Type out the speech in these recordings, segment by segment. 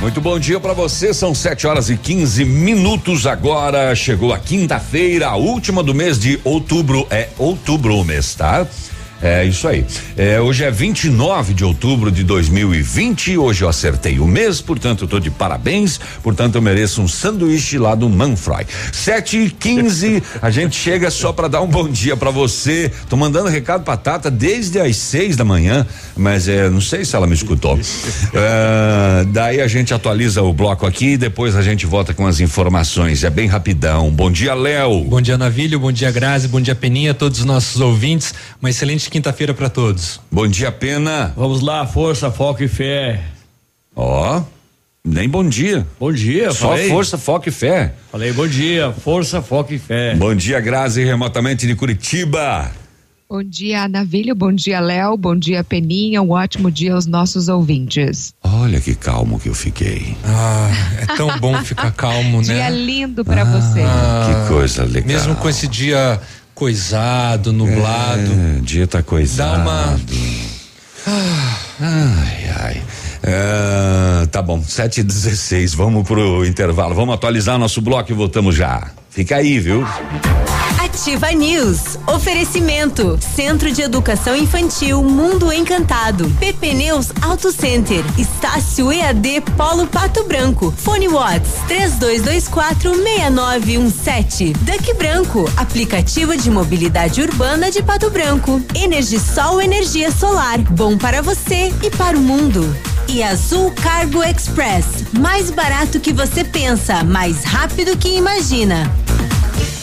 Muito bom dia para você. São 7 horas e 15 minutos agora. Chegou a quinta-feira, a última do mês de outubro. É outubro o mês, tá? É isso aí. É, hoje é 29 de outubro de 2020. Hoje eu acertei o mês, portanto eu tô de parabéns. Portanto eu mereço um sanduíche lá do Manfroy. 7 e 15 a gente chega só para dar um bom dia para você. Tô mandando recado pra Tata desde as 6 da manhã, mas é, não sei se ela me escutou. É, daí a gente atualiza o bloco aqui e depois a gente volta com as informações. É bem rapidão. Bom dia, Léo. Bom dia, Navilho. Bom dia, Grazi. Bom dia, Peninha. Todos os nossos ouvintes. Uma excelente quinta-feira para todos. Bom dia, Pena. Vamos lá, força, foco e fé. Ó, nem bom dia. Bom dia, Só falei. força, foco e fé. Falei bom dia, força, foco e fé. Bom dia, Grazi, remotamente de Curitiba. Bom dia, Navilho. Bom dia, Léo. Bom dia, Peninha. Um ótimo dia aos nossos ouvintes. Olha que calmo que eu fiquei. Ah, é tão bom ficar calmo, Dia né? lindo para você. que coisa legal. Mesmo com esse dia coisado, nublado. É, dia tá coisado. Dá uma. Ai, ai. É, tá bom, 7 e 16 vamos pro intervalo. Vamos atualizar nosso bloco e voltamos já. Fica aí, viu? Ativa News. Oferecimento. Centro de Educação Infantil Mundo Encantado. PP Neus Auto Center. Estácio EAD Polo Pato Branco. Fone Watts 32246917. Duck Branco. Aplicativo de mobilidade urbana de Pato Branco. Energisol Energia Solar. Bom para você e para o mundo. E Azul Cargo Express. Mais barato que você pensa, mais rápido que imagina.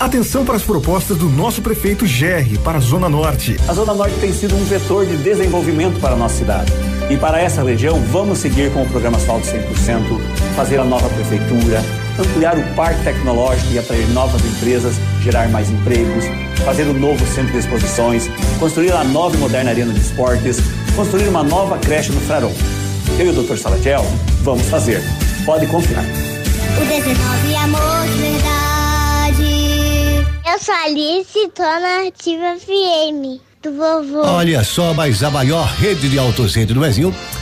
Atenção para as propostas do nosso prefeito Gerri para a Zona Norte. A Zona Norte tem sido um vetor de desenvolvimento para a nossa cidade. E para essa região, vamos seguir com o programa Asfalto 100%, fazer a nova prefeitura, ampliar o parque tecnológico e atrair novas empresas, gerar mais empregos, fazer o um novo centro de exposições, construir a nova e moderna arena de esportes, construir uma nova creche no Frarão. Eu e o Dr. Salatiel vamos fazer. Pode confiar. O 19 amor de verdade. Eu sou Alice, tô na Ativa FM do vovô. Olha só, mas a maior rede de autocentro do Brasil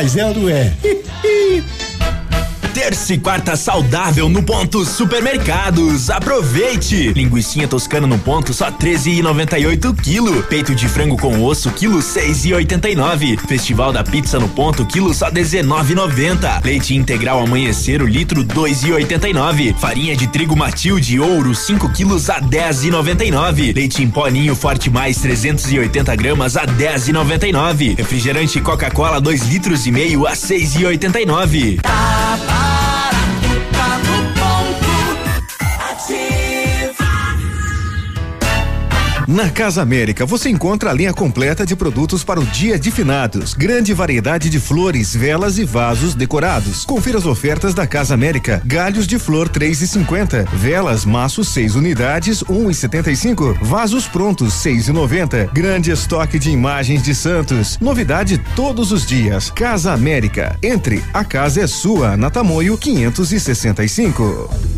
mas é ou não é? Terça e quarta saudável no ponto supermercados. Aproveite! Linguiça toscana no ponto só 13,98 quilo. Peito de frango com osso quilo 6,89. Festival da pizza no ponto quilo só 19,90. Leite integral amanhecer o litro 2,89. Farinha de trigo Matilde ouro 5 quilos a 10,99. Leite em pó ninho forte mais 380 gramas a 10,99. Refrigerante Coca-Cola 2 litros e meio a 6,89. Tá, tá. Na Casa América você encontra a linha completa de produtos para o dia de finados. Grande variedade de flores, velas e vasos decorados. Confira as ofertas da Casa América. Galhos de flor 3,50. Velas maço 6 unidades 1,75. Vasos prontos 6,90. Grande estoque de imagens de santos. Novidade todos os dias. Casa América. Entre, a casa é sua. Na Tamoio 565.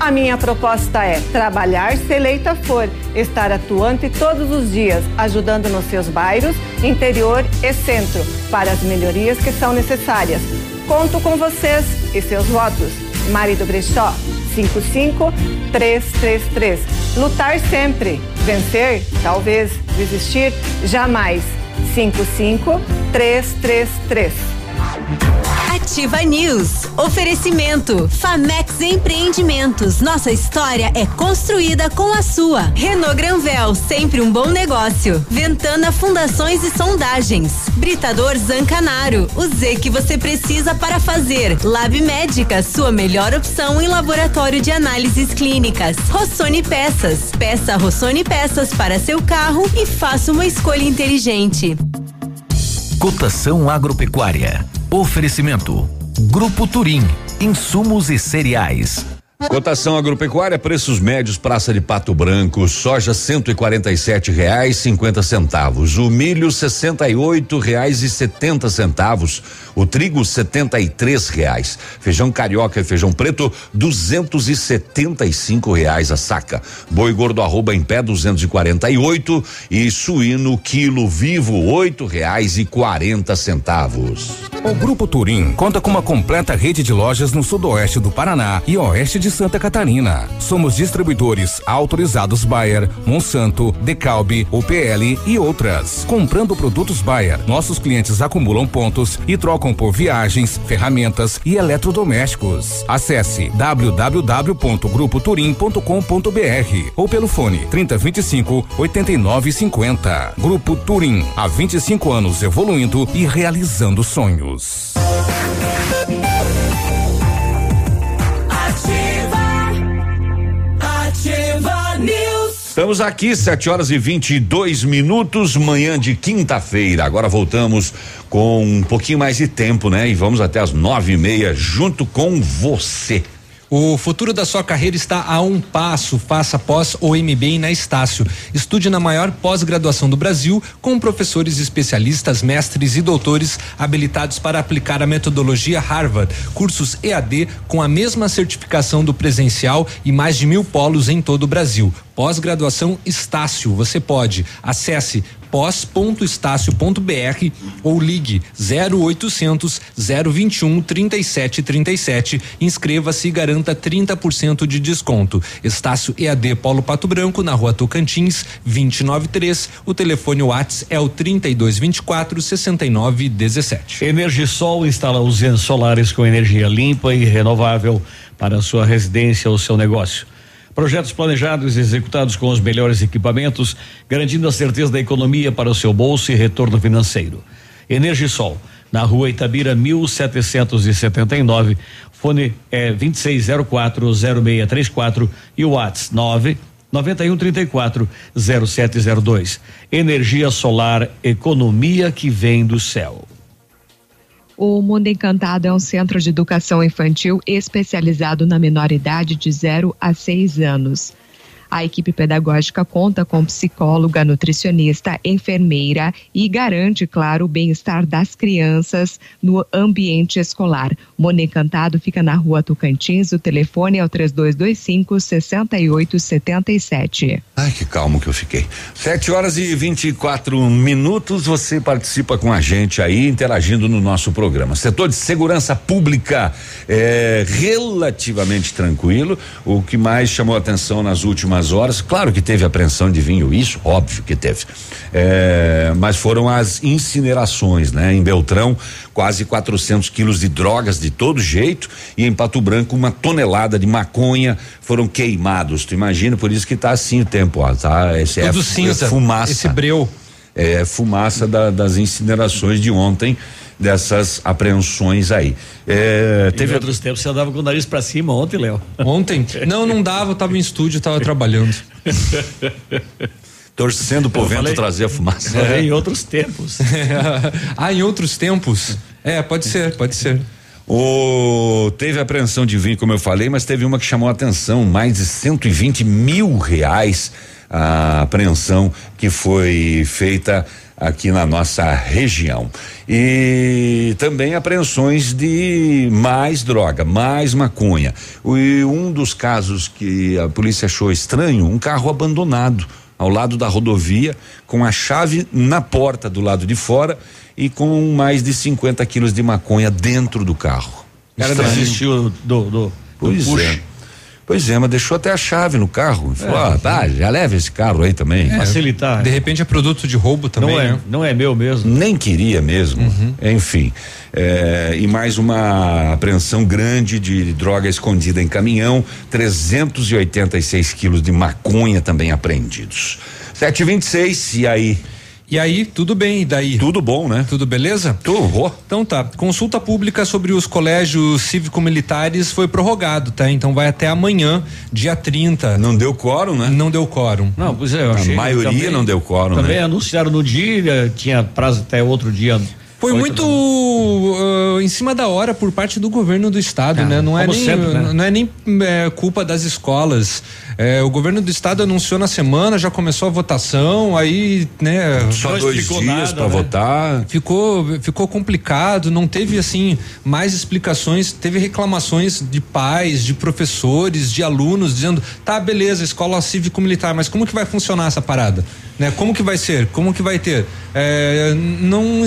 A minha proposta é trabalhar se eleita for, estar atuante todos os dias, ajudando nos seus bairros, interior e centro, para as melhorias que são necessárias. Conto com vocês e seus votos. Marido Brechó, 55333. Lutar sempre, vencer, talvez, desistir, jamais. 55333. Ativa News. Oferecimento. Famex Empreendimentos. Nossa história é construída com a sua. Renault Granvel, sempre um bom negócio. Ventana Fundações e Sondagens. Britador Zancanaro. O Z que você precisa para fazer. Lab Médica, sua melhor opção em laboratório de análises clínicas. Rossoni Peças. Peça Rossoni Peças para seu carro e faça uma escolha inteligente. Cotação agropecuária. Oferecimento. Grupo Turim. Insumos e cereais. Cotação agropecuária, preços médios, Praça de Pato Branco, soja cento e quarenta e sete reais, cinquenta centavos, o milho sessenta e oito reais e setenta centavos, o trigo setenta e três reais, feijão carioca e feijão preto duzentos e setenta e cinco reais a saca, boi gordo arroba em pé duzentos e quarenta e oito e suíno quilo vivo oito reais e quarenta centavos. O Grupo Turim conta com uma completa rede de lojas no sudoeste do Paraná e oeste de Santa Catarina. Somos distribuidores autorizados Bayer, Monsanto, Decalbe, UPL e outras. Comprando produtos Bayer, nossos clientes acumulam pontos e trocam por viagens, ferramentas e eletrodomésticos. Acesse www.grupoturim.com.br ou pelo fone 3025 8950. Grupo Turim, há 25 anos evoluindo e realizando sonhos. Estamos aqui, 7 horas e 22 minutos, manhã de quinta-feira. Agora voltamos com um pouquinho mais de tempo, né? E vamos até as nove e meia junto com você. O futuro da sua carreira está a um passo. Faça pós ou MBA na Estácio. Estude na maior pós-graduação do Brasil, com professores especialistas, mestres e doutores habilitados para aplicar a metodologia Harvard. Cursos EAD com a mesma certificação do presencial e mais de mil polos em todo o Brasil. Pós-graduação Estácio. Você pode. Acesse pós.estácio.br ou ligue 0800 021 3737. Inscreva-se e garanta 30% de desconto. Estácio EAD Polo Pato Branco, na rua Tocantins, 293. O telefone Whats é o 3224 6917. Energisol instala usinas solares com energia limpa e renovável para sua residência ou seu negócio. Projetos planejados e executados com os melhores equipamentos, garantindo a certeza da economia para o seu bolso e retorno financeiro. Energisol, na rua Itabira 1779, fone é 26040634 e o WhatsApp 9 9134 0702. Energia solar, economia que vem do céu. O Mundo Encantado é um centro de educação infantil especializado na menoridade de 0 a 6 anos. A equipe pedagógica conta com psicóloga, nutricionista, enfermeira e garante, claro, o bem-estar das crianças no ambiente escolar. Mona Encantado fica na rua Tocantins, o telefone é o 3225 6877. Ai, que calmo que eu fiquei. 7 horas e 24 minutos. Você participa com a gente aí, interagindo no nosso programa. Setor de segurança pública é relativamente tranquilo. O que mais chamou atenção nas últimas horas, claro que teve apreensão de vinho, isso, óbvio que teve. É, mas foram as incinerações, né? Em Beltrão, quase 400 quilos de drogas de todo jeito e em Pato Branco uma tonelada de maconha foram queimados. Tu imagina, por isso que tá assim o tempo, ó, tá? Esse Tudo é, cinza, é fumaça. esse breu. É fumaça da, das incinerações de ontem dessas apreensões aí. É, teve outros tempos você andava com o nariz para cima ontem, Léo. Ontem? Não, não dava, eu tava em estúdio, tava trabalhando. Torcendo pro Eu vento falei- trazer a fumaça. É, em outros tempos. ah, em outros tempos? É, pode ser, pode ser. O, teve apreensão de vinho, como eu falei, mas teve uma que chamou a atenção, mais de 120 mil reais a apreensão que foi feita aqui na nossa região. E também apreensões de mais droga, mais maconha. E um dos casos que a polícia achou estranho, um carro abandonado ao lado da rodovia, com a chave na porta do lado de fora e com mais de 50 quilos de maconha dentro do carro. O cara Estranho. desistiu do, do, do Pois push. é. Pois é, mas deixou até a chave no carro. Falou, É. ah, tá, já leva esse carro aí também. É. Facilitar. De repente é produto de roubo também, Não é, né? não é meu mesmo. Nem queria mesmo. Enfim. é, e mais uma apreensão grande de droga escondida em caminhão, 386 quilos de maconha também apreendidos. 726, e aí? E aí, tudo bem, e daí? Tudo bom, né? Tudo beleza? Tudo. Então tá. Consulta pública sobre os colégios cívico-militares foi prorrogado, tá? Então vai até amanhã, dia 30. Não deu quórum, né? Não deu quórum. Não, pois é, eu A achei. maioria também- não deu quórum, Também né? anunciaram no dia, tinha prazo até outro dia. Foi muito uh, em cima da hora por parte do governo do estado, Ah, né? Não é nem, sempre, né? não é nem é, culpa das escolas. É, o governo do estado anunciou na semana, já começou a votação, aí, né? Só dois dias pra né? votar. Ficou, ficou complicado, não teve assim mais explicações, teve reclamações de pais, de professores, de alunos dizendo, tá, beleza, escola cívico-militar, mas como que vai funcionar essa parada? Né? Como que vai ser? Como que vai ter? É, não,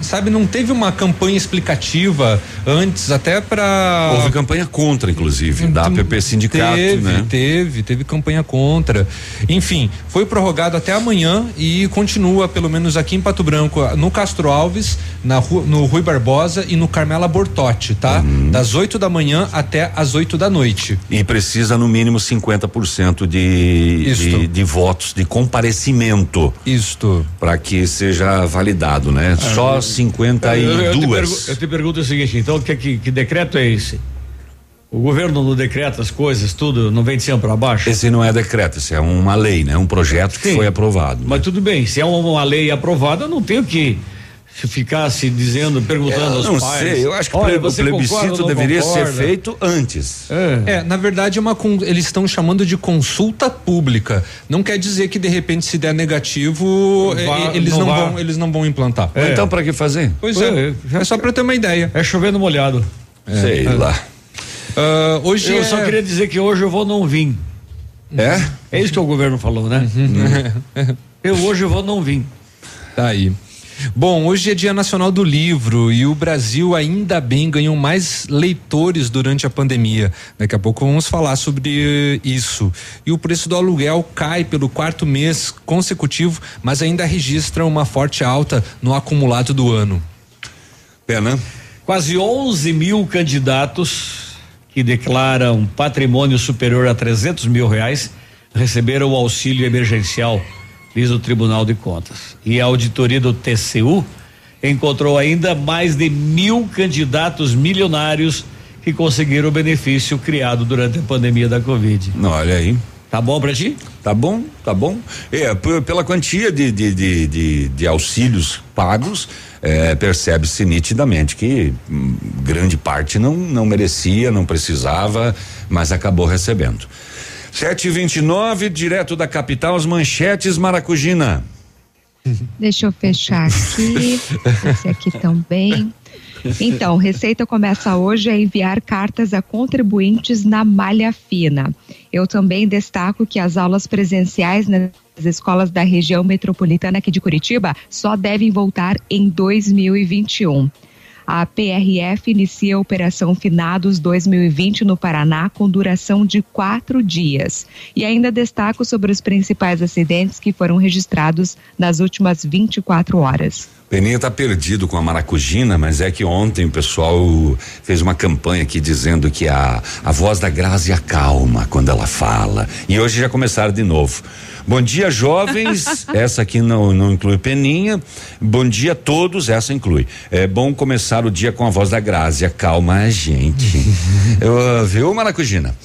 sabe, não teve uma campanha explicativa antes, até para Houve campanha contra, inclusive, da APP Sindicato, teve, né? Teve, teve campanha contra. Enfim, foi prorrogado até amanhã e continua, pelo menos aqui em Pato Branco, no Castro Alves, na Ru- no Rui Barbosa e no Carmela Bortotti, tá? Uhum. Das 8 da manhã até as 8 da noite. E precisa no mínimo 50% de, de, de votos de comparecimento. Isto. Para que seja validado, né? Só Eu, eu, te pergu- 52. eu te pergunto o seguinte, então que, que, que decreto é esse? O governo não decreta as coisas, tudo, não vem de cima para baixo? Esse não é decreto, esse é uma lei, né? Um projeto que Sim. foi aprovado. Mas tudo bem, se é uma, uma lei aprovada, eu não tenho que ficar se dizendo, perguntando aos Eu não pais. sei, eu acho que "Olha, o plebiscito não deveria ser concorda?" feito antes. É, na verdade, é uma eles estão chamando de consulta pública. Não quer dizer que de repente, se der negativo, Não vá- eles não não, vão, eles não vão implantar. Ou Então, para que fazer? Pois Pois é, é só para ter uma ideia. É chovendo molhado. Sei lá. Ah, hoje eu é- só queria dizer que hoje eu vou não vir. É? É isso que o governo falou, né? Eu hoje eu vou não vir. Tá aí. Bom, hoje é Dia Nacional do Livro e o Brasil ainda bem ganhou mais leitores durante a pandemia. Daqui a pouco vamos falar sobre isso. E o preço do aluguel cai pelo quarto mês consecutivo, mas ainda registra uma forte alta no acumulado do ano. Pena. Quase 11 mil candidatos que declaram patrimônio superior a 300 mil reais receberam o auxílio emergencial, diz o Tribunal de Contas. E a auditoria do TCU encontrou ainda mais de mil candidatos milionários que conseguiram o benefício criado durante a pandemia da Covid. Olha aí. Tá bom pra ti? Tá bom, tá bom. É, pela quantia de, de, de, de, de auxílios pagos, é, percebe-se nitidamente que hum, grande parte não, não merecia, não precisava, mas acabou recebendo. 729, direto da capital, as manchetes Maracujina. Deixa eu fechar aqui. Esse aqui também. Então, Receita começa hoje a enviar cartas a contribuintes na malha fina. Eu também destaco que as aulas presenciais nas escolas da região metropolitana aqui de Curitiba só devem voltar em 2021. A PRF inicia a Operação Finados 2020 no Paraná com duração de quatro dias. E ainda destaco sobre os principais acidentes que foram registrados nas últimas 24 horas. Peninha tá perdido com a Maracujina, mas é que ontem o pessoal fez uma campanha aqui dizendo que a, a voz da Grazi acalma quando ela fala. E hoje já começaram de novo. Bom dia, jovens. essa aqui não, não inclui Peninha. Bom dia a todos, essa inclui. É bom começar o dia com a voz da Grazi. Acalma a gente. Eu, viu, Maracujina?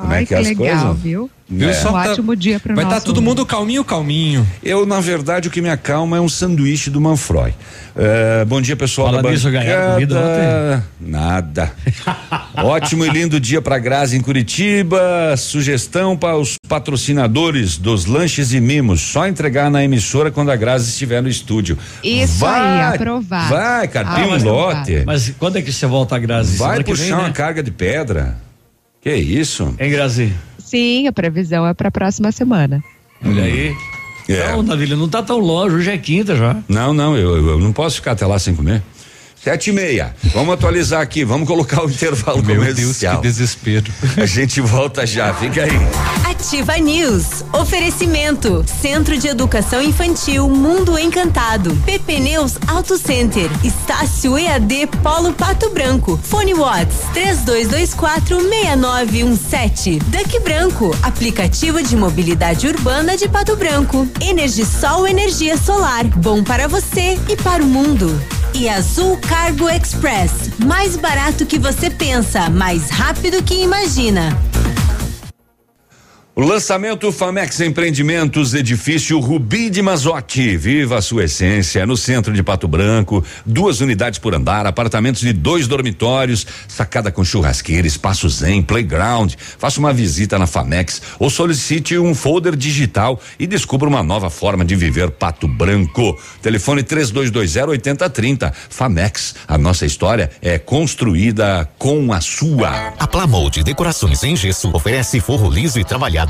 Como é Ai, que é as legal, coisas? viu? Viu? Um Só tá- ótimo dia para Vai estar nosso todo mundo calminho, calminho. Eu, na verdade, o que me acalma é um sanduíche do Manfroy. É, bom dia, pessoal Fala da nisso, ganharam comida bancada. Nada. Ótimo e lindo dia para Grazi em Curitiba. Sugestão para os patrocinadores dos lanches e mimos. Só entregar na emissora quando a Grazi estiver no estúdio. Isso vai, aí, aprovado. Vai, carpinho um Aprovado. lote. Mas quando é que você volta a Grazi? Vai que puxar vem, uma né? carga de pedra. Que isso? Hein, Grazi? Sim, a previsão é para a próxima semana. Olha aí. É. Não, Navilha, não tá tão longe, hoje é quinta já. Não, não, eu, eu não posso ficar até lá sem comer. Sete e meia. Vamos atualizar aqui, vamos colocar o intervalo Meu Deus, comercial. que desespero. A gente volta já, fica aí. Ativa News. Oferecimento. Centro de Educação Infantil Mundo Encantado. PP Neus Auto Center. Estácio EAD Polo Pato Branco. Fone Watts 32246917. Duck Branco. Aplicativo de mobilidade urbana de Pato Branco. Energisol Energia Solar. Bom para você e para o mundo. E Azul Cargo Express. Mais barato que você pensa, mais rápido que imagina. O lançamento Famex Empreendimentos, edifício Rubi de Mazotti. Viva a sua essência. No centro de Pato Branco, duas unidades por andar, apartamentos de dois dormitórios, sacada com churrasqueira, espaço zen, playground. Faça uma visita na Famex ou solicite um folder digital e descubra uma nova forma de viver Pato Branco. Telefone 3220 8030. Famex, a nossa história é construída com a sua. A Plamold Decorações em Gesso oferece forro liso e trabalhado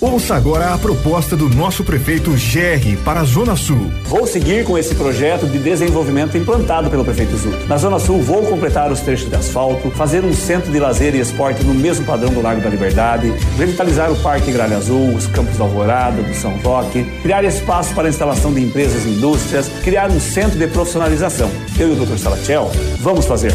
Ouça agora a proposta do nosso prefeito Gerri para a Zona Sul. Vou seguir com esse projeto de desenvolvimento implantado pelo prefeito Zuc. Na Zona Sul, vou completar os trechos de asfalto, fazer um centro de lazer e esporte no mesmo padrão do Largo da Liberdade, revitalizar o Parque Gralha Azul, os campos da Alvorada, do São Roque, criar espaço para a instalação de empresas e indústrias, criar um centro de profissionalização. Eu e o Dr. Salatiel vamos fazer.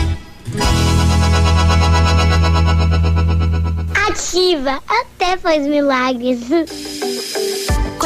Ativa, até faz milagres.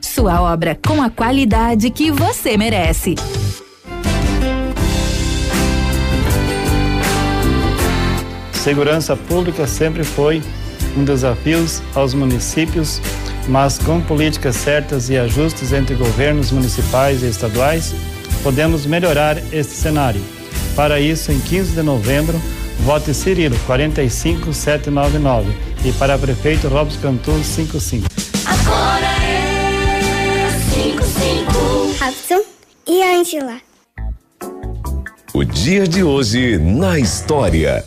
Sua obra com a qualidade que você merece. Segurança pública sempre foi um desafio aos municípios, mas com políticas certas e ajustes entre governos municipais e estaduais, podemos melhorar este cenário. Para isso, em 15 de novembro, vote Cirilo 45799 e para prefeito Robson Cantu 55. Agora e Angela. O dia de hoje na história.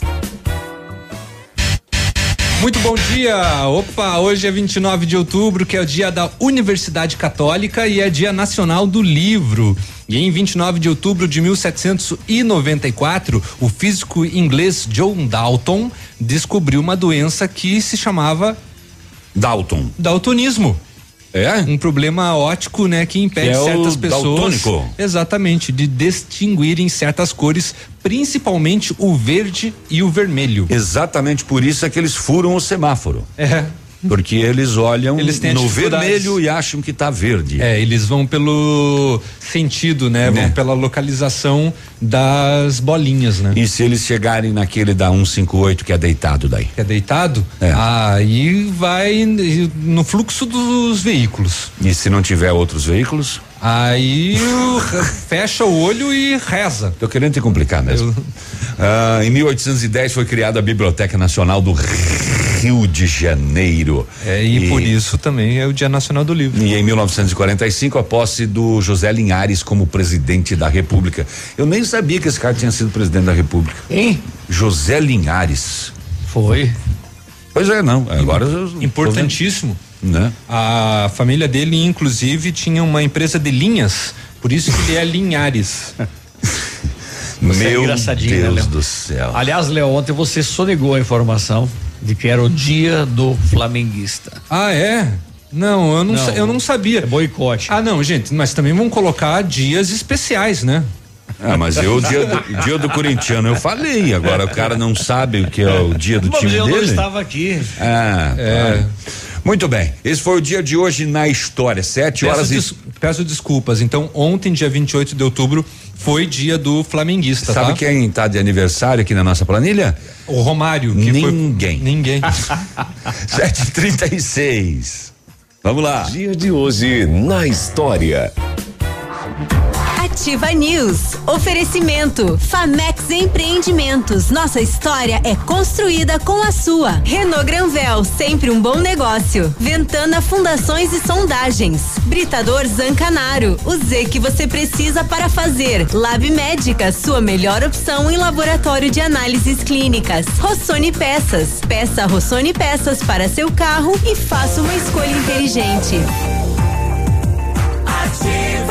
Muito bom dia! Opa, hoje é 29 de outubro, que é o dia da Universidade Católica e é dia nacional do livro. E em 29 de outubro de 1794, o físico inglês John Dalton descobriu uma doença que se chamava Dalton. Daltonismo. É? Um problema óptico, né, que impede Que é certas pessoas. daltônico. Exatamente, de distinguirem certas cores, principalmente o verde e o vermelho. Exatamente por isso é que eles furam o semáforo. É. Porque eles olham Eles no vermelho e acham que tá verde. É, eles vão pelo sentido, né? Vão Né? pela localização das bolinhas, né? E se eles chegarem naquele da 158 que é deitado daí? Que é deitado? É. Aí vai no fluxo dos veículos. E se não tiver outros veículos? Aí fecha o olho e reza. Tô querendo te complicar mesmo. Ah, em 1810 foi criada a Biblioteca Nacional do Rio de Janeiro. É, e, por isso também é o Dia Nacional do Livro. E em 1945, a posse do José Linhares como presidente da República. Eu nem sabia que esse cara tinha sido presidente da República. Hein? José Linhares. Foi. Pois é, não. Agora Importantíssimo. Né? A família dele, inclusive, tinha uma empresa de linhas, por isso que ele é Linhares. Você é Meu engraçadinho, né, Deus Léo? do céu. Aliás, Léo, ontem você sonegou a informação de que era o dia do flamenguista. Ah, é? Não, eu não, Não. sa- eu não sabia. É boicote. Ah, não, gente, mas também vão colocar dias especiais, né? Ah, mas eu, dia do, dia do corintiano, eu falei. Agora o cara não sabe o que é o dia do Mas time eu dele. não estava aqui. Ah, É. tá. Muito bem. Esse foi o dia de hoje na história. Sete Peço, horas e. des- peço desculpas. Então, ontem, dia 28 de outubro, foi dia do flamenguista, Sabe tá? quem tá de aniversário aqui na nossa planilha? O Romário. Que Ninguém. Foi... Ninguém. 7h36. Vamos lá. Dia de hoje na história. Ativa News. Oferecimento. Famex Empreendimentos. Nossa história é construída com a sua. Renault Granvel, sempre um bom negócio. Ventana Fundações e Sondagens. Britador Zancanaro. O Z que você precisa para fazer. Lab Médica, sua melhor opção em laboratório de análises clínicas. Rossoni Peças. Peça Rossoni Peças para seu carro e faça uma escolha inteligente. Ativa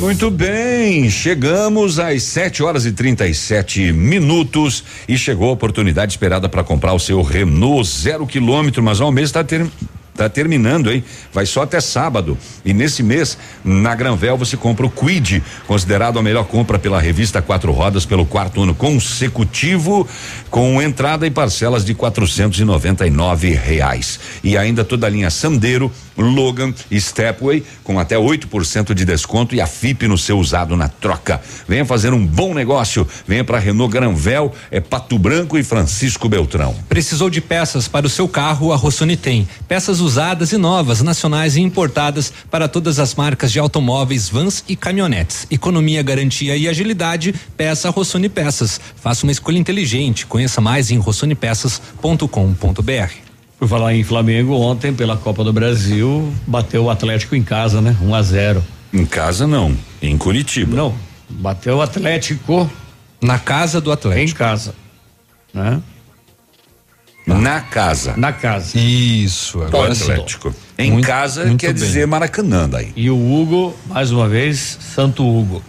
Muito bem, chegamos às 7 horas e 37 minutos e chegou a oportunidade esperada para comprar o seu Renault zero quilômetro, mas ao mês está ter, tá terminando, hein? Vai só até sábado. E nesse mês, na Granvel, você compra o Quid, considerado a melhor compra pela revista Quatro Rodas pelo quarto ano consecutivo, com entrada e parcelas de quatrocentos e noventa e nove reais. E ainda toda a linha Sandero, Logan e Stepway com até 8% de desconto e a FIP no seu usado na troca. Venha fazer um bom negócio. Venha para Renault Granvel, é Pato Branco e Francisco Beltrão. Precisou de peças para o seu carro? A Rossoni tem. Peças usadas e novas, nacionais e importadas para todas as marcas de automóveis, vans e caminhonetes. Economia, garantia e agilidade. Peça Rossoni Peças. Faça uma escolha inteligente. Conheça mais em rossonepeças.com.br. Por falar em Flamengo, ontem pela Copa do Brasil, bateu o Atlético em casa, né? 1 a 0 Em casa não, em Curitiba. Não, bateu o Atlético Na casa do Atlético. em casa, né? Na casa. Na casa. Isso, do agora sim. Atlético. Em Muito- casa muito quer bem. dizer Maracanã daí. E o Hugo, mais uma vez, Santo Hugo.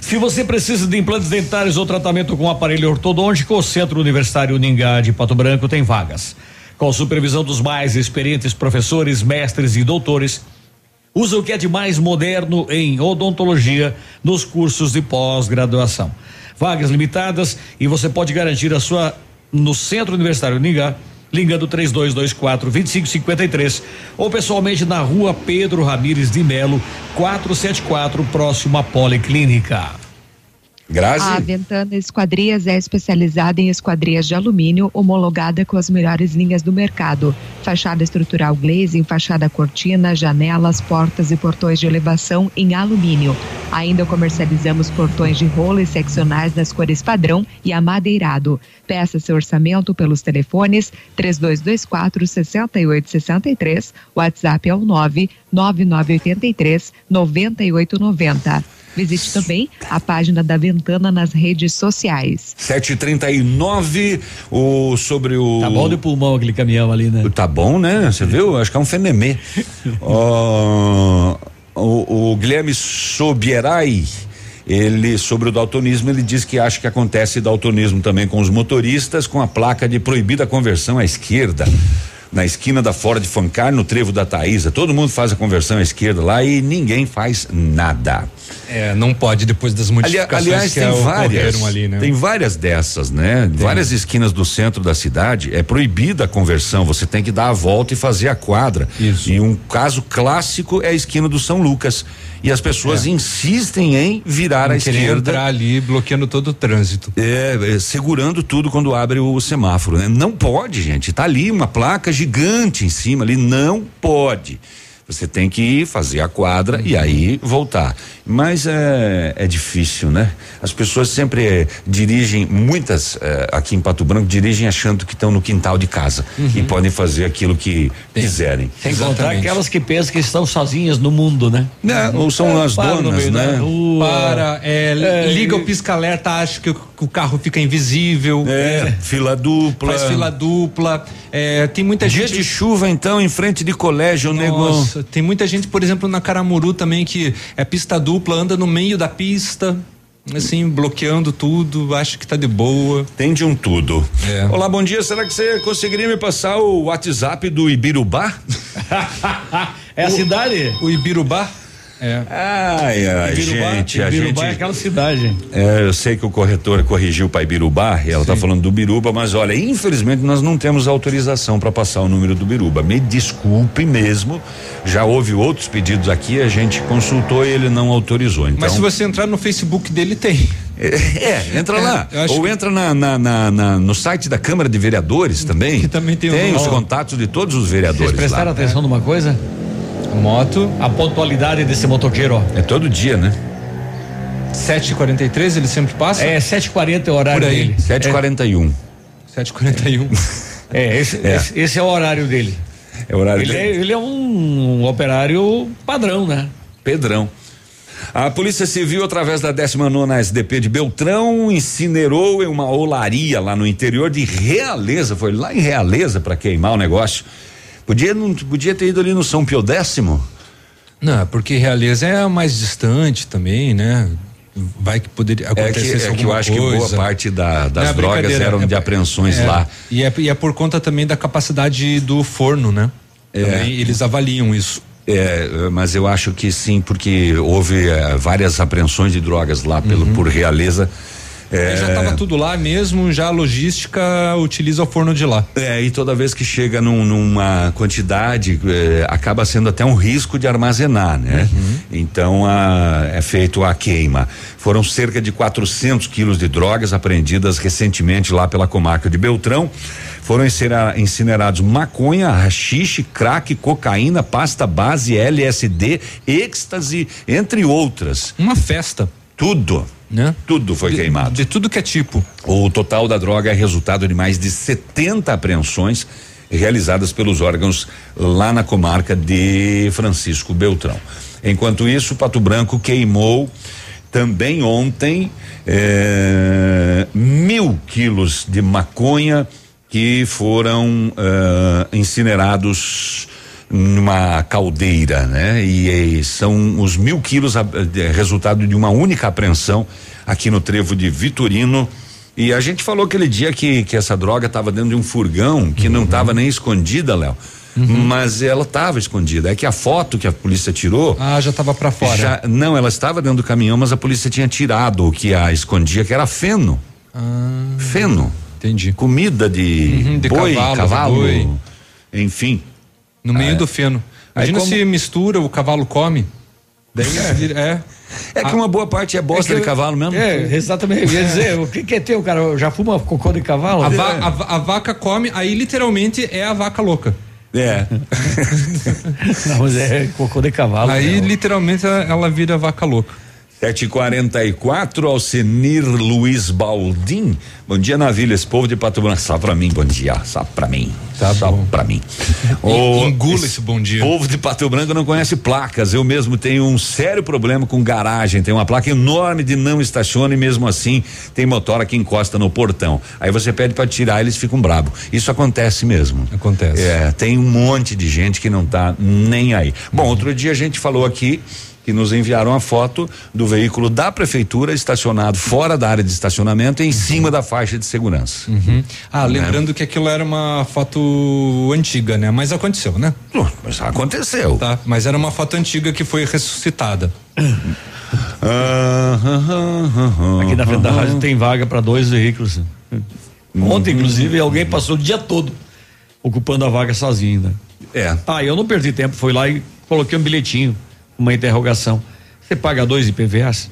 Se você precisa de implantes dentários ou tratamento com aparelho ortodôntico, o Centro Universitário Uningá de Pato Branco tem vagas. Com supervisão dos mais experientes professores, mestres e doutores, usa o que é de mais moderno em odontologia nos cursos de pós-graduação. Vagas limitadas e você pode garantir a sua no Centro Universitário Uningá ligando 3224 2553 ou pessoalmente na rua Pedro Ramires de Melo, 474, próximo à Policlínica. Grazi? A Ventana Esquadrias é especializada em esquadrias de alumínio, homologada com as melhores linhas do mercado. Fachada estrutural glazing, fachada cortina, janelas, portas e portões de elevação em alumínio. Ainda comercializamos portões de rolo e seccionais nas cores padrão e amadeirado. Peça seu orçamento pelos telefones 3224 6863, WhatsApp é o 9 9983 9890. Visite também a página da Ventana nas redes sociais. 739 o sobre o Tá bom de pulmão aquele caminhão ali, né? Tá bom, né? Você viu? Acho que é um fenemê. Ó, o, o Guilherme Sobierai, ele sobre o daltonismo, ele diz que acha que acontece daltonismo também com os motoristas com a placa de proibida conversão à esquerda. Na esquina da Ford Fancar, no trevo da Taísa. Todo mundo faz a conversão à esquerda lá e ninguém faz nada. É, não pode depois das Ali- modificações aliás, que tem várias, ocorreram ali, né? tem várias dessas, né? Várias esquinas do centro da cidade é proibida a conversão. Você tem que dar a volta e fazer a quadra. Isso. E um caso clássico é a esquina do São Lucas. E as pessoas insistem em virar à Não querer esquerda. entrar ali bloqueando todo o trânsito. É, é, segurando tudo quando abre o semáforo, né? Não pode, gente. Tá ali uma placa gigante em cima ali, não pode. Você tem que ir fazer a quadra e aí voltar. Mas é, é difícil, né? As pessoas sempre eh, dirigem, muitas eh, aqui em Pato Branco, dirigem achando que estão no quintal de casa e podem fazer aquilo que quiserem. Sem contar aquelas que pensam que estão sozinhas no mundo, né? Não, ou são as Para no donas, meio né? rua. Para, é, É, liga e- o pisca-alerta, acha que o, que o carro fica invisível. É, fila dupla. Faz fila dupla. É, tem muita Dia gente. de chuva, então, em frente de colégio, o nego. Tem muita gente, por exemplo, na Caramuru também, que é pista dupla, anda no meio da pista, assim, bloqueando tudo, acha que tá de boa. Tem de um tudo. É. Olá, bom dia. Será que você conseguiria me passar o WhatsApp do Ibirubá? É a cidade? O Ibirubá? É. Ai, ai, Ibirubá- gente, a Ibirubá gente. é aquela cidade. É, eu sei que o corretor corrigiu para Ibirubá e ela está falando do Biruba, mas olha, infelizmente nós não temos autorização para passar o número do Biruba. Me desculpe mesmo. Já houve outros pedidos aqui, a gente consultou e ele não autorizou. Então, Mas se você entrar no Facebook dele, tem. É, entra lá. eu acho Ou entra na, na- na- na- no site da Câmara de Vereadores também. Que também tem o- os Ó. contatos de todos os vereadores. Vocês prestaram lá. atenção numa coisa? Moto. A pontualidade desse motoqueiro, ó. É todo dia, né? 7h43 ele sempre passa? É, 7h40 é o horário Por aí. dele. 7h41. 7h41. É, esse É. Esse, esse é o horário dele. É o horário Ele dele. é, ele é um, operário padrão, né? Pedrão. A Polícia Civil, através da 19 SDP de Beltrão, incinerou em uma olaria lá no interior de Realeza. Foi lá em Realeza para queimar o negócio. Podia, não, podia ter ido ali no São Pio Décimo. Não, porque Realeza é a mais distante também, né? Vai que poderia É acontecer que, é que eu acho que boa parte da- das Não é drogas eram é- de apreensões é, lá. E é, e é por conta também da capacidade do forno, né? É. Também eles avaliam isso. É, mas eu acho que sim, porque houve eh, várias apreensões de drogas lá pelo, Uhum. por Realeza. É, Já estava tudo lá mesmo, já a logística utiliza o forno de lá. É, e toda vez que chega num- numa quantidade, eh, acaba sendo até um risco de armazenar, né? Uhum. Então, a- é feito a queima. Foram cerca de 400 quilos de drogas apreendidas recentemente lá pela comarca de Beltrão. Foram incinerados maconha, rachixe, crack, cocaína, pasta base, LSD, êxtase, entre outras. Uma festa. Tudo. Né? Tudo foi queimado. De tudo que é tipo. O total da droga é resultado de mais de 70 apreensões realizadas pelos órgãos lá na comarca de Francisco Beltrão. Enquanto isso, Pato Branco queimou também ontem eh, mil quilos de maconha que foram eh, incinerados numa caldeira, né? E, eh, são os mil quilos ah, de- resultado de uma única apreensão aqui no trevo de Vitorino. E a gente falou aquele dia que, que essa droga estava dentro de um furgão que não estava nem escondida, Léo. Mas ela estava escondida. É que a foto que a polícia tirou. Ah, já estava para fora. já- não, ela estava dentro do caminhão, mas a polícia tinha tirado o que a escondia, que era feno. Feno. Entendi. Comida de, Uhum, de boi, cavalo, cavalo, boi. enfim. No meio Ah, do feno. Imagina como- se mistura, o cavalo come. Daí vira- é. É que uma boa parte é bosta É que de eu- cavalo mesmo. É, exatamente. Eu ia dizer, o que, que é teu, cara? Já fuma cocô de cavalo? A, va- a a vaca come, aí literalmente é a vaca louca. É. Não, mas é cocô de cavalo. Aí né? literalmente ela, ela vira vaca louca. 744 Alcenir Luiz Baldim. Bom dia, Navilha. Esse povo de Pato Branco. Só pra mim, bom dia. Só pra mim. Tá Só bom. pra mim. En- engula esse bom dia. povo de Pato Branco não conhece placas. Eu mesmo tenho um sério problema com garagem. Tem uma placa enorme de não estaciona e mesmo assim tem motora que encosta no portão. Aí você pede pra tirar, eles ficam brabo. Isso acontece mesmo. Acontece. É, tem um monte de gente que não tá nem aí. Bom, outro dia a gente falou aqui que nos enviaram a foto do veículo da prefeitura estacionado fora da área de estacionamento em cima da faixa de segurança. Uhum. Ah, Né? lembrando que aquilo era uma foto antiga, né? Mas aconteceu, né? Mas aconteceu. Tá, mas era uma foto antiga que foi ressuscitada. Aqui na frente da rádio tem vaga para dois veículos. Ontem, inclusive, alguém passou o dia todo ocupando a vaga sozinho, né? É. Ah, eu não perdi tempo, fui lá e coloquei um bilhetinho, uma interrogação. Você paga dois IPVAs?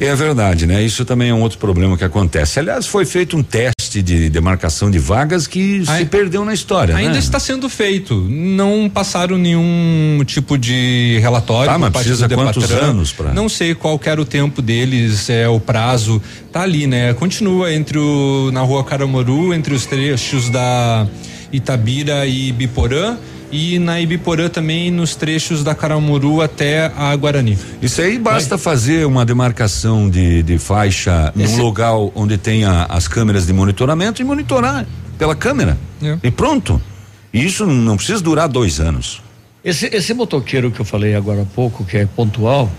É verdade, né? Isso também é um outro problema que acontece. Aliás, foi feito um teste de demarcação de vagas que se perdeu na história, Ainda né? está sendo feito. Não passaram nenhum tipo de relatório. Ah, mas precisa quantos Depatran. anos pra- Não sei qual que era o tempo deles, é o prazo. Tá ali, né? Continua entre o na Rua Caramoru, entre os trechos da Itabira e Ibiporã e na Ibiporã também nos trechos da Caramuru até a Guarani. Isso aí basta fazer uma demarcação de, de faixa num Esse- local onde tenha as câmeras de monitoramento e monitorar pela câmera. É. E pronto. Isso não precisa durar dois anos. Esse, esse motoqueiro que eu falei agora há pouco, que é pontual,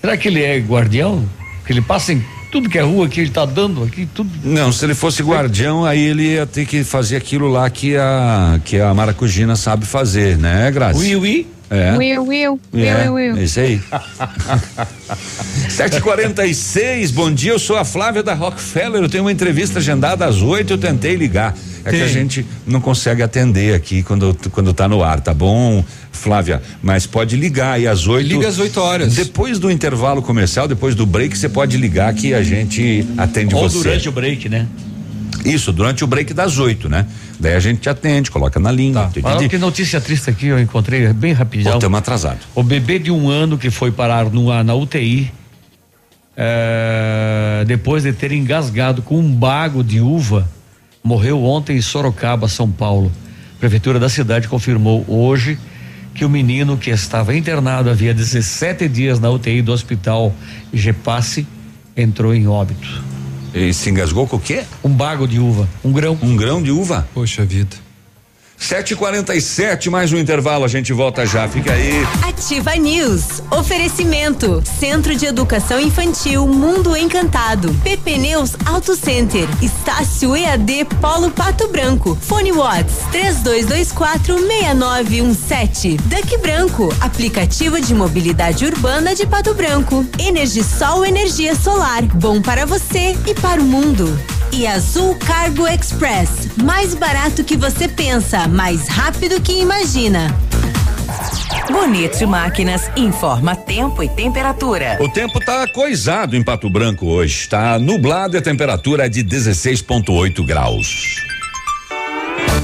será que ele é guardião? Que ele passa em tudo que é rua que ele tá dando aqui, tudo. Não, se ele fosse guardião, aí ele ia ter que fazer aquilo lá que a que a Maracujina sabe fazer, né, Grazi? Ui, ui. É. Will, Will, É, Will, Will. é isso aí. 746, bom dia, eu sou a Flávia da Rockefeller, eu tenho uma entrevista agendada às 8, eu tentei ligar. É que a gente não consegue atender aqui quando, quando tá no ar, tá bom, Flávia? Mas pode ligar aí às 8. Liga às 8 horas. Depois do intervalo comercial, depois do break, você pode ligar que a gente atende Ou você. durante o break, né? Isso, durante o break das 8, né? Daí a gente te atende, coloca na linha. Tá. Olha que notícia triste aqui, eu encontrei bem rapidão. Estamos atrasado. O bebê de um ano que foi parar no, na UTI, eh, depois de ter engasgado com um bago de uva, morreu ontem em Sorocaba, São Paulo. A prefeitura da cidade confirmou hoje que o menino que estava internado havia 17 dias na UTI do hospital Gepasse entrou em óbito. E se engasgou com o quê? Um bago de uva, um grão. Um grão de uva? Poxa vida. 7h47, mais um intervalo, a gente volta já, fica aí. Ativa News. Oferecimento. Centro de Educação Infantil Mundo Encantado. PP Neus Auto Center. Estácio EAD Polo Pato Branco. Fone Watts 32246917. Duck Branco. Aplicativo de mobilidade urbana de Pato Branco. Energisol Energia Solar. Bom para você e para o mundo. E Azul Cargo Express. Mais barato que você pensa, mais rápido que imagina. Bonito Máquinas informa tempo e temperatura. O tempo tá coisado em Pato Branco hoje. Tá nublado e a temperatura é de 16,8 graus.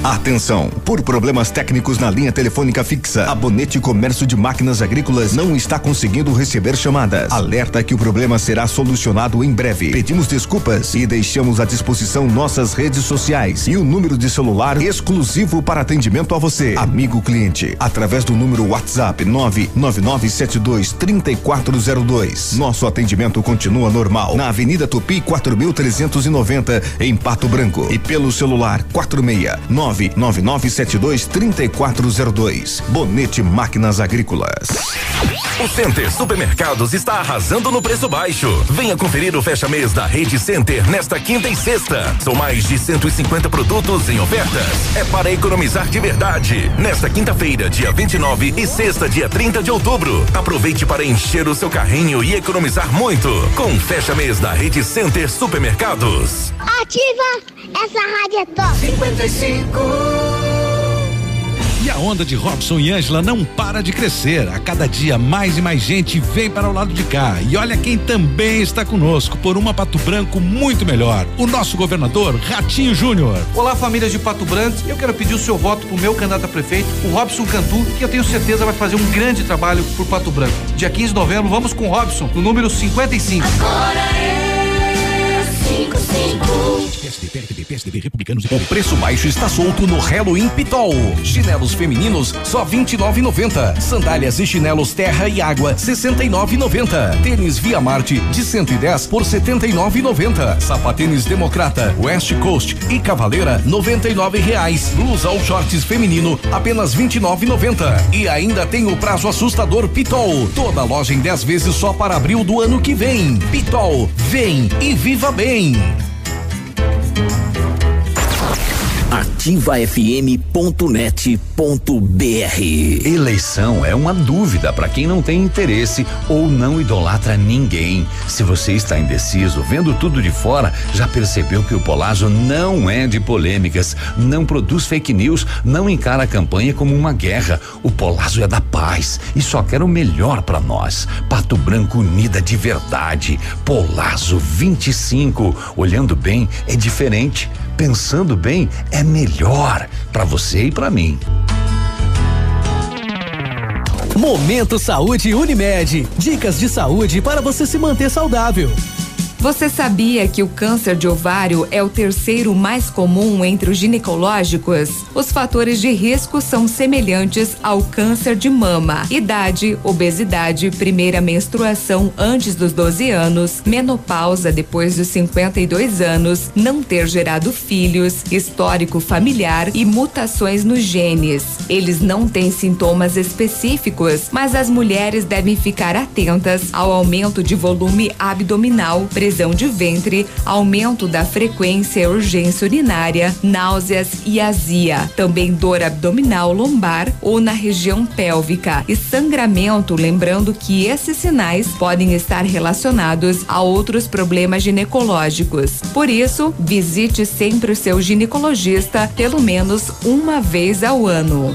Atenção! Por problemas técnicos na linha telefônica fixa, a Bonete Comércio de Máquinas Agrícolas não está conseguindo receber chamadas. Alerta que o problema será solucionado em breve. Pedimos desculpas e deixamos à disposição nossas redes sociais e o número de celular exclusivo para atendimento a você, amigo cliente, através do número WhatsApp 99972 3402. Nosso atendimento continua normal na Avenida Tupi 4390 em Pato Branco e pelo celular 46 99972 3402. Bonete Máquinas Agrícolas. O Center Supermercados está arrasando no preço baixo. Venha conferir o fecha-mês da Rede Center nesta quinta e sexta. São mais de 150 produtos em ofertas. É para economizar de verdade. Nesta quinta-feira, dia 29 e sexta, dia 30 de outubro. Aproveite para encher o seu carrinho e economizar muito. Com o fecha-mês da Rede Center Supermercados. Ativa! Essa rádio é top! 55! E a onda de Robson e Ângela não para de crescer. A cada dia mais e mais gente vem para o lado de cá. E olha quem também está conosco por uma Pato Branco muito melhor. O nosso governador Ratinho Júnior. Olá, famílias de Pato Branco. Eu quero pedir o seu voto para o meu candidato a prefeito, o Robson Cantu, que eu tenho certeza vai fazer um grande trabalho por Pato Branco. Dia 15 de novembro, vamos com o Robson, no número 55. Agora é 55. O preço baixo está solto no Halloween Pitol. Chinelos femininos só 29,90. Sandálias e chinelos terra e água 69,90. Tênis Via Marte de 110 por 79,90. Sapatênis Democrata, West Coast e Cavaleira 99 reais. Blusa ou shorts feminino apenas 29,90. E ainda tem o prazo assustador Pitol. Toda loja em 10 vezes só para abril do ano que vem. Pitol, vem e viva bem. Thank you. ativafm.net.br Eleição é uma dúvida para quem não tem interesse ou não idolatra ninguém. Se você está indeciso, vendo tudo de fora, já percebeu que o Polazo não é de polêmicas, não produz fake news, não encara a campanha como uma guerra. O Polazo é da paz e só quer o melhor para nós. Pato Branco unida de verdade. Polazo 25. Olhando bem, é diferente. Pensando bem, é melhor para você e para mim. Momento Saúde Unimed. Dicas de saúde para você se manter saudável. Você sabia que o câncer de ovário é o terceiro mais comum entre os ginecológicos? Os fatores de risco são semelhantes ao câncer de mama: idade, obesidade, primeira menstruação antes dos 12 anos, menopausa depois dos 52 anos, não ter gerado filhos, histórico familiar e mutações nos genes. Eles não têm sintomas específicos, mas as mulheres devem ficar atentas ao aumento de volume abdominal, prisão de ventre, aumento da frequência e urgência urinária, náuseas e azia, também dor abdominal lombar ou na região pélvica e sangramento, lembrando que esses sinais podem estar relacionados a outros problemas ginecológicos. Por isso, visite sempre o seu ginecologista pelo menos uma vez ao ano.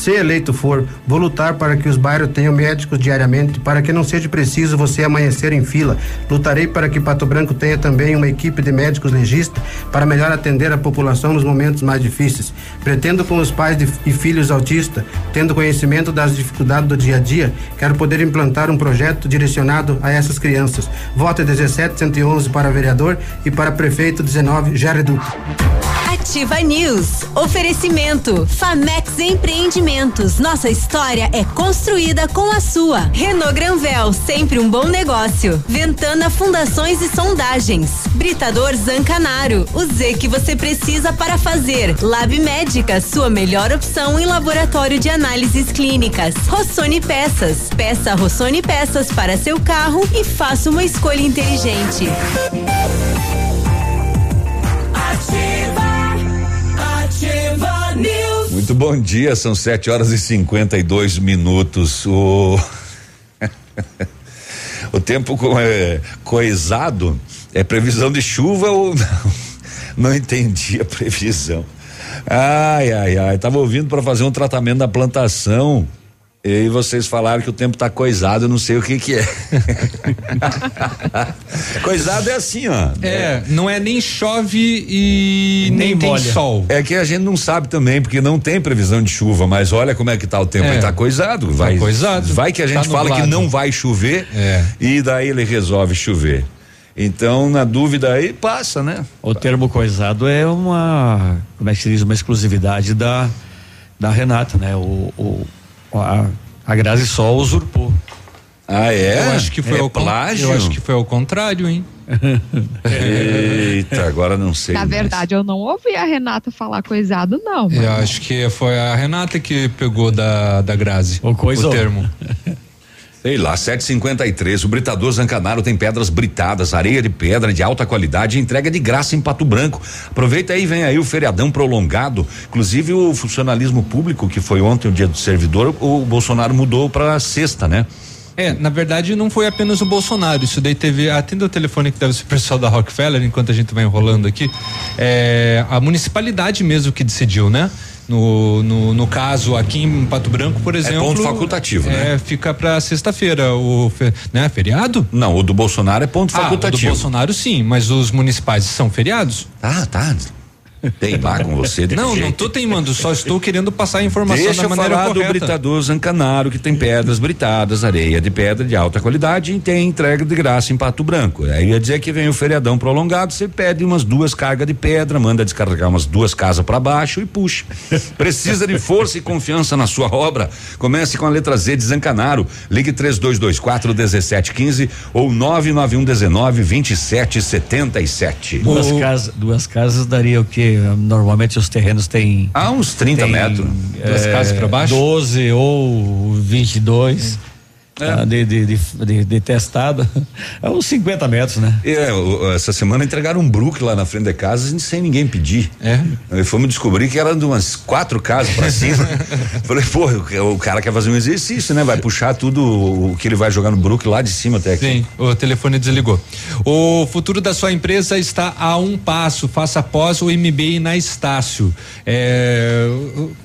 Se eleito for, vou lutar para que os bairros tenham médicos diariamente, para que não seja preciso você amanhecer em fila. Lutarei para que Pato Branco tenha também uma equipe de médicos legistas para melhor atender a população nos momentos mais difíceis. Pretendo com os pais de, e filhos autistas, tendo conhecimento das dificuldades do dia a dia, quero poder implantar um projeto direcionado a essas crianças. Voto 17111 para vereador e para prefeito 19 Jared Duque. Ativa News. Oferecimento. Famex Empreendimentos. Nossa história é construída com a sua. Renault Granvel, sempre um bom negócio. Ventana Fundações e Sondagens. Britador Zancanaro. O Z que você precisa para fazer. Lab Médica, sua melhor opção em laboratório de análises clínicas. Rossoni Peças. Peça Rossoni Peças para seu carro e faça uma escolha inteligente. Bom dia, são 7 horas e 52 minutos. O, o tempo co é, coisado é previsão de chuva ou não? Não entendi a previsão. Ai, ai, ai. Tava ouvindo para fazer um tratamento da plantação. E vocês falaram que o tempo tá coisado, eu não sei o que que é. coisado é assim, ó. É, não é nem chove e nem, tem sol. É que a gente não sabe também, porque não tem previsão de chuva, mas olha como é que tá o tempo, É. ele tá coisado, vai. coisado. Vai que a gente Tá fala que não vai chover É. e daí ele resolve chover. Então, na dúvida aí, passa, né? O termo coisado é uma, como é que se diz, uma exclusividade da, da Renata, né? O, o a, a Grazi Sol usurpou. Ah, é? Eu acho que foi É ao con- plágio? Eu acho que foi ao contrário, hein? Eita, agora não sei. Na mais. verdade, eu não ouvi a Renata falar coisado, não. Eu acho que foi a Renata que pegou da, da Grazi. O coisa- termo. Sei lá, 753. O Britador Zancanaro tem pedras britadas, areia de pedra de alta qualidade entrega de graça em Pato Branco. Aproveita aí, vem aí o feriadão prolongado. Inclusive o funcionalismo público, que foi ontem o dia do servidor, o Bolsonaro mudou para sexta, né? É, na verdade não foi apenas o Bolsonaro, isso daí teve, atenda o telefone que deve ser o pessoal da Rockefeller, enquanto a gente vai enrolando aqui, é, a municipalidade mesmo que decidiu, né? No, no, no caso aqui em Pato Branco, por exemplo. ponto facultativo, né? é, Fica para sexta-feira, o né, feriado? Não, o do Bolsonaro é ponto Ah, facultativo. o do Bolsonaro sim, mas os municipais são feriados? Ah, tá. Teimar com você desse Não, não jeito. tô teimando, só estou querendo passar a informação Deixa da eu maneira falar do. Britador Zancanaro, que tem pedras britadas, areia de pedra de alta qualidade e tem entrega de graça em Pato Branco. Aí ia dizer que vem o feriadão prolongado, você pede umas duas cargas de pedra, manda descarregar umas duas casas para baixo e puxa. Precisa de força e confiança na sua obra? Comece com a letra Z de Zancanaro. Ligue 3224 1715 ou 99119 2777. Duas, casas, duas casas daria o quê? Normalmente os terrenos têm. Ah, uns 30 tem, metros. Duas casas pra baixo? 12 ou 22. Tá, de, de, de, de, de testada. É uns 50 metros, né? É, essa semana entregaram um Brook lá na frente da casa sem ninguém pedir. É. Aí fomos descobrir que era de umas quatro casas pra cima. Falei, pô, o, cara quer fazer um exercício, né? Vai puxar tudo o que ele vai jogar no Brook lá de cima até aqui. Sim, o telefone desligou. O futuro da sua empresa está a um passo. Faça pós o MBA na Estácio. É,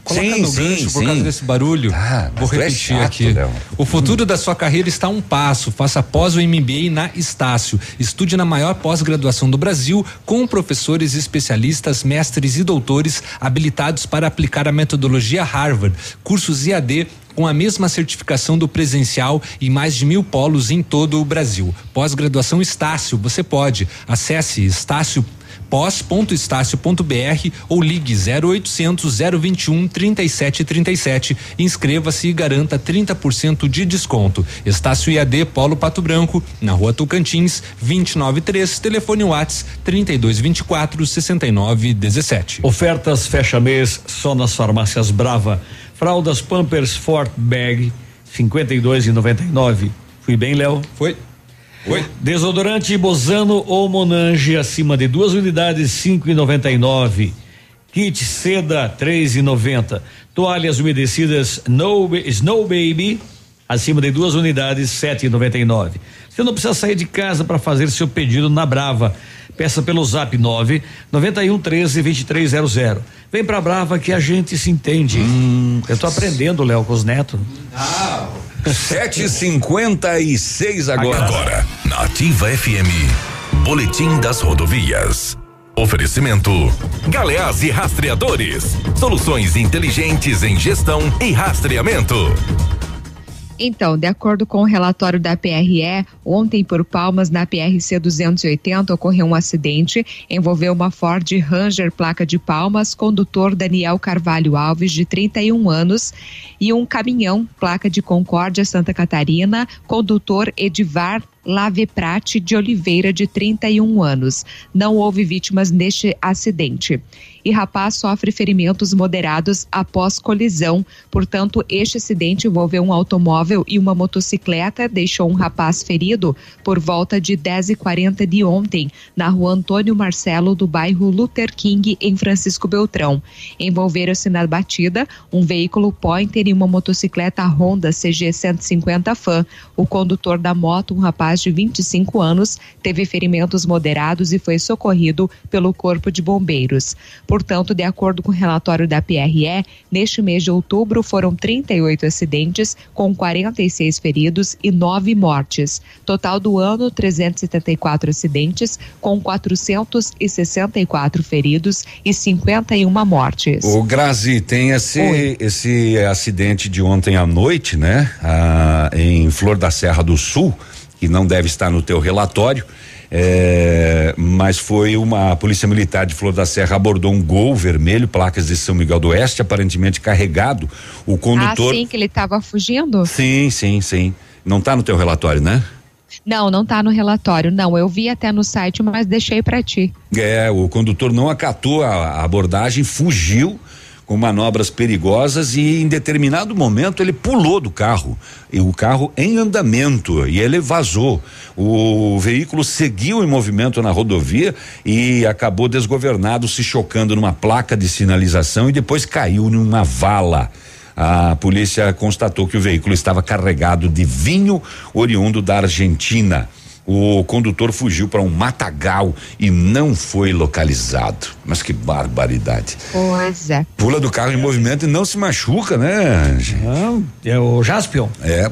coloca Sim, no sim, gancho por sim. causa desse barulho. Vou mas tu é repetir chato, aqui. Léo. O futuro da sua carreira está a um passo. Faça pós o MBA na Estácio. Estude na maior pós-graduação do Brasil com professores especialistas, mestres e doutores habilitados para aplicar a metodologia Harvard. Cursos IAD com a mesma certificação do presencial e mais de mil polos em todo o Brasil. Pós-graduação Estácio, você pode. Acesse Estácio pós.estácio.br ou ligue 0800 021 3737. Inscreva-se e garanta 30% de desconto. Estácio IAD Polo Pato Branco, na rua Tocantins, 293, telefone Whats 3224 6917. Ofertas fecha mês só nas farmácias Brava. Fraldas Pampers Fort Bag 52,99. Fui bem, Léo? Foi. Oi. Desodorante Bozano ou Monange acima de duas unidades 5,99. Kit seda 3,90. Toalhas umedecidas no, Snow Baby acima de duas unidades 7,99. Você não precisa sair de casa para fazer seu pedido na Brava. Peça pelo Zap 9 91 13 2300. Vem pra Brava que a gente se entende. Eu tô aprendendo, Léo, com os netos. Sete cinquenta e seis agora. Agora, na Ativa FM, Boletim das Rodovias. Oferecimento: Galeás e Rastreadores. Soluções inteligentes em gestão e rastreamento. Então, de acordo com o relatório da PRE, ontem por Palmas, na PRC 280, ocorreu um acidente, envolveu uma Ford Ranger placa de Palmas, condutor Daniel Carvalho Alves, de 31 anos, e um caminhão placa de Concórdia, Santa Catarina, condutor Edivar Laveprate de Oliveira, de 31 anos. Não houve vítimas neste acidente. E rapaz sofre ferimentos moderados após colisão. Portanto, este acidente envolveu um automóvel e uma motocicleta, deixou um rapaz ferido por volta de 10h40 de ontem, na rua Antônio Marcelo, do bairro Luther King, em Francisco Beltrão. Envolveram-se na batida um veículo Pointer e uma motocicleta Honda CG 150 Fan. O condutor da moto, um rapaz de 25 anos, teve ferimentos moderados e foi socorrido pelo Corpo de Bombeiros. Portanto, de acordo com o relatório da PRE, neste mês de outubro foram 38 acidentes, com 46 feridos e 9 mortes. Total do ano, 374 acidentes, com 464 feridos e 51 mortes. O Grazi tem esse esse acidente de ontem à noite, né? Ah, em Flor da Serra do Sul, que não deve estar no teu relatório. É, mas foi uma a polícia militar de Flor da Serra abordou um gol vermelho, placas de São Miguel do Oeste, aparentemente carregado. O condutor. Ah, sim, que ele estava fugindo? sim, sim, sim. Não está no teu relatório, né? Não, não tá no relatório. Não, eu vi até no site, mas deixei para ti. É, o condutor não acatou a abordagem, fugiu com manobras perigosas e em determinado momento ele pulou do carro e o carro em andamento e ele vazou. O veículo seguiu em movimento na rodovia e acabou desgovernado, se chocando numa placa de sinalização e depois caiu numa vala. A polícia constatou que o veículo estava carregado de vinho oriundo da Argentina. O condutor fugiu para um matagal e não foi localizado. Mas que barbaridade. Pois é. Pula do carro em movimento e não se machuca, né? Não, é o Jaspion. É.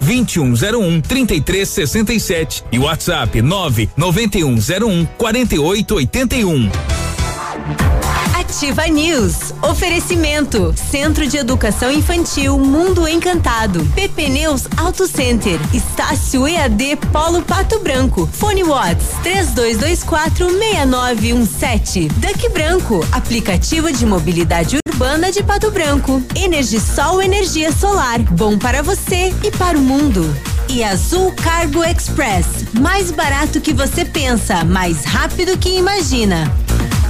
2101 3367 e WhatsApp 99101 4881. Ativa News. Oferecimento. Centro de Educação Infantil Mundo Encantado. PP Neus Auto Center. Estácio EAD Polo Pato Branco. Fone Watts 3224 6917. Duck Branco. Aplicativo de mobilidade urbana de Pato Branco. Energisol energia solar. Bom para você e para o mundo. E Azul Cargo Express. Mais barato que você pensa, mais rápido que imagina.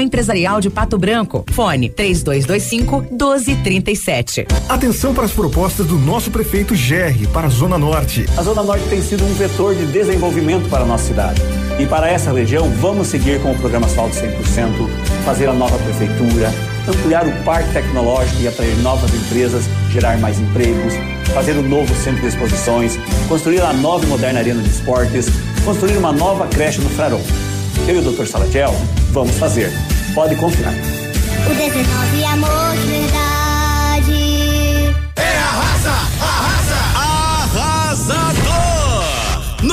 Empresarial de Pato Branco. Fone 3225 1237. Atenção para as propostas do nosso prefeito Gerri para a Zona Norte. A Zona Norte tem sido um vetor de desenvolvimento para a nossa cidade. E para essa região, vamos seguir com o programa Asfalto 100%, fazer a nova prefeitura, ampliar o parque tecnológico e atrair novas empresas, gerar mais empregos, fazer um novo centro de exposições, construir a nova e moderna arena de esportes, construir uma nova creche no Frarão. Eu e o Dr. Salatiel vamos fazer. Pode confiar. O 19 amor de verdade. É arrasa, arrasa, arrasador!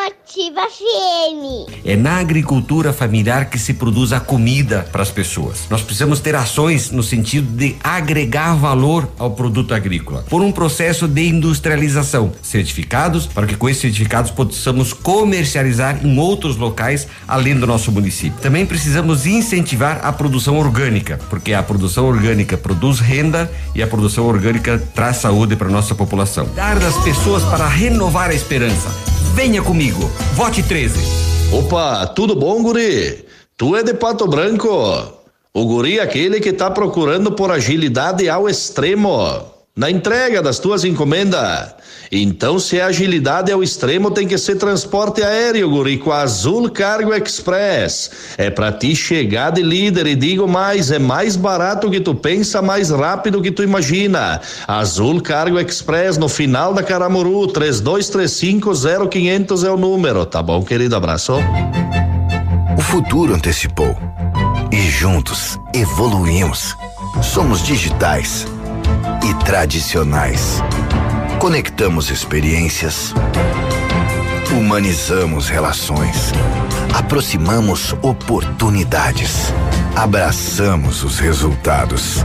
amo Ativa FM. É na agricultura familiar que se produz a comida para as pessoas. Nós precisamos ter ações no sentido de agregar valor ao produto agrícola, por um processo de industrialização, certificados para que com esses certificados possamos comercializar em outros locais além do nosso município. Também precisamos incentivar a produção orgânica, porque a produção orgânica produz renda e a produção orgânica traz saúde para nossa população. Dar das pessoas para renovar a esperança. Venha comigo. Vote 13. Opa, tudo bom, guri? Tu é de Pato Branco? O guri é aquele que tá procurando por agilidade ao extremo na entrega das tuas encomendas. Então, se é agilidade ao extremo, tem que ser transporte aéreo, guri, com a Azul Cargo Express. É pra ti chegar de líder e digo mais, é mais barato que tu pensa, mais rápido que tu imagina. Azul Cargo Express no final da Caramuru, 32350500 é o número, tá bom, querido? Abraço. O futuro antecipou. E juntos evoluímos. Somos digitais tradicionais. Conectamos experiências. Humanizamos relações. Aproximamos oportunidades. Abraçamos os resultados.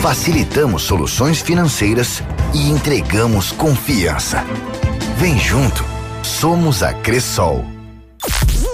Facilitamos soluções financeiras e entregamos confiança. Vem junto. Somos a Cressol.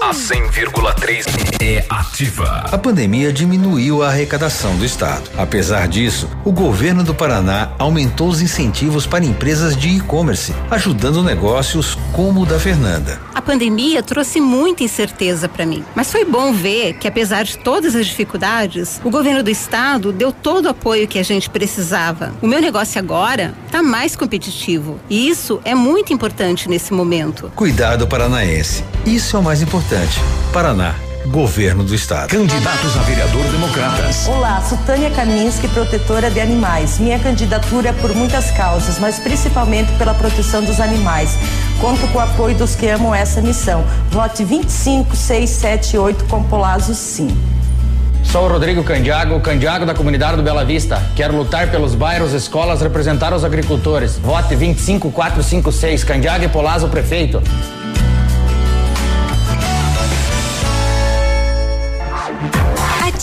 A 100,3 é ativa. A pandemia diminuiu a arrecadação do Estado. Apesar disso, o governo do Paraná aumentou os incentivos para empresas de e-commerce, ajudando negócios como o da Fernanda. A pandemia trouxe muita incerteza para mim, mas foi bom ver que, apesar de todas as dificuldades, o governo do estado deu todo o apoio que a gente precisava. O meu negócio agora está mais competitivo e isso é muito importante nesse momento. Cuidado paranaense. Isso é o mais importante. Paraná, Governo do Estado. Candidatos a vereador Democratas. Olá, sou Tânia Kaminski, protetora de animais. Minha candidatura é por muitas causas, mas principalmente pela proteção dos animais. Conto com o apoio dos que amam essa missão. Vote 25678 com Polazo sim. Sou o Rodrigo Candiago, Candiago da comunidade do Bela Vista. Quero lutar pelos bairros, escolas, representar os agricultores. Vote 25456, Candiago e Polazo prefeito.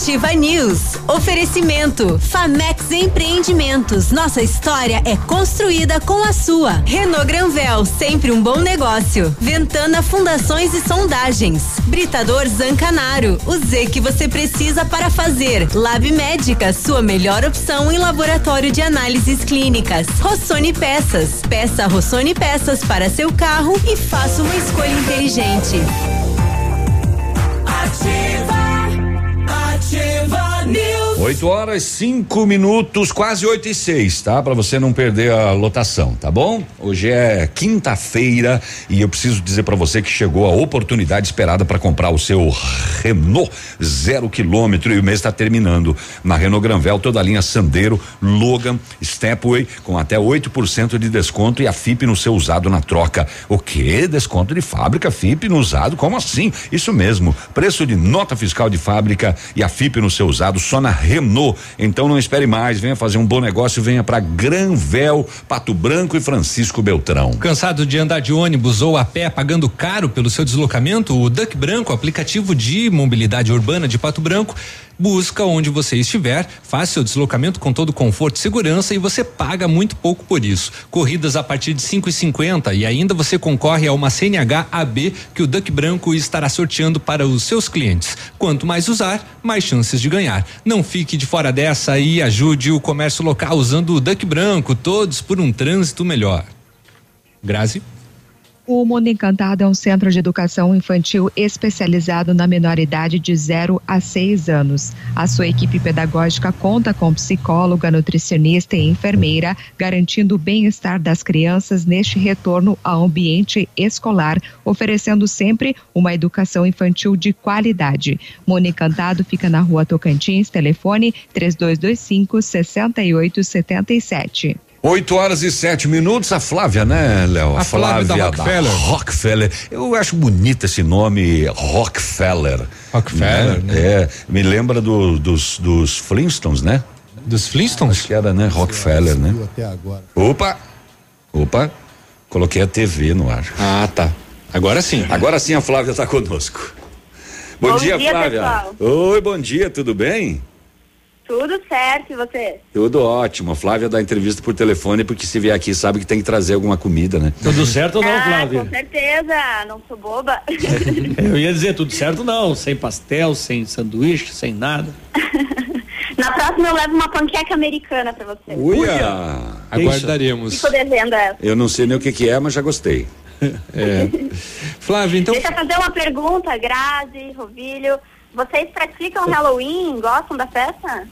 Ativa News. Oferecimento. Famex Empreendimentos. Nossa história é construída com a sua. Renault Granvel, sempre um bom negócio. Ventana Fundações e Sondagens. Britador Zancanaro. O Z que você precisa para fazer. Lab Médica, sua melhor opção em laboratório de análises clínicas. Rossoni Peças. Peça Rossoni Peças para seu carro e faça uma escolha inteligente. Ativa. Ativa News. 8 horas, 5 minutos, quase 8 e 6, tá? Para você não perder a lotação, tá bom? Hoje é quinta-feira e eu preciso dizer para você que chegou a oportunidade esperada para comprar o seu Renault zero quilômetro e o mês está terminando. Na Renault Granvel, toda a linha Sandero, Logan, Stepway, com até 8% de desconto e a FIP no seu usado na troca. O quê? Desconto de fábrica, FIP no usado? Como assim? Isso mesmo. Preço de nota fiscal de fábrica e a FIP no seu usado só na Renault. Então não espere mais, venha fazer um bom negócio, venha para Granvel, Pato Branco e Francisco Beltrão. Cansado de andar de ônibus ou a pé pagando caro pelo seu deslocamento? O Duck Branco, aplicativo de mobilidade urbana de Pato Branco, busca onde você estiver, faz seu deslocamento com todo conforto e segurança e você paga muito pouco por isso. Corridas a partir de cinco e cinquenta e ainda você concorre a uma CNH AB que o Duck Branco estará sorteando para os seus clientes. Quanto mais usar, mais chances de ganhar. Não fique de fora dessa e ajude o comércio local usando o Duck Branco, todos por um trânsito melhor. Grazi? O Mundo Encantado é um centro de educação infantil especializado na menoridade de 0 a 6 anos. A sua equipe pedagógica conta com psicóloga, nutricionista e enfermeira, garantindo o bem-estar das crianças neste retorno ao ambiente escolar, oferecendo sempre uma educação infantil de qualidade. Mundo Encantado fica na rua Tocantins, telefone 3225 6877. 8 horas e sete minutos, a Flávia, né, Léo? A Flávia da Rockefeller. Rockefeller. Eu acho bonito esse nome, Rockefeller. Rockefeller, né? É, me lembra do, dos, dos Flintstones, né? Dos Flintstones? Acho que era, né? Rockefeller, né? Até agora. Opa! Opa! Coloquei a TV no ar. Ah, tá. Agora sim. Agora sim a Flávia está conosco. Bom, Bom dia, dia, Flávia. pessoal. Oi, bom dia, tudo bem? Tudo certo, e você? Tudo ótimo. A Flávia dá entrevista por telefone porque se vier aqui sabe que tem que trazer alguma comida, né? Tudo certo ou não, ah, Flávia? com certeza, não sou boba. Eu ia dizer tudo certo não, sem pastel, sem sanduíche, sem nada. Na próxima eu levo uma panqueca americana pra você. Uia! Aguardaremos. Fico devendo essa. Eu não sei nem o que que é, mas já gostei. É. Flávia, então. Deixa eu fazer uma pergunta, Grazi, Rovilho. Vocês praticam Halloween? Gostam da festa?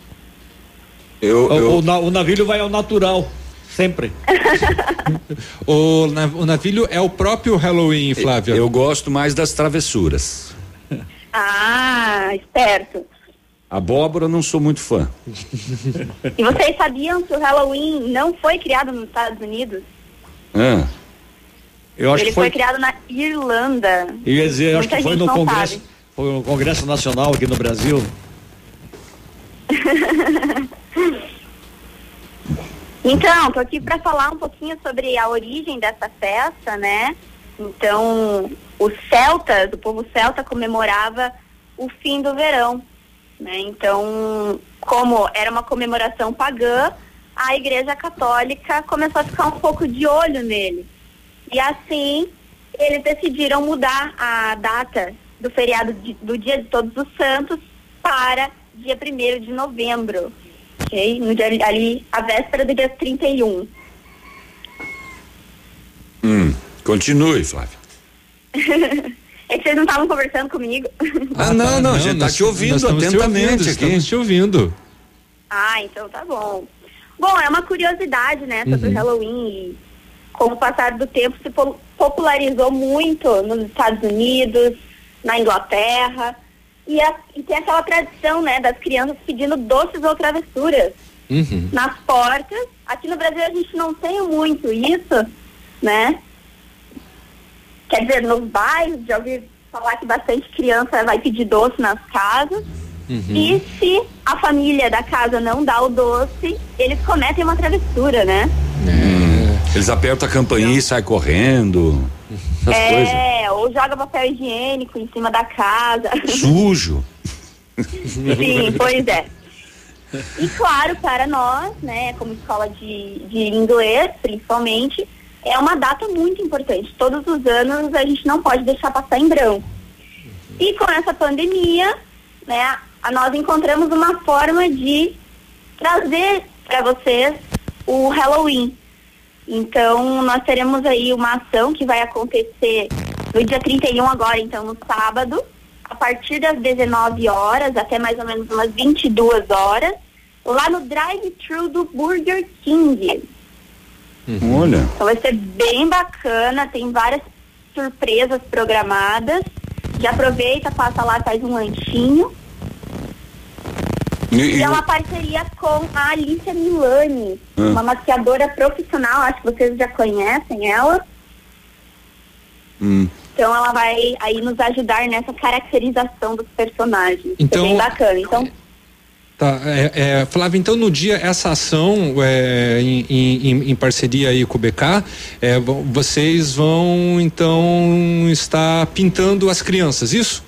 Eu, O, o na- o navio vai ao natural, sempre. O, na- o navilho é o próprio Halloween, Flávia. Eu gosto mais das travessuras. Ah, esperto. Abóbora eu não sou muito fã. E vocês sabiam que o Halloween não foi criado nos Estados Unidos? Ah, Eu acho Ele que foi, foi criado na Irlanda. eu ia dizer, eu acho que foi no Congresso, sabe. foi no Congresso Nacional aqui no Brasil. Então, tô aqui para falar um pouquinho sobre a origem dessa festa, né? Então, os celtas, o povo celta comemorava o fim do verão, né? Então, como era uma comemoração pagã, a Igreja Católica começou a ficar um pouco de olho nele. E assim, eles decidiram mudar a data do feriado de- do Dia de Todos os Santos para dia 1 de novembro. Ok? No dia, ali, a véspera do dia 31. Hum, continue, Flávia. é que vocês não estavam conversando comigo. Ah, não, não, a gente tá nós- te ouvindo estamos te atentamente ouvindo, aqui. Estamos te ouvindo. Ah, então tá bom. Bom, é uma curiosidade, né, sobre Uhum. o Halloween. E com o passar do tempo se po- popularizou muito nos Estados Unidos, na Inglaterra. E, a- e tem aquela tradição, né, das crianças pedindo doces ou travessuras Uhum. nas portas. Aqui no Brasil a gente não tem muito isso, né? Quer dizer, nos bairros, já ouvi falar que bastante criança vai pedir doce nas casas. E se a família da casa não dá o doce, eles cometem uma travessura, né? Hum, Eles apertam a campainha e saem correndo. Essas coisas. é, ou joga papel higiênico em cima da casa. Sujo. Sim, pois é. E claro, para nós, né, como escola de, de inglês, principalmente, é uma data muito importante. Todos os anos a gente não pode deixar passar em branco. E com essa pandemia, né, a- nós encontramos uma forma de trazer para vocês o Halloween. Então, nós teremos aí uma ação que vai acontecer no dia 31 agora, então no sábado, a partir das 19 horas até mais ou menos umas 22 horas, lá no drive-thru do Burger King. Olha. Então vai ser bem bacana, tem várias surpresas programadas. Já aproveita, passa lá, faz um lanchinho. E- E é uma parceria com a Alicia Milani, Ah. uma maquiadora profissional, acho que vocês já conhecem ela. Hum. Então ela vai aí nos ajudar nessa caracterização dos personagens. Então- é bem bacana. Então, Tá, é, é, Flávio, então no dia essa ação é, em, em- em parceria aí com o BK, é, vo- vocês vão então estar pintando as crianças, isso?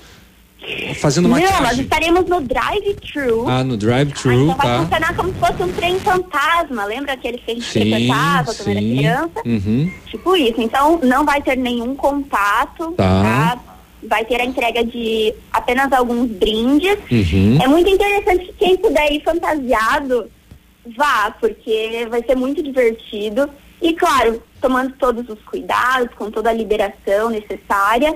Fazendo não, nós estaremos no drive-thru. Ah, no Ah, drive-thru, então vai tá? funcionar como se fosse um trem fantasma. Lembra aquele que a gente Sim, fantasma quando era criança? Uhum. Tipo isso. Então não vai ter nenhum contato, Tá. tá? Vai ter a entrega de apenas alguns brindes. Uhum. É muito interessante que quem puder ir fantasiado, vá, porque vai ser muito divertido. E claro, tomando todos os cuidados, com toda a liberação necessária,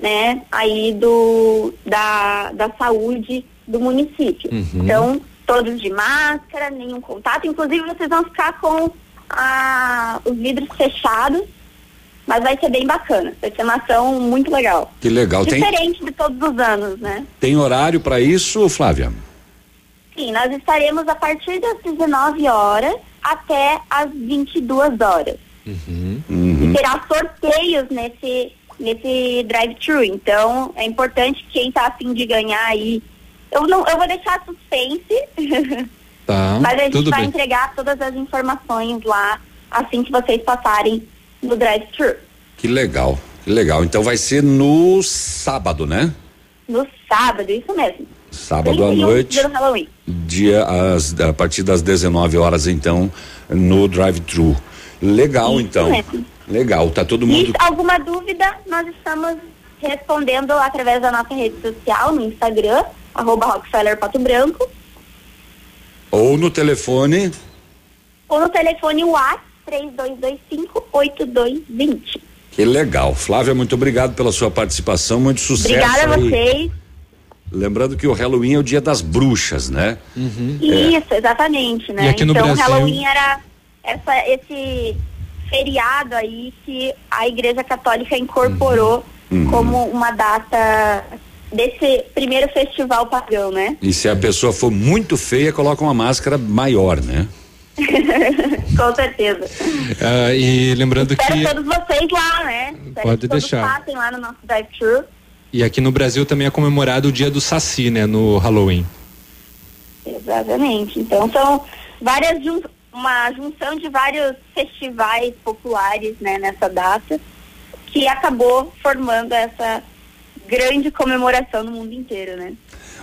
né, aí do, da, da saúde do município. Uhum. Então, todos de máscara, nenhum contato. Inclusive, vocês vão ficar com a, os vidros fechados, mas vai ser bem bacana. Vai ser uma ação muito legal. Que legal. Tem, Diferente de todos os anos, né? tem horário para isso, Flávia? Sim, nós estaremos a partir das 19 horas até as 22 horas. Uhum. E terá sorteios nesse, nesse drive-thru. Então, é importante quem está afim de ganhar aí. Eu, não, eu vou deixar suspense, Tá, mas a gente vai bem. entregar todas as informações lá assim que vocês passarem no drive-thru. Que legal, que legal. Então vai ser no sábado, né? No sábado, isso mesmo. Sábado à 31, noite, dia às- a partir das 19 horas, então, no drive-thru. Legal, então. mesmo. Legal, tá todo mundo. E alguma dúvida, nós estamos respondendo através da nossa rede social, no Instagram, arroba Rockefeller Pato Branco, Ou no telefone. ou no telefone WhatsApp 3225-8220. Que legal. Flávia, muito obrigado pela sua participação. Muito sucesso. Obrigada a vocês. Lembrando que o Halloween é o dia das bruxas, né? É. Isso, exatamente, né? E aqui no então, Brasil- Halloween era essa, esse feriado aí que a Igreja Católica incorporou Uhum. como uma data desse primeiro festival pagão, né? E se a pessoa for muito feia, coloca uma máscara maior, né? Com certeza. Ah, e lembrando Espero que todos vocês lá, né? Espero Pode deixar. passem lá no nosso drive-thru. e aqui no Brasil também é comemorado o dia do Saci, né, no Halloween. Exatamente. Então são várias uma junção de vários festivais populares, né, nessa data, que acabou formando essa grande comemoração no mundo inteiro, né?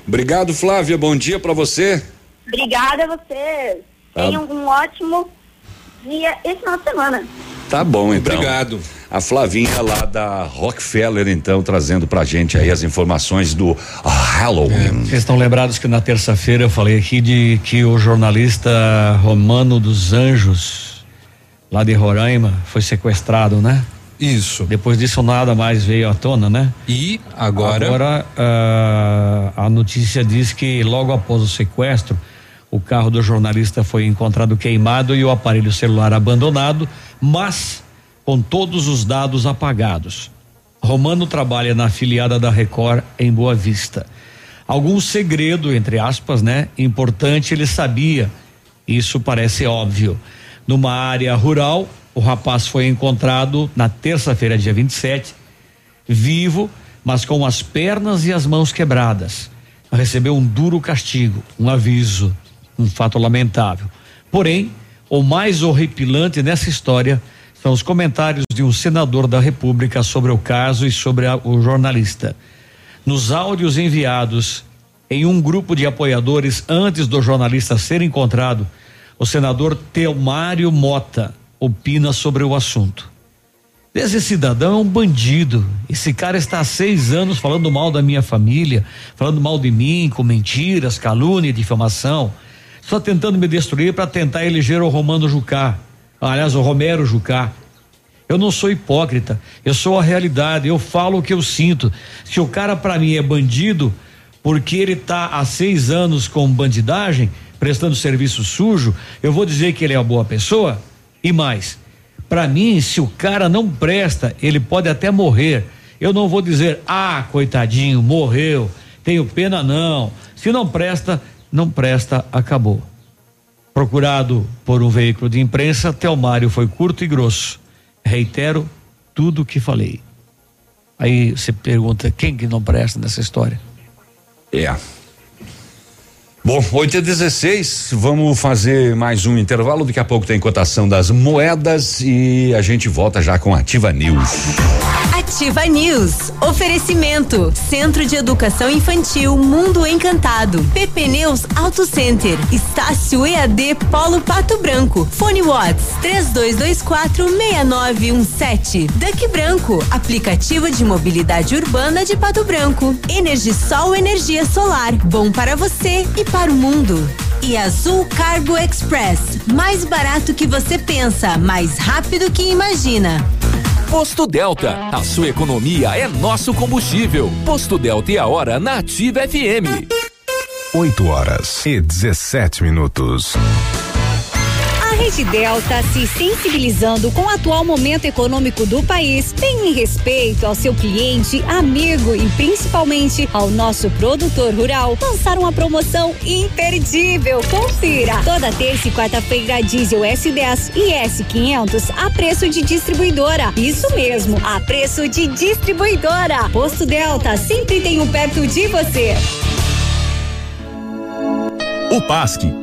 Obrigado, Flávia. Bom dia para você. Obrigada a vocês. Tá. Tenham um ótimo dia esse final de semana. Tá bom, então. Obrigado. A Flavinha lá da Rockefeller, então, trazendo pra gente aí as informações do Halloween. Vocês estão lembrados que na terça-feira eu falei aqui de que o jornalista Romano dos Anjos, lá de Roraima, foi sequestrado, né? Isso. Depois disso nada mais veio à tona, né? E agora? Agora ah, a notícia diz que logo após o sequestro, o carro do jornalista foi encontrado queimado e o aparelho celular abandonado, mas com todos os dados apagados. Romano trabalha na afiliada da Record em Boa Vista. Algum segredo, entre aspas, né? Importante ele sabia. Isso parece óbvio. Numa área rural, o rapaz foi encontrado na terça-feira, dia 27, vivo, mas com as pernas e as mãos quebradas. Recebeu um duro castigo, um aviso, um fato lamentável. Porém, o mais horripilante nessa história são os comentários de um senador da República sobre o caso e sobre a- o jornalista. Nos áudios enviados em um grupo de apoiadores antes do jornalista ser encontrado, o senador Teomário Mota opina sobre o assunto. Esse cidadão é um bandido. Esse cara está há seis anos falando mal da minha família, falando mal de mim, com mentiras, calúnia difamação, só tentando me destruir para tentar eleger o Romano Jucá. Aliás, o Romero Jucá. Eu não sou hipócrita, eu sou a realidade, eu falo o que eu sinto. Se o cara para mim é bandido, porque ele tá há seis anos com bandidagem, prestando serviço sujo, eu vou dizer que ele é uma boa pessoa? E mais, para mim, se o cara não presta, ele pode até morrer. Eu não vou dizer, ah, coitadinho, morreu, tenho pena não. Se não presta, não presta, acabou. Procurado por um veículo de imprensa, Telmário foi curto e grosso. Reitero tudo o que falei. Aí você pergunta, quem que não presta nessa história? É. Bom, 8 e 16 vamos fazer mais um intervalo. Daqui a pouco tem cotação das moedas e a gente volta já com Ativa News. Ativa News. Oferecimento. Centro de Educação Infantil Mundo Encantado. PP Neus Auto Center. Estácio EAD Polo Pato Branco. Fone Watts 32246917. Duck Branco. Aplicativo de mobilidade urbana de Pato Branco. Energisol Energia Solar. Bom para você e para o mundo. E Azul Cargo Express. Mais barato que você pensa, mais rápido que imagina. Posto Delta, a sua economia é nosso combustível. Posto Delta e a hora na Ativa FM. 8 horas e 17 minutos. A Rede Delta, se sensibilizando com o atual momento econômico do país, tem em respeito ao seu cliente, amigo e principalmente ao nosso produtor rural, lançar uma promoção imperdível. Confira! Toda terça e quarta-feira, diesel S10 e S500 a preço de distribuidora. Isso mesmo, a preço de distribuidora. Posto Delta sempre tem um perto de você. O PASC,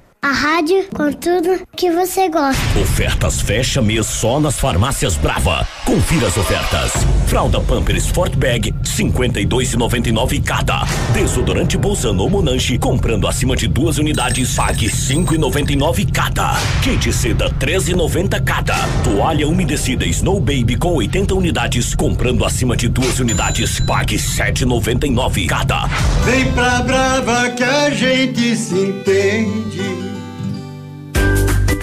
A rádio com tudo que você gosta. Ofertas fecha mês só nas farmácias Brava. Confira as ofertas. Fralda Pampers Sport Bag 52,99 cada. Desodorante Bolsano Monange comprando acima de duas unidades pague 5,99 cada. Kit seda 13,90 cada. Toalha umedecida Snow Baby com 80 unidades comprando acima de duas unidades pague 7,99 cada. Vem pra Brava que a gente se entende.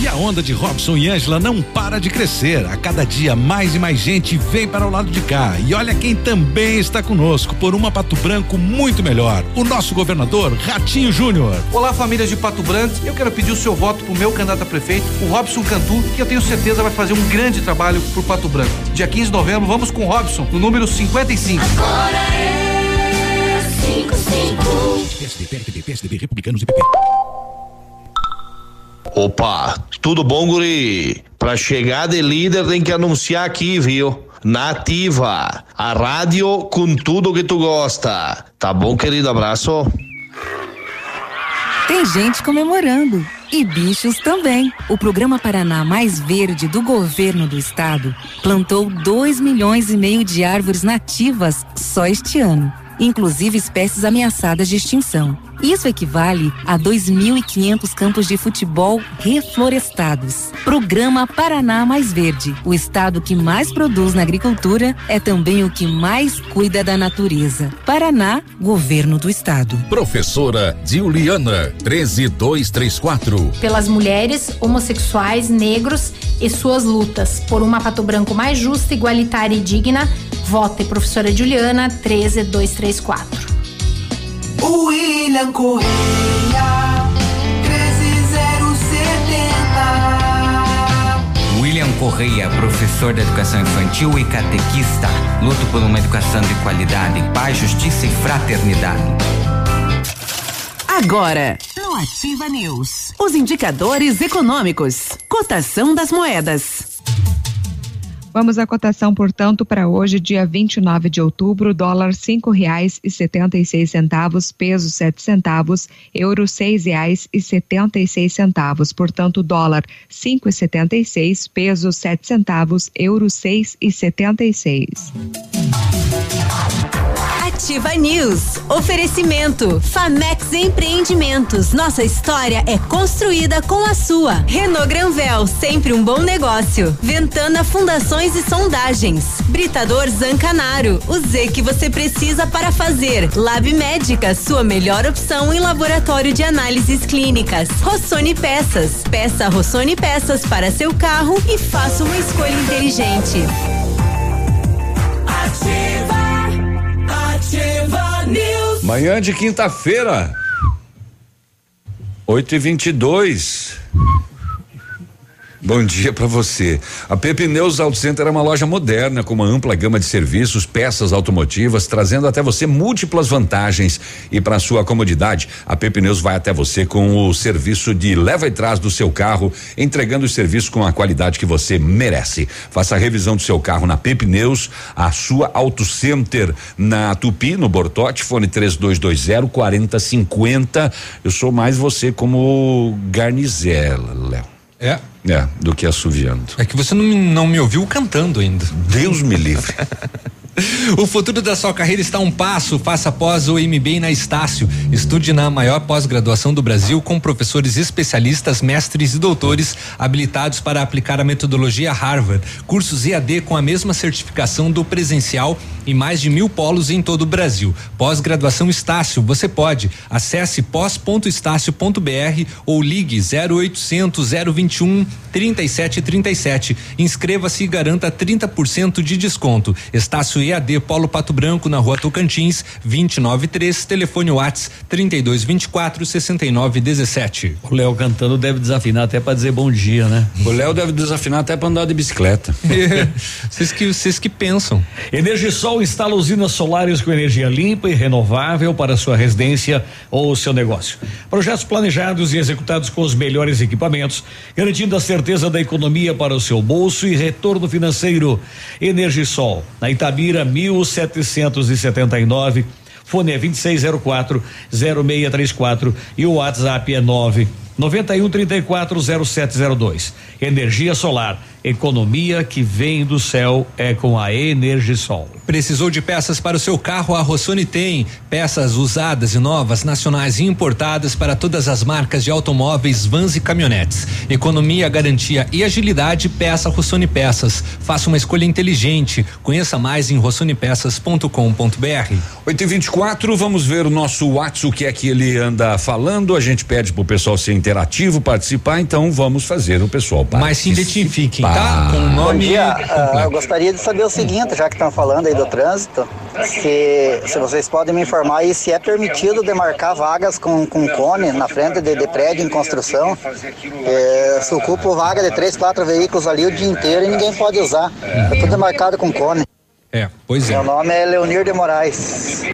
e a onda de Robson e Ângela não para de crescer. A cada dia mais e mais gente vem para o lado de cá. E olha quem também está conosco por uma Pato Branco muito melhor. O nosso governador Ratinho Júnior. Olá, famílias de Pato Branco. Eu quero pedir o seu voto para o meu candidato a prefeito, o Robson Cantu, que eu tenho certeza vai fazer um grande trabalho por Pato Branco. Dia 15 de novembro, vamos com o Robson, no número 55. Agora é 55. PSDB, PSDB, PSDB, Republicanos e PP. Opa, tudo bom, guri? Pra chegar de líder tem que anunciar aqui, viu? Nativa, a rádio com tudo que tu gosta. Tá bom, querido? Abraço. Tem gente comemorando. E bichos também. O programa Paraná Mais Verde do governo do estado plantou 2 milhões e meio de árvores nativas só este ano, inclusive espécies ameaçadas de extinção. Isso equivale a 2.500 campos de futebol reflorestados. Programa Paraná Mais Verde. O estado que mais produz na agricultura é também o que mais cuida da natureza. Paraná, governo do estado. Professora Juliana, 13234. Pelas mulheres, homossexuais, negros e suas lutas. Por uma Pato Branco mais justa, igualitária e digna, vote professora Juliana, 13234. William Correia 13070 William Correia, professor de educação infantil e catequista. Luto por uma educação de qualidade, paz, justiça e fraternidade. Agora, no Ativa News, os indicadores econômicos, cotação das moedas. Vamos à cotação, portanto, para hoje, dia 29 de outubro, dólar cinco reais e setenta e seis centavos, peso sete centavos, euro seis reais e setenta e seis centavos. Portanto, dólar cinco e setenta e seis, peso sete centavos, euro seis e setenta e seis. Ativa News. Oferecimento. Famex Empreendimentos. Nossa história é construída com a sua. Renault Granvel, sempre um bom negócio. Ventana Fundações e Sondagens. Britador Zancanaro. O Z que você precisa para fazer. Lab Médica, sua melhor opção em laboratório de análises clínicas. Rossoni Peças. Peça Rossoni Peças para seu carro e faça uma escolha inteligente. Ativa. Manhã de quinta-feira. 8 e 22 Bom dia para você. A Pepineus Auto Center é uma loja moderna com uma ampla gama de serviços, peças automotivas, trazendo até você múltiplas vantagens. E para sua comodidade, a Pepineus vai até você com o serviço de leva e trás do seu carro, entregando o serviço com a qualidade que você merece. Faça a revisão do seu carro na Pepineus, a sua Auto Center na Tupi, no Bortote, fone 3220 4050. Eu sou mais você como Garnizela, Léo. É? É, do que assoviando. É que você não, me- não me ouviu cantando ainda. Deus me livre. O futuro da sua carreira está um passo. Faça pós ou MBA na Estácio. Estude na maior pós-graduação do Brasil com professores especialistas, mestres e doutores habilitados para aplicar a metodologia Harvard. Cursos EAD com a mesma certificação do presencial e mais de mil polos em todo o Brasil. Pós-graduação Estácio, você pode. Acesse pós.estácio.br ou ligue 0800 021 3737. Inscreva-se e garanta 30% de desconto. Estácio EAD Polo Pato Branco na Rua Tocantins, 293, telefone Whats 3224 6917. O Léo cantando deve desafinar até para dizer bom dia, né? O Léo deve desafinar até para andar de bicicleta. Vocês que vocês que pensam. Energisol instala usinas solares com energia limpa e renovável para sua residência ou seu negócio. Projetos planejados e executados com os melhores equipamentos, garantindo a certeza da economia para o seu bolso e retorno financeiro. Energisol, na Itabira 1779. Fone é 2604 0634 e o WhatsApp é 9 91 34 0702. Energia solar, economia que vem do céu é com a Energisol. Precisou de peças para o seu carro? A Rossoni tem. Peças usadas e novas, nacionais e importadas para todas as marcas de automóveis, vans e caminhonetes. Economia, garantia e agilidade, peça Rossoni Peças. Faça uma escolha inteligente. Conheça mais em rossonipeças.com.br. 8 e 24 vamos ver o nosso WhatsApp, o que é que ele anda falando. A gente pede pro pessoal ser interativo, participar, então vamos fazer o pessoal participar. Mas se identifiquem, tá? Com o nome. Bom dia, ah, eu gostaria de saber o seguinte, já que estão falando aí do trânsito, se, se vocês podem me informar aí se é permitido demarcar vagas com, com cone na frente de, de prédio em construção. É, se ocupa vaga de três, quatro veículos ali o dia inteiro e ninguém pode usar. É tudo demarcado com cone. É, pois é. Meu nome é Leonir de Moraes.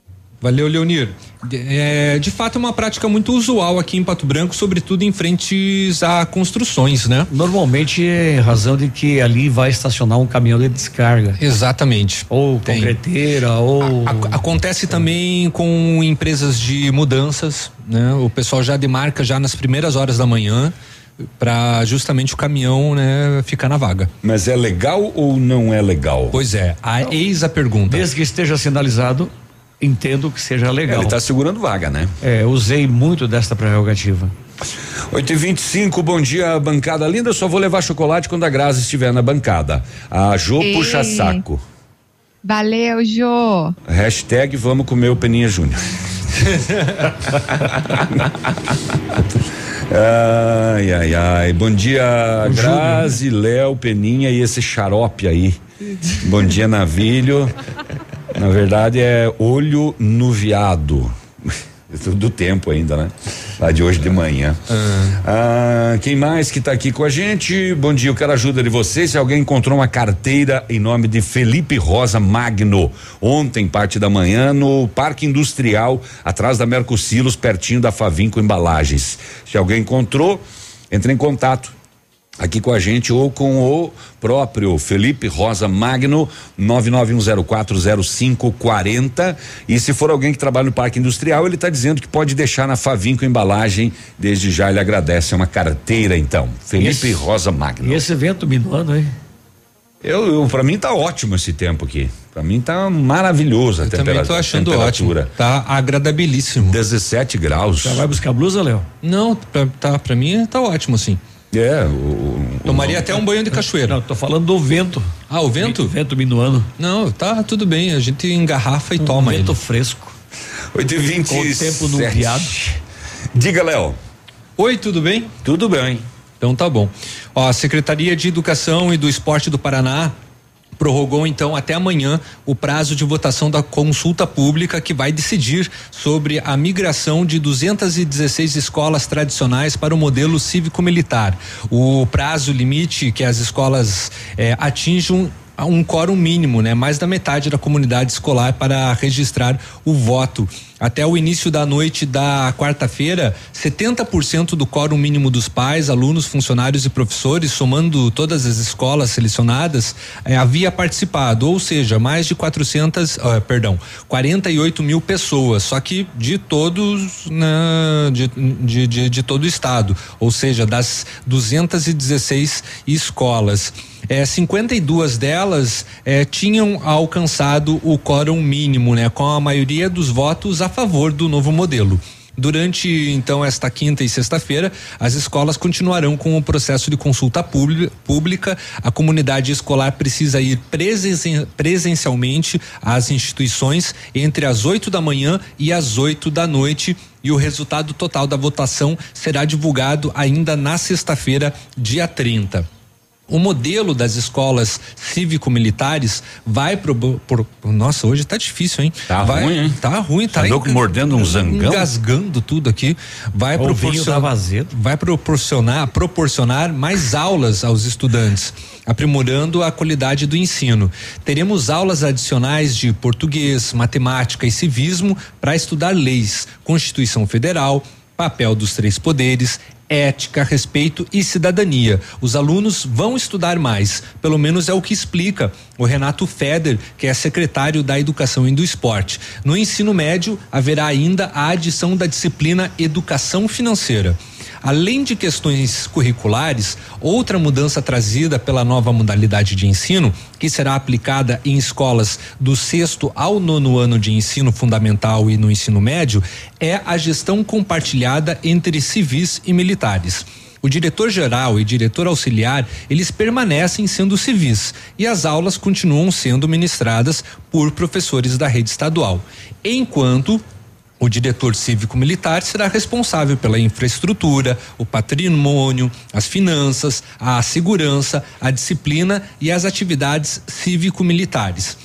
Valeu, Leonir. É, de fato, é uma prática muito usual aqui em Pato Branco, sobretudo em frentes a construções, né? Normalmente é razão de que ali vai estacionar um caminhão de descarga. Exatamente. Ou Tem. concreteira, ou. A, a, acontece também com empresas de mudanças, né? O pessoal já demarca já nas primeiras horas da manhã para justamente o caminhão, né, ficar na vaga. Mas é legal ou não é legal? Pois é, a, eis a pergunta. Desde que esteja sinalizado, entendo que seja legal. Ele está segurando vaga, né? É, usei muito desta prerrogativa. 8 e 25 bom dia, bancada linda. Eu só vou levar chocolate quando a Graça estiver na bancada. A Jô Ei. puxa saco. Valeu, Jô. Hashtag vamos comer o Peninha Júnior. ai, ai, ai. Bom dia, Grazi, Léo, Peninha e esse xarope aí. Bom dia, Navilho. Na verdade é olho nuviado. Do tempo ainda, né? Lá de hoje de manhã. Ah, quem mais que está aqui com a gente? Bom dia, eu quero a ajuda de vocês. Se alguém encontrou uma carteira em nome de Felipe Rosa Magno, ontem, parte da manhã, no Parque Industrial, atrás da Mercosilos, pertinho da Favinco Embalagens. Se alguém encontrou, entre em contato aqui com a gente ou com o próprio Felipe Rosa Magno 991040540 e se for alguém que trabalha no parque industrial ele está dizendo que pode deixar na Favinco embalagem desde já ele agradece é uma carteira então Felipe Esse- Rosa Magno E esse evento minuano, hein? eu, eu para mim tá ótimo esse tempo aqui para mim tá maravilhoso a Eu também temperatura tô achando temperatura. ótimo. Tá agradabilíssimo. 17 graus Já vai buscar blusa, Léo? Não, pra, tá, pra mim tá ótimo assim. É, o, Tomaria até um banho de cachoeira. Não, tô falando do vento. Ah, o vento? Vento minuano. Não, tá tudo bem, a gente engarrafa e toma vento ele. fresco. 8 e 20 Com o tempo nuviado. diga Léo Oi, tudo bem? tudo bem Então tá bom. Ó, a Secretaria de Educação e do Esporte do Paraná prorrogou então até amanhã o prazo de votação da consulta pública que vai decidir sobre a migração de 216 escolas tradicionais para o modelo cívico-militar. O prazo limite que as escolas eh, atinjam um quórum mínimo, né? Mais da metade da comunidade escolar para registrar o voto. Até o início da noite da quarta-feira, 70% do quórum mínimo dos pais, alunos, funcionários e professores, somando todas as escolas selecionadas, eh, havia participado, ou seja, mais de 400, ah, perdão, 48 mil pessoas, só que de todos, né, de, de, de, de todo o estado, ou seja, das 216 escolas. É, 52 delas é, tinham alcançado o quórum mínimo, né? Com a maioria dos votos a favor do novo modelo. Durante então esta quinta e sexta-feira, as escolas continuarão com o processo de consulta pública. A comunidade escolar precisa ir presen presencialmente às instituições entre as 8 da manhã e as 8 da noite e o resultado total da votação será divulgado ainda na sexta-feira, dia 30. O modelo das escolas cívico-militares vai pro, pro, nossa, hoje tá difícil, hein? Tá vai, ruim, hein? Tá ruim, tá Andou mordendo um zangão. Engasgando tudo aqui. Vai proporcionar, vai proporcionar, proporcionar mais aulas aos estudantes, aprimorando a qualidade do ensino. Teremos aulas adicionais de português, matemática e civismo para estudar leis, Constituição Federal, papel dos três poderes, ética, respeito e cidadania. Os alunos vão estudar mais, pelo menos é o que explica o Renato Feder, que é secretário da Educação e do Esporte. No ensino médio, haverá ainda a adição da disciplina Educação Financeira. Além de questões curriculares, outra mudança trazida pela nova modalidade de ensino, que será aplicada em escolas do sexto ao nono ano de ensino fundamental e no ensino médio, é a gestão compartilhada entre civis e militares. O diretor-geral e diretor auxiliar, eles permanecem sendo civis e as aulas continuam sendo ministradas por professores da rede estadual. Enquanto o diretor cívico-militar será responsável pela infraestrutura, o patrimônio, as finanças, a segurança, a disciplina e as atividades cívico-militares.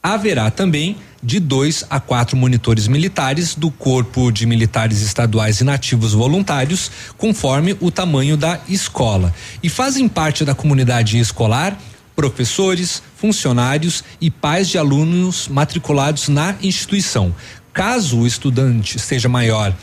Haverá também de dois a quatro monitores militares do Corpo de Militares Estaduais e Nativos Voluntários, conforme o tamanho da escola. E fazem parte da comunidade escolar professores, funcionários e pais de alunos matriculados na instituição. Caso o estudante seja maior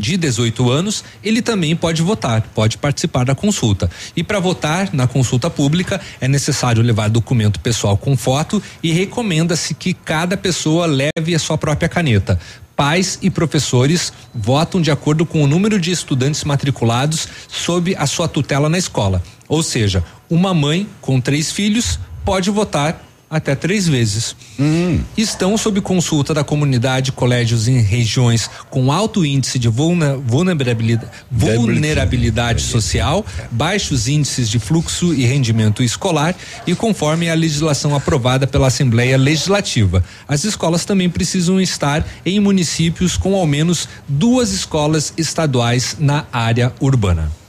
de 18 anos, ele também pode votar, pode participar da consulta. E para votar na consulta pública é necessário levar documento pessoal com foto e recomenda-se que cada pessoa leve a sua própria caneta. Pais e professores votam de acordo com o número de estudantes matriculados sob a sua tutela na escola. Ou seja, uma mãe com três filhos pode votar até três vezes. Estão sob consulta da comunidade colégios em regiões com alto índice de vulnerabilidade, vulnerabilidade social, baixos índices de fluxo e rendimento escolar e conforme a legislação aprovada pela Assembleia Legislativa. As escolas também precisam estar em municípios com ao menos duas escolas estaduais na área urbana.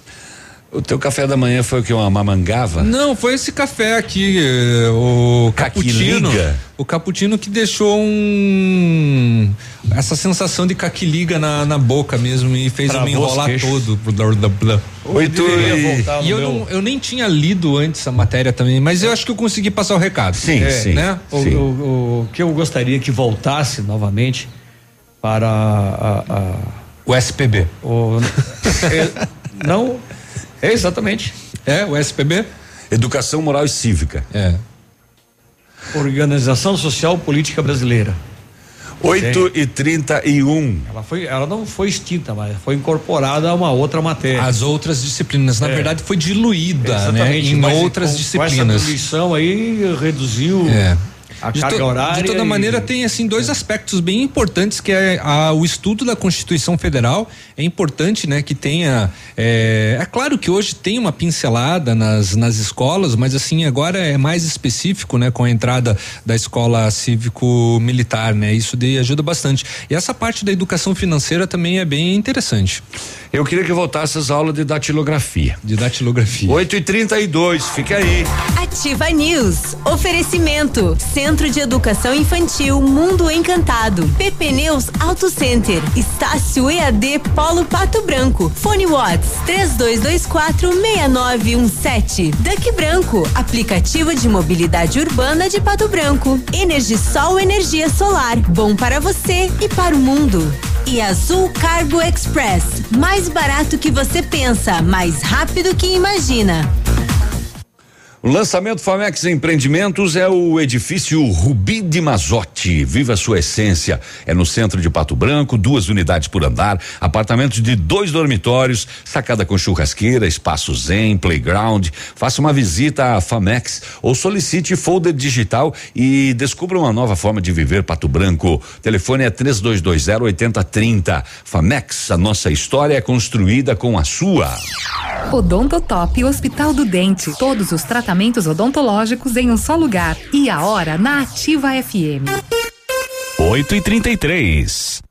O teu café da manhã foi o que? Uma mamangava? Não, foi esse café aqui, eh, o cappuccino. Caquiliga? O cappuccino que deixou um essa sensação de caquiliga na, na boca mesmo e fez eu me enrolar queixos. todo. Blá, blá, blá. Oito deveria e- E eu, não, eu nem tinha lido antes a matéria também, mas eu acho que eu consegui passar o recado. Sim, É, sim. Né? O, o- o que eu gostaria que voltasse novamente para a, a- O SPB. o, é, não é exatamente É, o SPB? Educação moral e cívica. É. Organização Social Política Brasileira. 8 e 31 Ela foi, ela não foi extinta, mas foi incorporada a uma outra matéria. As outras disciplinas, na É. verdade, foi diluída, né? Em outras com- Com disciplinas. essa diluição aí reduziu É. a De, carga to- horária. de toda e- maneira, tem assim dois aspectos bem importantes que é a- o estudo da Constituição Federal. É importante, né, que tenha. É, é claro que hoje tem uma pincelada nas, nas escolas, mas assim agora é mais específico, né, com a entrada da escola cívico-militar, né? Isso daí ajuda bastante. E essa parte da educação financeira também é bem interessante. Eu queria que voltasse as aulas de datilografia. De datilografia. 8 e 32 fica aí. Ativa News. Oferecimento. Centro de Educação Infantil Mundo Encantado. PP Neus Auto Center. Estácio EAD Polo Pato Branco. Fone Watts 32246917. Duck Branco. Aplicativo de mobilidade urbana de Pato Branco. Energisol Energia Solar. Bom para você e para o mundo. E Azul Cargo Express. Mais barato que você pensa, mais rápido que imagina. O lançamento Famex Empreendimentos é o edifício Rubi de Mazotti. Viva sua essência. É no centro de Pato Branco, duas unidades por andar, apartamentos de dois dormitórios, sacada com churrasqueira, espaço zen, playground. Faça uma visita à Famex ou solicite folder digital e descubra uma nova forma de viver Pato Branco. Telefone é 3220 8030. Famex, a nossa história é construída com a sua. Odontotop Hospital do Dente. Todos os tratamentos odontológicos em um só lugar. E a hora na Ativa FM. 8 e 33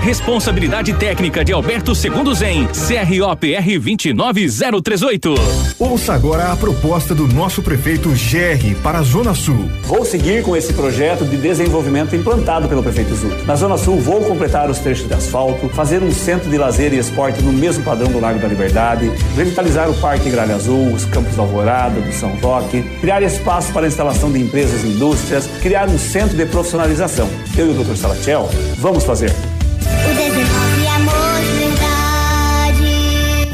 Responsabilidade técnica de Alberto Segundo Zen, CROPR 29038. Ouça agora a proposta do nosso prefeito GR para a Zona Sul. Vou seguir com esse projeto de desenvolvimento implantado pelo prefeito Zuc. Na Zona Sul, vou completar os trechos de asfalto, fazer um centro de lazer e esporte no mesmo padrão do Lago da Liberdade, revitalizar o Parque Gralha Azul, os campos da Alvorada, do São Roque, criar espaço para a instalação de empresas e indústrias, criar um centro de profissionalização. Eu e o Dr. Salatiel vamos fazer.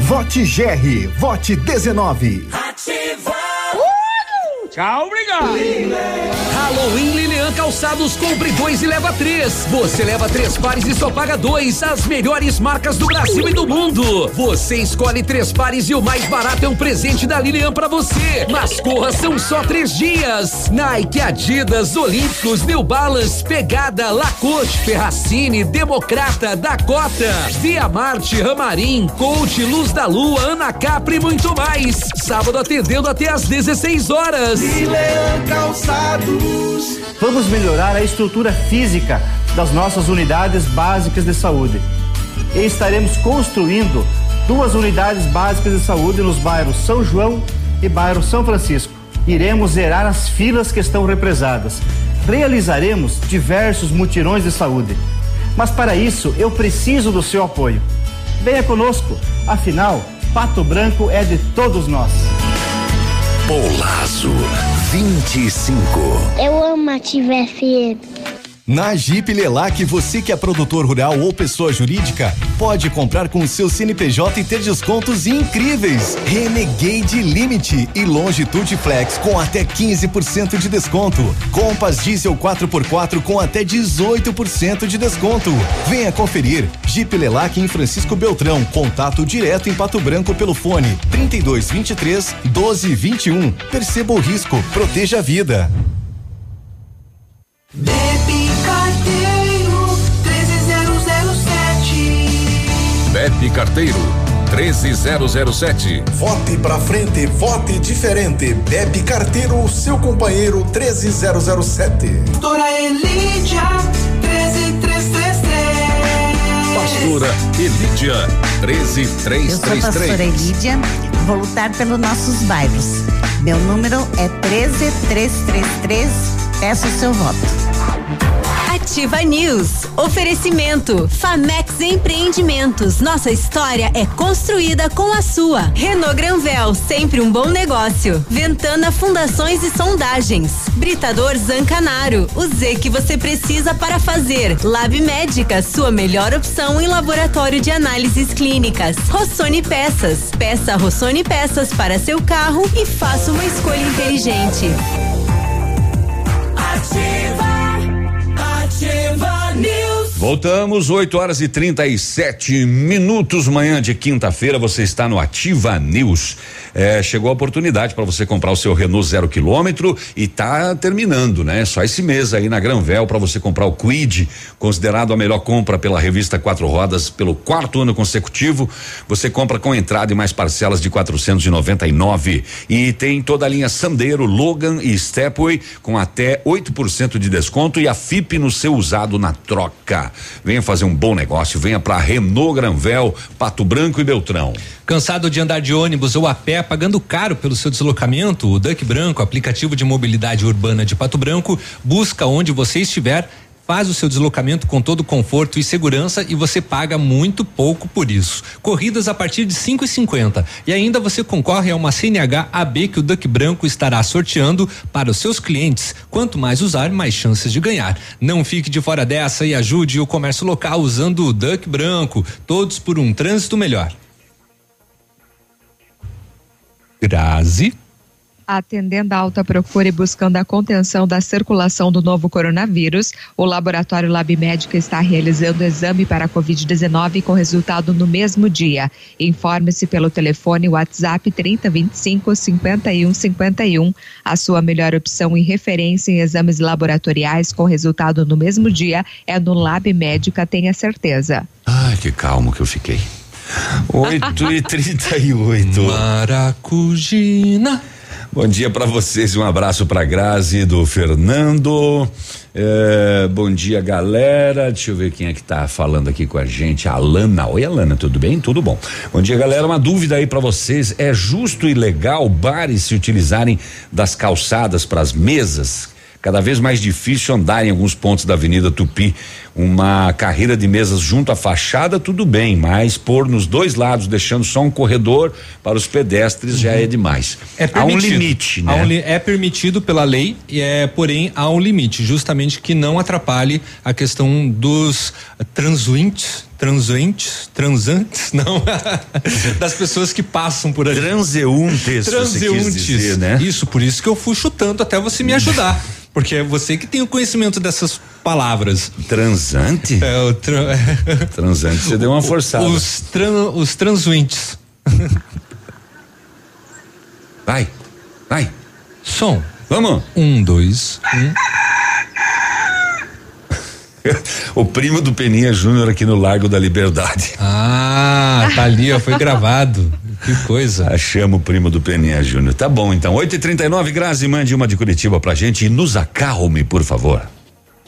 Vote GR, vote 19. Ativa. Tchau, obrigado. Halloween Lilian Calçados, compre dois e leva três. Você leva três pares e só paga dois. As melhores marcas do Brasil e do mundo. Você escolhe três pares e o mais barato é um presente da Lilian pra você. Mas corra, são só três dias. Nike, Adidas, Olímpicos, New Balance, Pegada, Lacoste, Ferracini, Democrata, Dakota, Via Marte, Ramarim, Coach, Luz da Lua, Ana Capri e muito mais. Sábado atendendo até às 16 horas. Leão Calçados. Vamos melhorar a estrutura física das nossas unidades básicas de saúde. E estaremos construindo duas unidades básicas de saúde nos bairros São João e bairro São Francisco. Iremos zerar as filas que estão represadas. Realizaremos diversos mutirões de saúde. Mas para isso eu preciso do seu apoio. Venha conosco, afinal, Pato Branco é de todos nós. Polazo 25. Eu amo Ativa FM. Na Jeep Lelac, você que é produtor rural ou pessoa jurídica, pode comprar com o seu CNPJ e ter descontos incríveis. Renegade Limite e Longitude Flex com até 15% de desconto. Compass Diesel 4x4 com até 18% de desconto. Venha conferir. Jeep Lelac em Francisco Beltrão. Contato direto em Pato Branco pelo fone 3223 1221. Perceba o risco, proteja a vida. Bebe Pepe Carteiro 13007. Vote pra frente, vote diferente. Bebe Carteiro, seu companheiro 13007. Doutora Elídia 13333. Pastora Elídia Eu sou a pastora 13333. Elídia, vou lutar pelos nossos bairros. Meu número é 13333. Peço o seu voto. Ativa News. Oferecimento. Famex Empreendimentos. Nossa história é construída com a sua. Renault Granvel, sempre um bom negócio. Ventana Fundações e Sondagens. Britador Zancanaro. O Z que você precisa para fazer. Lab Médica, sua melhor opção em laboratório de análises clínicas. Rossoni Peças. Peça Rossoni Peças para seu carro e faça uma escolha inteligente. Ativa. Ativa News. Voltamos, 8 horas e 37 minutos, manhã de quinta-feira. Você está no Ativa News. É, chegou a oportunidade para você comprar o seu Renault zero quilômetro e tá terminando, né? Só esse mês aí na Granvel para você comprar o Quid, considerado a melhor compra pela revista Quatro Rodas pelo quarto ano consecutivo. Você compra com entrada e mais parcelas de 499 e tem toda a linha Sandero, Logan e Stepway com até 8% de desconto e a FIP no seu usado na troca. Venha fazer um bom negócio, venha para Renault Granvel, Pato Branco e Beltrão. Cansado de andar de ônibus ou a pé estiver pagando caro pelo seu deslocamento, o Duck Branco, aplicativo de mobilidade urbana de Pato Branco, busca onde você estiver faz o seu deslocamento com todo conforto e segurança e você paga muito pouco por isso. Corridas a partir de cinco e cinquenta e ainda você concorre a uma CNH AB que o Duck Branco estará sorteando para os seus clientes. Quanto mais usar, mais chances de ganhar. Não fique de fora dessa e ajude o comércio local usando o Duck Branco. Todos por um trânsito melhor. Grazi. Atendendo a alta procura e buscando a contenção da circulação do novo coronavírus, o laboratório Lab Médica está realizando exame para a Covid-19 com resultado no mesmo dia. Informe-se pelo telefone WhatsApp 3025 5151. A sua melhor opção e referência em exames laboratoriais com resultado no mesmo dia é no Lab Médica, tenha certeza. Ai, que calmo que eu fiquei. 8 e 38 Maracujina. Bom dia para vocês, um abraço para Grazi do Fernando. É, bom dia, galera. Deixa eu ver quem é que tá falando aqui com a gente. A Alana. Oi, Alana, tudo bem? Tudo bom. Bom dia, galera. Uma dúvida aí para vocês: é justo e legal bares se utilizarem das calçadas para as mesas? Cada vez mais difícil andar em alguns pontos da Avenida Tupi. Uma carreira de mesas junto à fachada, tudo bem, mas pôr nos dois lados, deixando só um corredor para os pedestres, já é demais. É Há um limite, né? um li- é permitido pela lei, e é, porém há um limite, justamente que não atrapalhe a questão dos transuintes, transuintes, transantes, não, das pessoas que passam por ali. Transeuntes, quis dizer, né? Isso, por isso que eu fuxo tanto até você me ajudar. Porque é você que tem o conhecimento dessas palavras. Transante? É, o tran... Transante, você deu uma forçada. Os, tran... os transuintes. Vai, vai. Som. Vamos. Um, dois, um. o primo do Peninha Júnior aqui no Largo da Liberdade. Ah, tá ali, ó, foi gravado. Que coisa. Achamos o primo do Peninha Júnior. Tá bom, então. 8h39, Grazi, mande uma de Curitiba pra gente e nos acalme, por favor.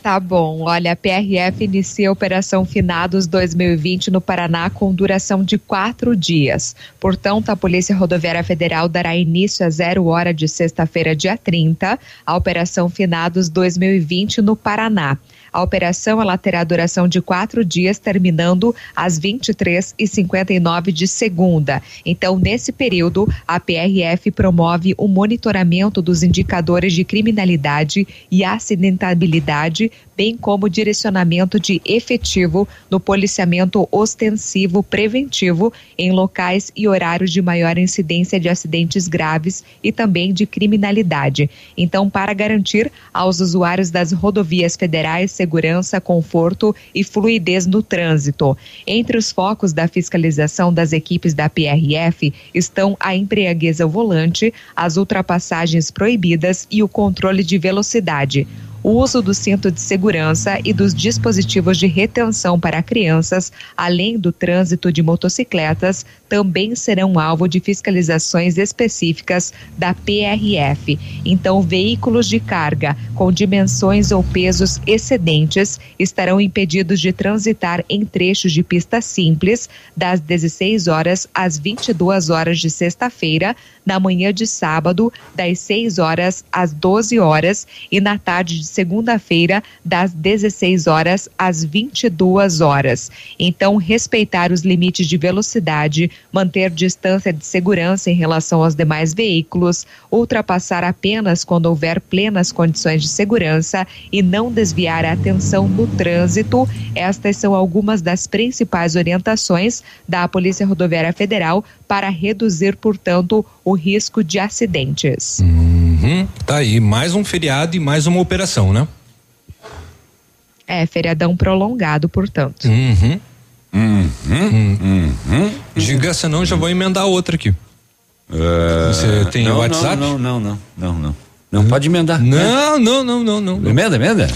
Tá bom. Olha, a PRF inicia a Operação Finados 2020 no Paraná com duração de quatro dias. Portanto, a Polícia Rodoviária Federal dará início às zero hora de sexta-feira, dia 30, à Operação Finados 2020 no Paraná. A operação ela terá duração de quatro dias, terminando às 23h59 de segunda. Então, nesse período, a PRF promove o monitoramento dos indicadores de criminalidade e acidentabilidade, bem como direcionamento de efetivo no policiamento ostensivo preventivo em locais e horários de maior incidência de acidentes graves e também de criminalidade. Então, para garantir aos usuários das rodovias federais segurança, conforto e fluidez no trânsito. Entre os focos da fiscalização das equipes da PRF estão a embriaguez ao volante, as ultrapassagens proibidas e o controle de velocidade. O uso do cinto de segurança e dos dispositivos de retenção para crianças, além do trânsito de motocicletas, também serão alvo de fiscalizações específicas da PRF. Então, veículos de carga com dimensões ou pesos excedentes estarão impedidos de transitar em trechos de pista simples das 16 horas às 22 horas de sexta-feira, na manhã de sábado, das 6 horas às 12 horas e na tarde de segunda-feira, das 16 horas às 22 horas. Então, respeitar os limites de velocidade, manter distância de segurança em relação aos demais veículos, ultrapassar apenas quando houver plenas condições de segurança e não desviar a atenção no trânsito. Estas são algumas das principais orientações da Polícia Rodoviária Federal para reduzir, portanto, o risco de acidentes. Uhum, tá aí, mais um feriado e mais uma operação, né? É, feriadão prolongado, portanto. Uhum. Uhum. Uhum. Diga, senão eu já vou emendar outra aqui. É, Você tem não, o WhatsApp? Não, não, não, não, não, não. Não pode emendar. Não, não, não, não, não. Emenda, emenda.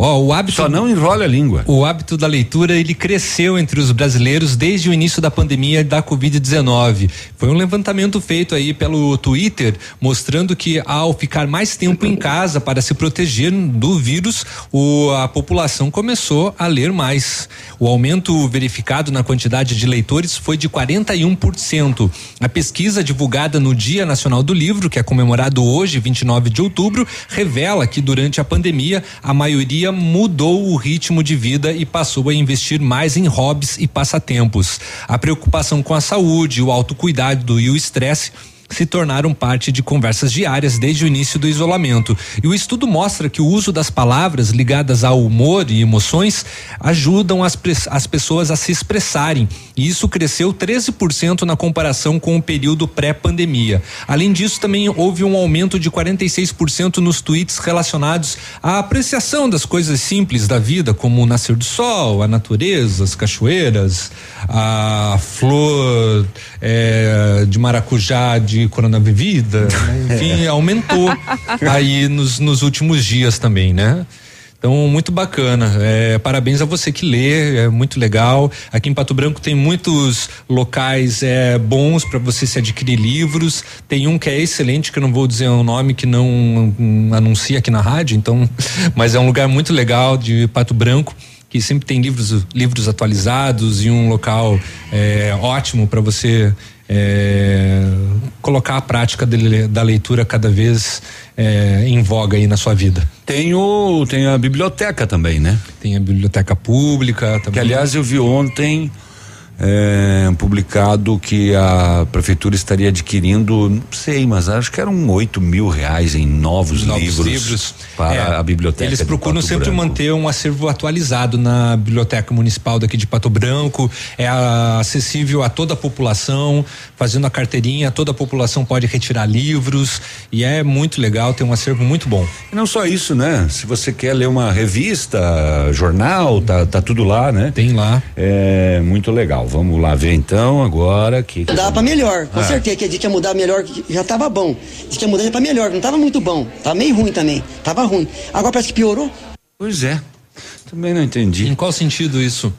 Ó, o hábito. Só não enrola a língua. O hábito da leitura ele cresceu entre os brasileiros desde o início da pandemia da Covid-19. Foi um levantamento feito aí pelo Twitter mostrando que ao ficar mais tempo em casa para se proteger do vírus, o, a população começou a ler mais. O aumento verificado na quantidade de leitores foi de 41%. A pesquisa divulgada no Dia Nacional do Livro, que é comemorado hoje, 29 de outubro, revela que durante a pandemia a maioria mudou o ritmo de vida e passou a investir mais em hobbies e passatempos. A preocupação com a saúde, o autocuidado e o estresse se tornaram parte de conversas diárias desde o início do isolamento. E o estudo mostra que o uso das palavras ligadas ao humor e emoções ajudam as, as pessoas a se expressarem. E isso cresceu 13% na comparação com o período pré-pandemia. Além disso, também houve um aumento de 46% nos tweets relacionados à apreciação das coisas simples da vida, como o nascer do sol, a natureza, as cachoeiras, a flor eh, de maracujá de Corona Vivida, né? enfim, aumentou aí nos, nos últimos dias também, né? Então, muito bacana. É, parabéns a você que lê, é muito legal. Aqui em Pato Branco tem muitos locais é, bons para você se adquirir livros. Tem um que é excelente, que eu não vou dizer o nome, que não um, anuncia aqui na rádio, então, mas é um lugar muito legal de Pato Branco que sempre tem livros livros atualizados e um local é, ótimo para você é, colocar a prática da leitura cada vez é, em voga aí na sua vida. Tem o tem a biblioteca também, né? Tem a biblioteca pública também. Que aliás eu vi ontem é, publicado que a prefeitura estaria adquirindo, não sei, mas acho que eram oito mil reais em novos, Novos livros, livros. para É, a biblioteca. Eles procuram sempre Branco. manter um acervo atualizado na biblioteca municipal daqui de Pato Branco. É acessível a toda a população, fazendo a carteirinha, toda a população pode retirar livros e é muito legal, tem um acervo muito bom. E não só isso, né? Se você quer ler uma revista, jornal, tá, tá tudo lá, né? Tem lá. É muito legal. Vamos lá ver então agora que. Mudar pra melhor, com Ah. certeza. Que a gente ia mudar melhor, que já tava bom. Diz que ia mudar pra melhor, que não tava muito bom. Tava meio ruim também. Tava ruim. Agora parece que piorou. Pois é. Também não entendi. Em qual sentido isso?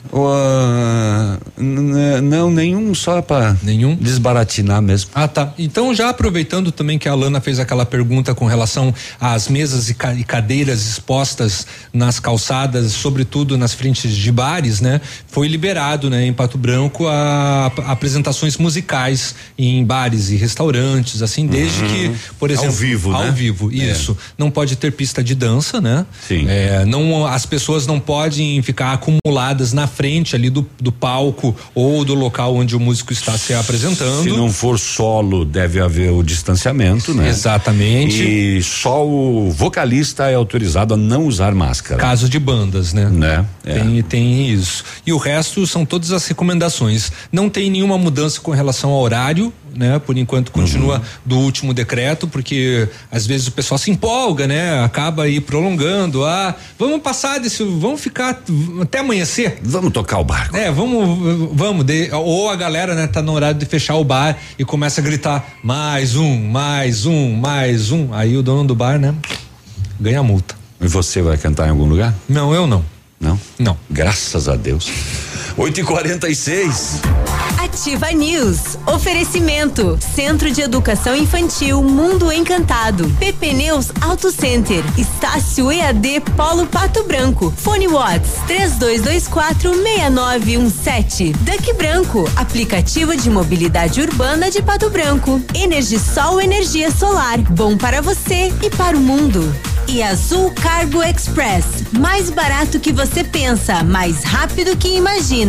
não, nenhum, só para nenhum desbaratinar mesmo. Ah, tá. Então, já aproveitando também que a Alana fez aquela pergunta com relação às mesas e, ca- e cadeiras expostas nas calçadas, sobretudo nas frentes de bares, né? Foi liberado, né, em Pato Branco, a, a- apresentações musicais em bares e restaurantes, assim, desde Uhum. que, por Ao exemplo, vivo, ao né? vivo, É. isso. Não pode ter pista de dança, né? Sim. É, não, as pessoas não podem ficar acumuladas na frente ali do, do palco ou do local onde o músico está se apresentando. Se não for solo, deve haver o distanciamento, né? Exatamente. E só o vocalista é autorizado a não usar máscara. Caso de bandas, né? Né? É. Tem, tem isso. E o resto são todas as recomendações. Não tem nenhuma mudança com relação ao horário, né? Por enquanto continua Uhum. do último decreto, porque às vezes o pessoal se empolga, né? Acaba aí prolongando. Ah, vamos passar desse, vamos ficar até amanhecer. Vamos tocar o barco. É, vamos, vamos. de- ou a galera, né, tá no horário de fechar o bar e começa a gritar mais um, mais um, mais um. Aí o dono do bar, né, ganha multa. E você vai cantar em algum lugar? Não, eu não. Não? Não. Graças a Deus. 8 e 46 Ativa News. Oferecimento. Centro de Educação Infantil Mundo Encantado. PP Neus Auto Center. Estácio EAD Polo Pato Branco. Fone Watts 3224 6917. Duck Branco. Aplicativo de mobilidade urbana de Pato Branco. Energisol Energia Solar. Bom para você e para o mundo. E Azul Cargo Express. Mais barato que você pensa, mais rápido que imagina.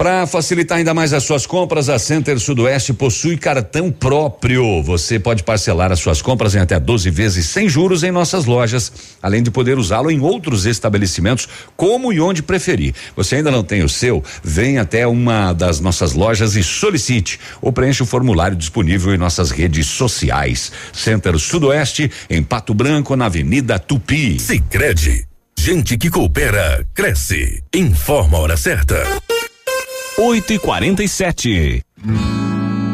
Para facilitar ainda mais as suas compras, a Center Sudoeste possui cartão próprio. Você pode parcelar as suas compras em até 12 vezes sem juros em nossas lojas, além de poder usá-lo em outros estabelecimentos, como e onde preferir. Você ainda não tem o seu? Vem até uma das nossas lojas e solicite ou preencha o formulário disponível em nossas redes sociais. Center Sudoeste, em Pato Branco, na Avenida Tupi. Sicredi, gente que coopera cresce. Informa a hora certa. 8 e 47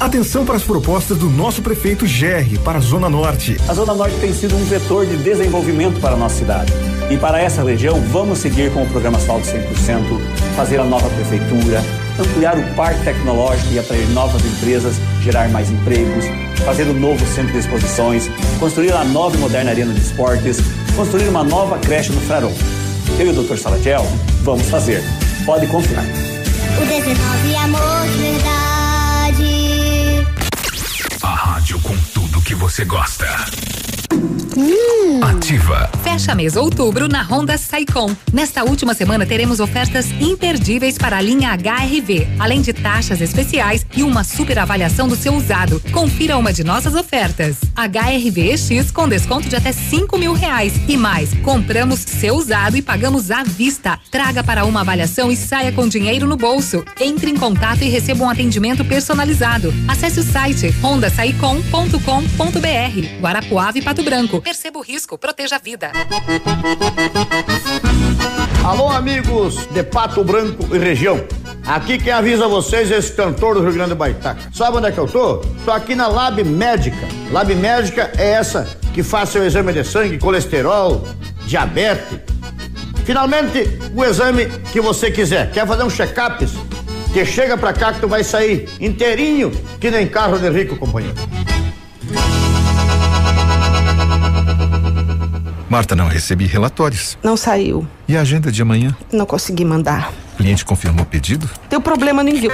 Atenção para as propostas do nosso prefeito Gerri para a Zona Norte. A Zona Norte tem sido um vetor de desenvolvimento para a nossa cidade. E para essa região, vamos seguir com o programa Asfalto 100%, fazer a nova prefeitura, ampliar o parque tecnológico e atrair novas empresas, gerar mais empregos, fazer um novo centro de exposições, construir a nova e moderna arena de esportes, construir uma nova creche no Frarão. Eu e o Dr. Salatiel vamos fazer. Pode confiar. O 19 amor de verdade. A rádio com tudo que você gosta. Hum. Ativa. Fecha mês outubro na Honda Saicom. Nesta última semana teremos ofertas imperdíveis para a linha HRV, além de taxas especiais e uma super avaliação do seu usado. Confira uma de nossas ofertas. HRV EX com desconto de até cinco mil reais. E mais, compramos seu usado e pagamos à vista. Traga para uma avaliação e saia com dinheiro no bolso. Entre em contato e receba um atendimento personalizado. Acesse o site hondasaicom.com.br. Guarapuava e Pato Branco. Perceba o risco, proteja a vida. Alô, amigos de Pato Branco e região. Aqui quem avisa vocês é esse cantor do Rio Grande do Baitaca. Sabe onde é que eu tô? Tô aqui na Lab Médica. Lab Médica é essa que faz seu exame de sangue, colesterol, diabetes. Finalmente, o exame que você quiser. Quer fazer um check-up? Que chega pra cá que tu vai sair inteirinho, que nem carro de rico, companheiro. Marta, não recebi relatórios. Não saiu. E a agenda de amanhã? Não consegui mandar. O cliente confirmou o pedido? Deu problema no envio.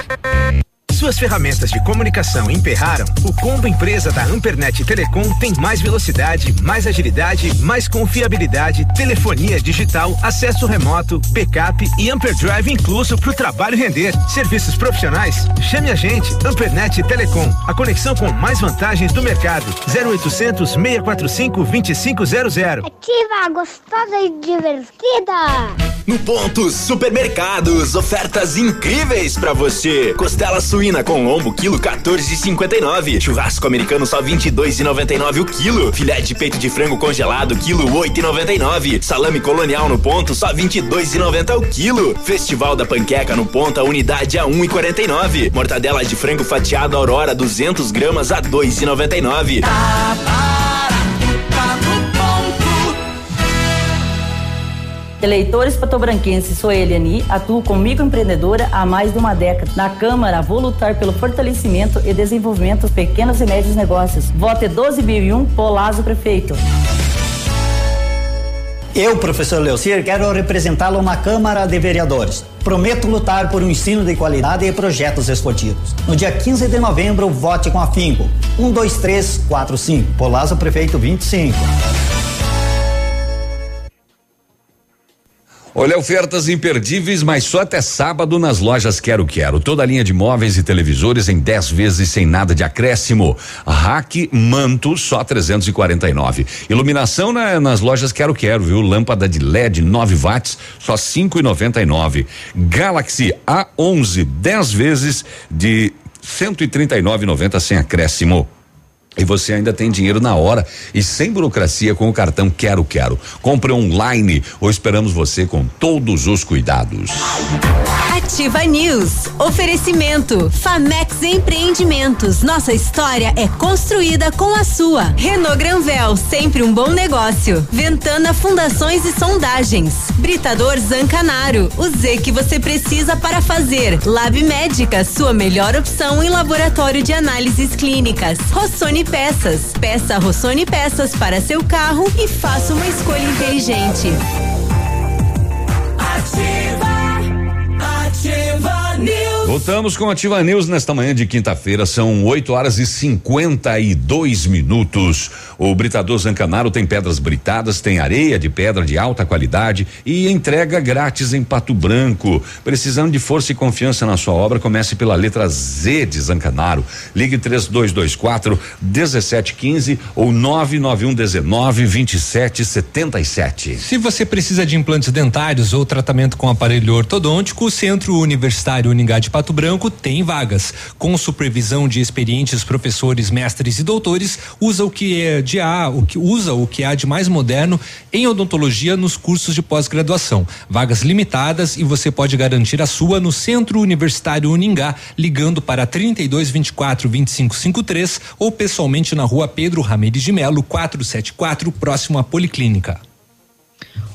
Suas ferramentas de comunicação emperraram? O combo empresa da Ampernet Telecom tem mais velocidade, mais agilidade, mais confiabilidade, telefonia digital, acesso remoto, backup e Amperdrive incluso para o trabalho render. Serviços profissionais? Chame a gente, Ampernet Telecom, a conexão com mais vantagens do mercado. 0800 645 2500. Ativa, gostosa e divertida. No Pontos Supermercados, ofertas incríveis pra você. Costela suína com lombo, quilo 14,59. Churrasco americano só 22,99 o quilo. Filé de peito de frango congelado, quilo 8,99. Salame colonial no ponto, só 22,90 o quilo. Festival da panqueca no ponto, a unidade a 1,49. Mortadela de frango fatiado Aurora, 200 gramas a 2,99. Eleitores patobranquenses, sou Eliani, atuo como microempreendedora há mais de uma década. Na Câmara, vou lutar pelo fortalecimento e desenvolvimento dos pequenos e médios negócios. Vote 12001, Polazo Prefeito. Eu, professor Leocir, quero representá-lo na Câmara de Vereadores. Prometo lutar por um ensino de qualidade e projetos esportivos. No dia 15 de novembro, vote com afinco. 1, 2, 3, 4, 5. Polazo Prefeito 25. Olha, ofertas imperdíveis, mas só até sábado nas lojas Quero Quero. Toda a linha de móveis e televisores em 10 vezes sem nada de acréscimo. Rack Manto só 349. Iluminação na, nas lojas Quero Quero, viu? Lâmpada de LED 9 watts só 5,99. Galaxy A11 10 vezes de 139,90 sem acréscimo. E você ainda tem dinheiro na hora e sem burocracia com o cartão Quero Quero. Compre online ou esperamos você com todos os cuidados. Ativa News. Oferecimento. Famex Empreendimentos. Nossa história é construída com a sua. Renault Granvel, sempre um bom negócio. Ventana Fundações e Sondagens. Britador Zancanaro. O Z que você precisa para fazer. Lab Médica, sua melhor opção em laboratório de análises clínicas. Rossoni Peças. Peça Rossoni Peças para seu carro e faça uma escolha inteligente. Ativa. Voltamos com Ativa News nesta manhã de quinta-feira, são 8 horas e 52 minutos. O Britador Zancanaro tem pedras britadas, tem areia de pedra de alta qualidade e entrega grátis em Pato Branco. Precisando de força e confiança na sua obra, comece pela letra Z de Zancanaro. Ligue 3224 1715 ou 991 19 2777. Se você precisa de implantes dentários ou tratamento com aparelho ortodôntico, o Centro Universitário Uningá de Pato Branco tem vagas. Com supervisão de experientes professores, mestres e doutores, usa o que é de há, o que usa o que há de mais moderno em odontologia nos cursos de pós-graduação. Vagas limitadas e você pode garantir a sua no Centro Universitário Uningá, ligando para 32 24 25 53 ou pessoalmente na Rua Pedro Ramirez de Melo, 474, próximo à Policlínica.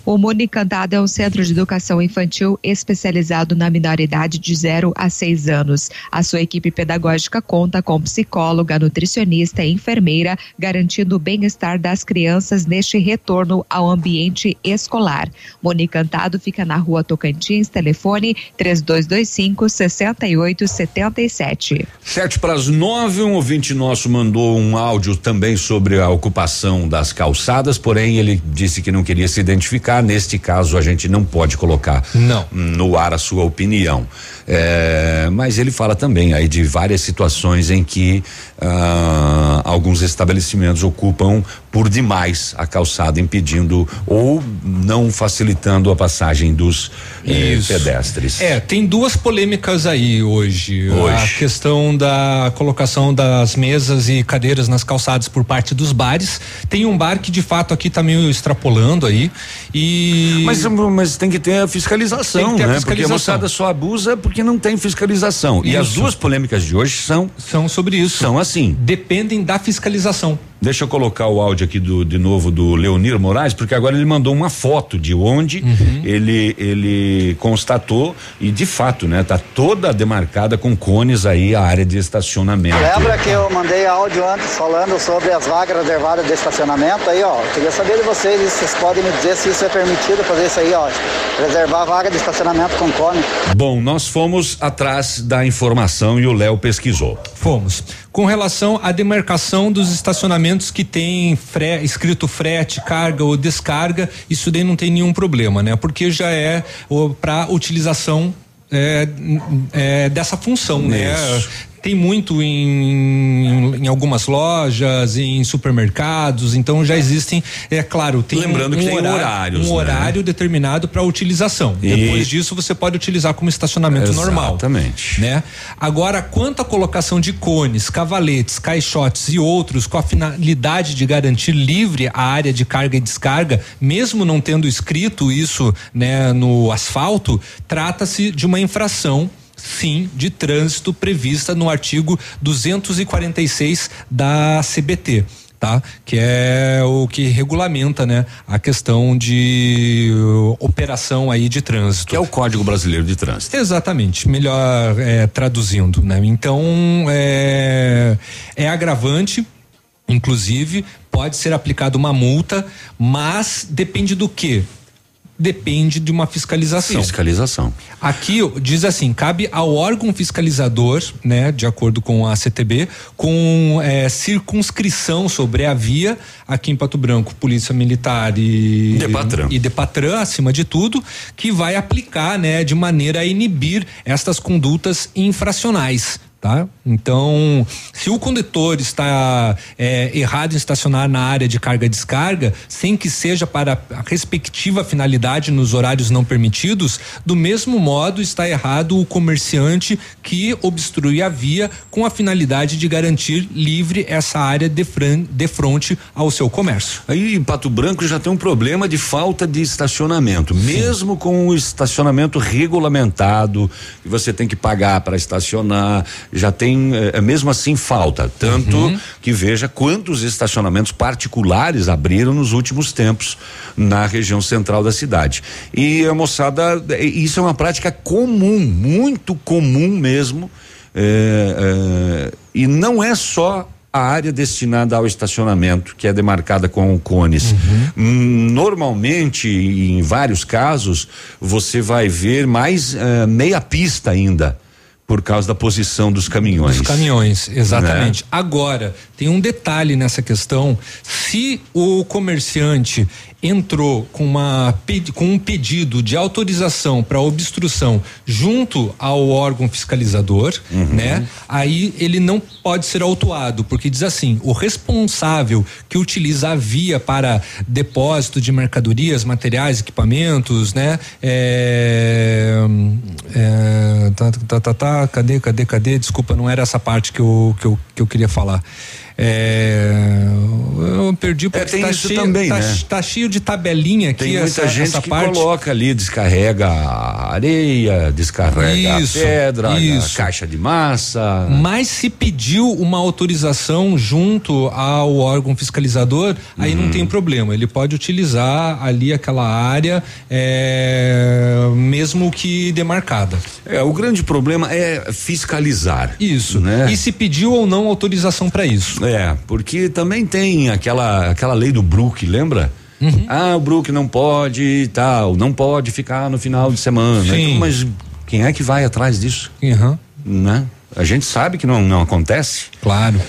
O Monicantado é um centro de educação infantil especializado na minoridade de 0 a 6 anos. A sua equipe pedagógica conta com psicóloga, nutricionista e enfermeira, garantindo o bem-estar das crianças neste retorno ao ambiente escolar. Monicantado fica na rua Tocantins, telefone 3225 6877. Sete para as nove, um ouvinte nosso mandou um áudio também sobre a ocupação das calçadas, porém ele disse que não queria se identificar. Neste caso, a gente não pode colocar não. no ar a sua opinião. É, mas ele fala também aí de várias situações em que ah, alguns estabelecimentos ocupam por demais a calçada, impedindo ou não facilitando a passagem dos eh, pedestres. É, tem duas polêmicas aí hoje. Hoje. A questão da colocação das mesas e cadeiras nas calçadas por parte dos bares. Tem um bar que de fato aqui tá meio extrapolando aí. E. Mas, mas tem que ter a fiscalização, Tem que ter a né? Porque a fiscalização. moçada só abusa porque não tem fiscalização. E as Isso. duas polêmicas de hoje são são sobre isso. São assim. Dependem da fiscalização. Deixa eu colocar o áudio aqui do de novo do Leonir Moraes, porque agora ele mandou uma foto de onde Uhum. ele ele constatou e de fato, né, tá toda demarcada com cones aí a área de estacionamento. Lembra que eu mandei áudio antes falando sobre as vagas reservadas de estacionamento aí, ó. Queria saber de vocês, se vocês podem me dizer se isso é permitido fazer isso aí, ó. Reservar vaga de estacionamento com cone. Bom, nós fomos atrás da informação e o Léo pesquisou. Fomos. Com relação à demarcação dos estacionamentos que tem fre- escrito frete, carga ou descarga, isso daí não tem nenhum problema, né? Porque já é para utilização é, é, dessa função, né? Tem muito em, em algumas lojas, em supermercados, então já existem, é claro, tem Lembrando um, que um tem horário, horários, um né? horário determinado para utilização. E- Depois disso você pode utilizar como estacionamento normal Exatamente. né? Agora, quanto à colocação de cones, cavaletes, caixotes e outros com a finalidade de garantir livre a área de carga e descarga, mesmo não tendo escrito isso, né, no asfalto, trata-se de uma infração sim de trânsito prevista no artigo 246 da CBT. Tá? Que é o que regulamenta, né, a questão de uh, operação aí de trânsito. Que é o Código Brasileiro de Trânsito. Exatamente, melhor é, traduzindo, né? Então é, é agravante, inclusive pode ser aplicada uma multa, mas depende do que? Depende de uma fiscalização. Fiscalização. Aqui diz assim, cabe ao órgão fiscalizador, né, de acordo com a CTB, com eh, circunscrição sobre a via aqui em Pato Branco, Polícia Militar e Depatran. e Depatran, acima de tudo, que vai aplicar, né, de maneira a inibir estas condutas infracionais. Tá? Então, se o condutor está é, errado em estacionar na área de carga-descarga, sem que seja para a respectiva finalidade nos horários não permitidos, do mesmo modo está errado o comerciante que obstrui a via com a finalidade de garantir livre essa área de, fran, de frente ao seu comércio. Aí em Pato Branco já tem um problema de falta de estacionamento, Sim. mesmo com o estacionamento regulamentado, que você tem que pagar para estacionar já tem, é, mesmo assim, falta. Tanto uhum. que veja quantos estacionamentos particulares abriram nos últimos tempos na região central da cidade. E a moçada, é, isso é uma prática comum, muito comum mesmo. E não é só a área destinada ao estacionamento, que é demarcada com cones. Uhum. Normalmente, em vários casos, você vai ver mais uh, meia pista ainda por causa da posição dos caminhões. Dos caminhões, exatamente. Né? Agora, tem um detalhe nessa questão. Se o comerciante entrou com, uma, com um pedido de autorização para obstrução junto ao órgão fiscalizador, uhum. né? Aí ele não pode ser autuado, porque diz assim: o responsável que utiliza a via para depósito de mercadorias, materiais, equipamentos, né? É, é, tá, tá, tá, tá, cadê, cadê, cadê? Desculpa, não era essa parte que eu, que eu, que eu queria falar. É, eu perdi porque é, tem tá isso cheio, também, tá, né? tá cheio de tabelinha aqui. Tem muita essa, gente essa que parte. coloca ali, descarrega a areia, descarrega isso, a pedra, isso. a caixa de massa. Mas se pediu uma autorização junto ao órgão fiscalizador, aí não tem problema. Ele pode utilizar ali aquela área, é, mesmo que demarcada. É, o grande problema é fiscalizar. Isso. Né? E se pediu ou não autorização para isso. É, porque também tem aquela aquela lei do Brook, lembra? Uhum. Ah, o Brook não pode e tal, não pode ficar no final de semana. Sim. Então, mas quem é que vai atrás disso? Uhum. Né? A gente sabe que não, não acontece. Claro.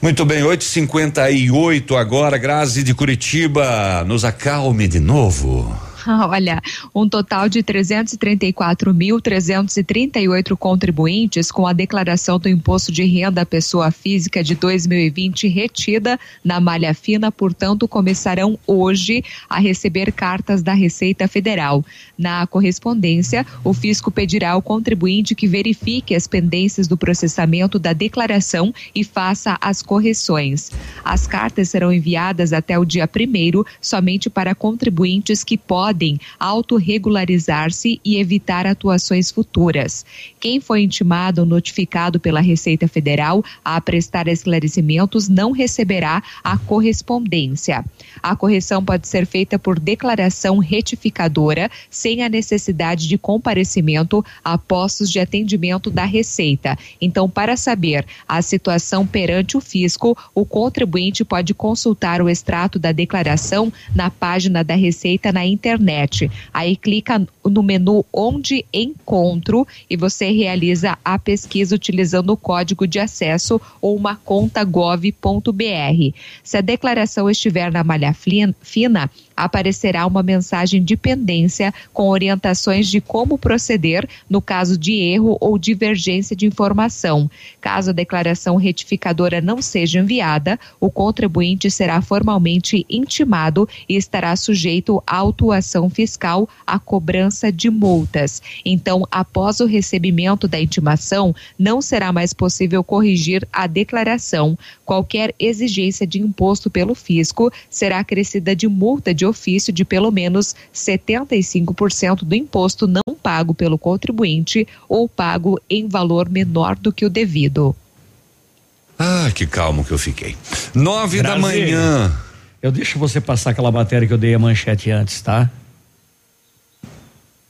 Muito bem, 8:58 agora, Grazi de Curitiba, nos acalme de novo. Olha, um total de 334.338 contribuintes com a declaração do imposto de renda à pessoa física de 2020 retida na malha fina, portanto, começarão hoje a receber cartas da Receita Federal. Na correspondência, o fisco pedirá ao contribuinte que verifique as pendências do processamento da declaração e faça as correções. As cartas serão enviadas até o dia primeiro somente para contribuintes que podem autorregularizar-se e evitar atuações futuras. Quem foi intimado ou notificado pela Receita Federal a prestar esclarecimentos não receberá a correspondência. A correção pode ser feita por declaração retificadora, sem a necessidade de comparecimento a postos de atendimento da Receita. Então, para saber a situação perante o fisco, o contribuinte pode consultar o extrato da declaração na página da Receita na internet. Aí clica no menu Onde Encontro e você realiza a pesquisa utilizando o código de acesso ou uma conta gov.br. Se a declaração estiver na malha fina, aparecerá uma mensagem de pendência com orientações de como proceder no caso de erro ou divergência de informação. Caso a declaração retificadora não seja enviada, o contribuinte será formalmente intimado e estará sujeito à autuação fiscal à cobrança de multas. Então, após o recebimento da intimação, não será mais possível corrigir a declaração. Qualquer exigência de imposto pelo fisco será acrescida de multa de ofício de pelo menos 75% do imposto não pago pelo contribuinte ou pago em valor menor do que o devido. Ah, que calmo que eu fiquei. Nove da manhã. Eu deixo você passar aquela matéria que eu dei a manchete antes, tá?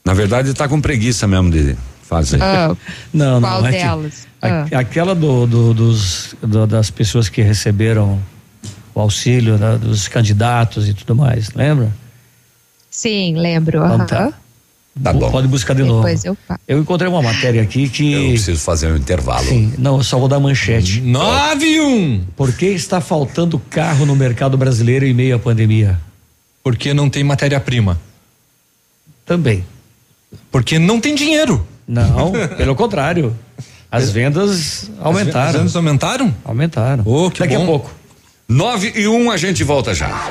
Na verdade, tá com preguiça mesmo de fazer. Ah, não, qual não. é que- delas? a- Ah. Aquela do, do- dos, do- das pessoas que receberam o auxílio né, dos candidatos e tudo mais, lembra? Sim, lembro. Então tá. Tá bom. Pode buscar de novo. Depois eu fa- Eu encontrei uma matéria aqui que. Eu preciso fazer um intervalo. Sim, não, eu só vou dar manchete. 9 e 1. Por que está faltando carro no mercado brasileiro em meio à pandemia? Porque não tem matéria-prima. Também. Porque não tem dinheiro. Não, pelo contrário. As vendas aumentaram. As vendas aumentaram? Aumentaram. Oh, que Daqui bom. a pouco. 9 e 1, um, a gente volta já.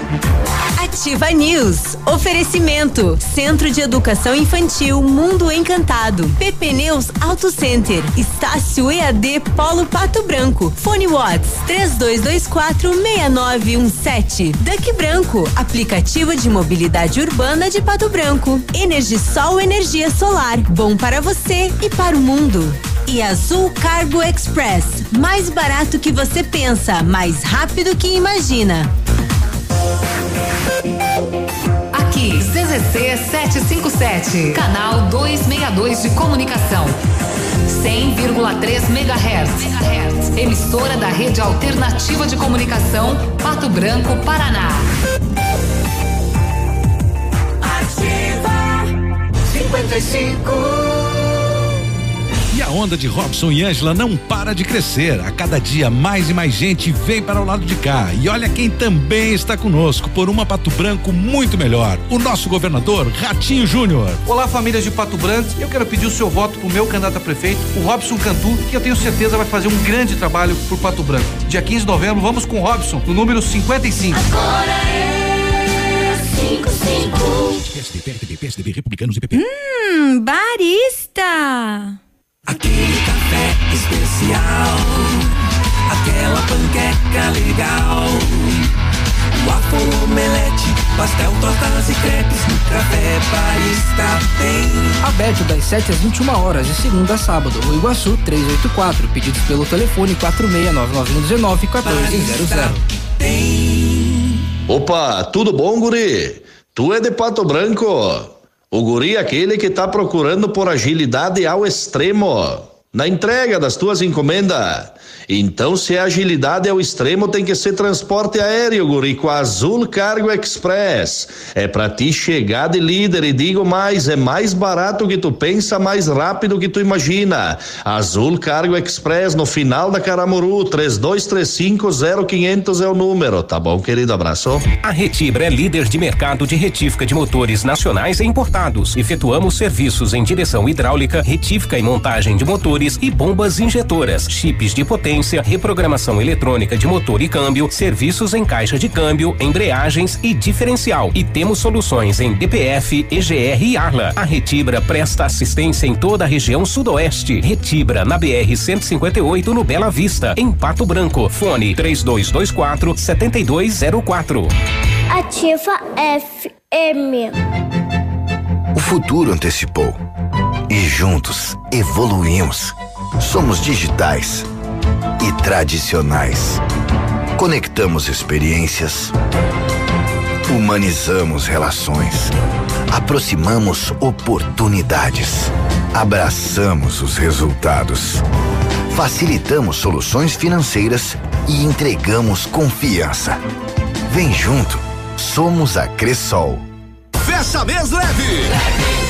Ativa News. Oferecimento. Centro de Educação Infantil Mundo Encantado. PP Neus Auto Center. Estácio EAD Polo Pato Branco. Fone Watts 32246917. Duck Branco. Aplicativo de mobilidade urbana de Pato Branco. Energisol Energia Solar. Bom para você e para o mundo. E Azul Cargo Express. Mais barato que você pensa, mais rápido que imagina. Aqui, CZC 757, canal 262 de comunicação. 100,3 MHz. Emissora da Rede Alternativa de Comunicação, Pato Branco, Paraná. Ativa 55. E a onda de Robson e Ângela não para de crescer. A cada dia mais e mais gente vem para o lado de cá. E olha quem também está conosco por uma Pato Branco muito melhor. O nosso governador Ratinho Júnior. Olá, famílias de Pato Branco. Eu quero pedir o seu voto para o meu candidato a prefeito, o Robson Cantu, que eu tenho certeza vai fazer um grande trabalho por Pato Branco. Dia 15 de novembro, vamos com o Robson, no número 55. Agora é 55. PSDB, PSDB, PSDB, Republicanos e PP. Hum, barista. Aquele café especial, aquela panqueca legal. Waffle, omelete, pastel, tortas e crepes no café barista tem. Aberto das 7 às 21 horas, de segunda a sábado. Rua Iguaçu 384. Pedidos pelo telefone 469919 1400. Opa, tudo bom, guri? Tu é de Pato Branco? O guri é aquele que tá procurando por agilidade ao extremo na entrega das tuas encomendas. Então, se a agilidade ao extremo, tem que ser transporte aéreo, guri, com a Azul Cargo Express. É pra ti chegar de líder e digo mais, é mais barato que tu pensa, mais rápido que tu imagina. Azul Cargo Express no final da Caramuru, 32350500 é o número, tá bom, querido? Abraço. A Retibra é líder de mercado de retífica de motores nacionais e importados. Efetuamos serviços em direção hidráulica, retífica e montagem de motores e bombas injetoras, chips de potência, reprogramação eletrônica de motor e câmbio, serviços em caixa de câmbio, embreagens e diferencial. E temos soluções em DPF, EGR e Arla. A Retibra presta assistência em toda a região sudoeste. Retibra na BR 158 no Bela Vista, em Pato Branco. Fone 3224 7204. Ativa FM. O futuro antecipou. E juntos evoluímos. Somos digitais tradicionais. Conectamos experiências. Humanizamos relações. Aproximamos oportunidades. Abraçamos os resultados. Facilitamos soluções financeiras e entregamos confiança. Vem junto. Somos a Cressol. Fecha mês leve.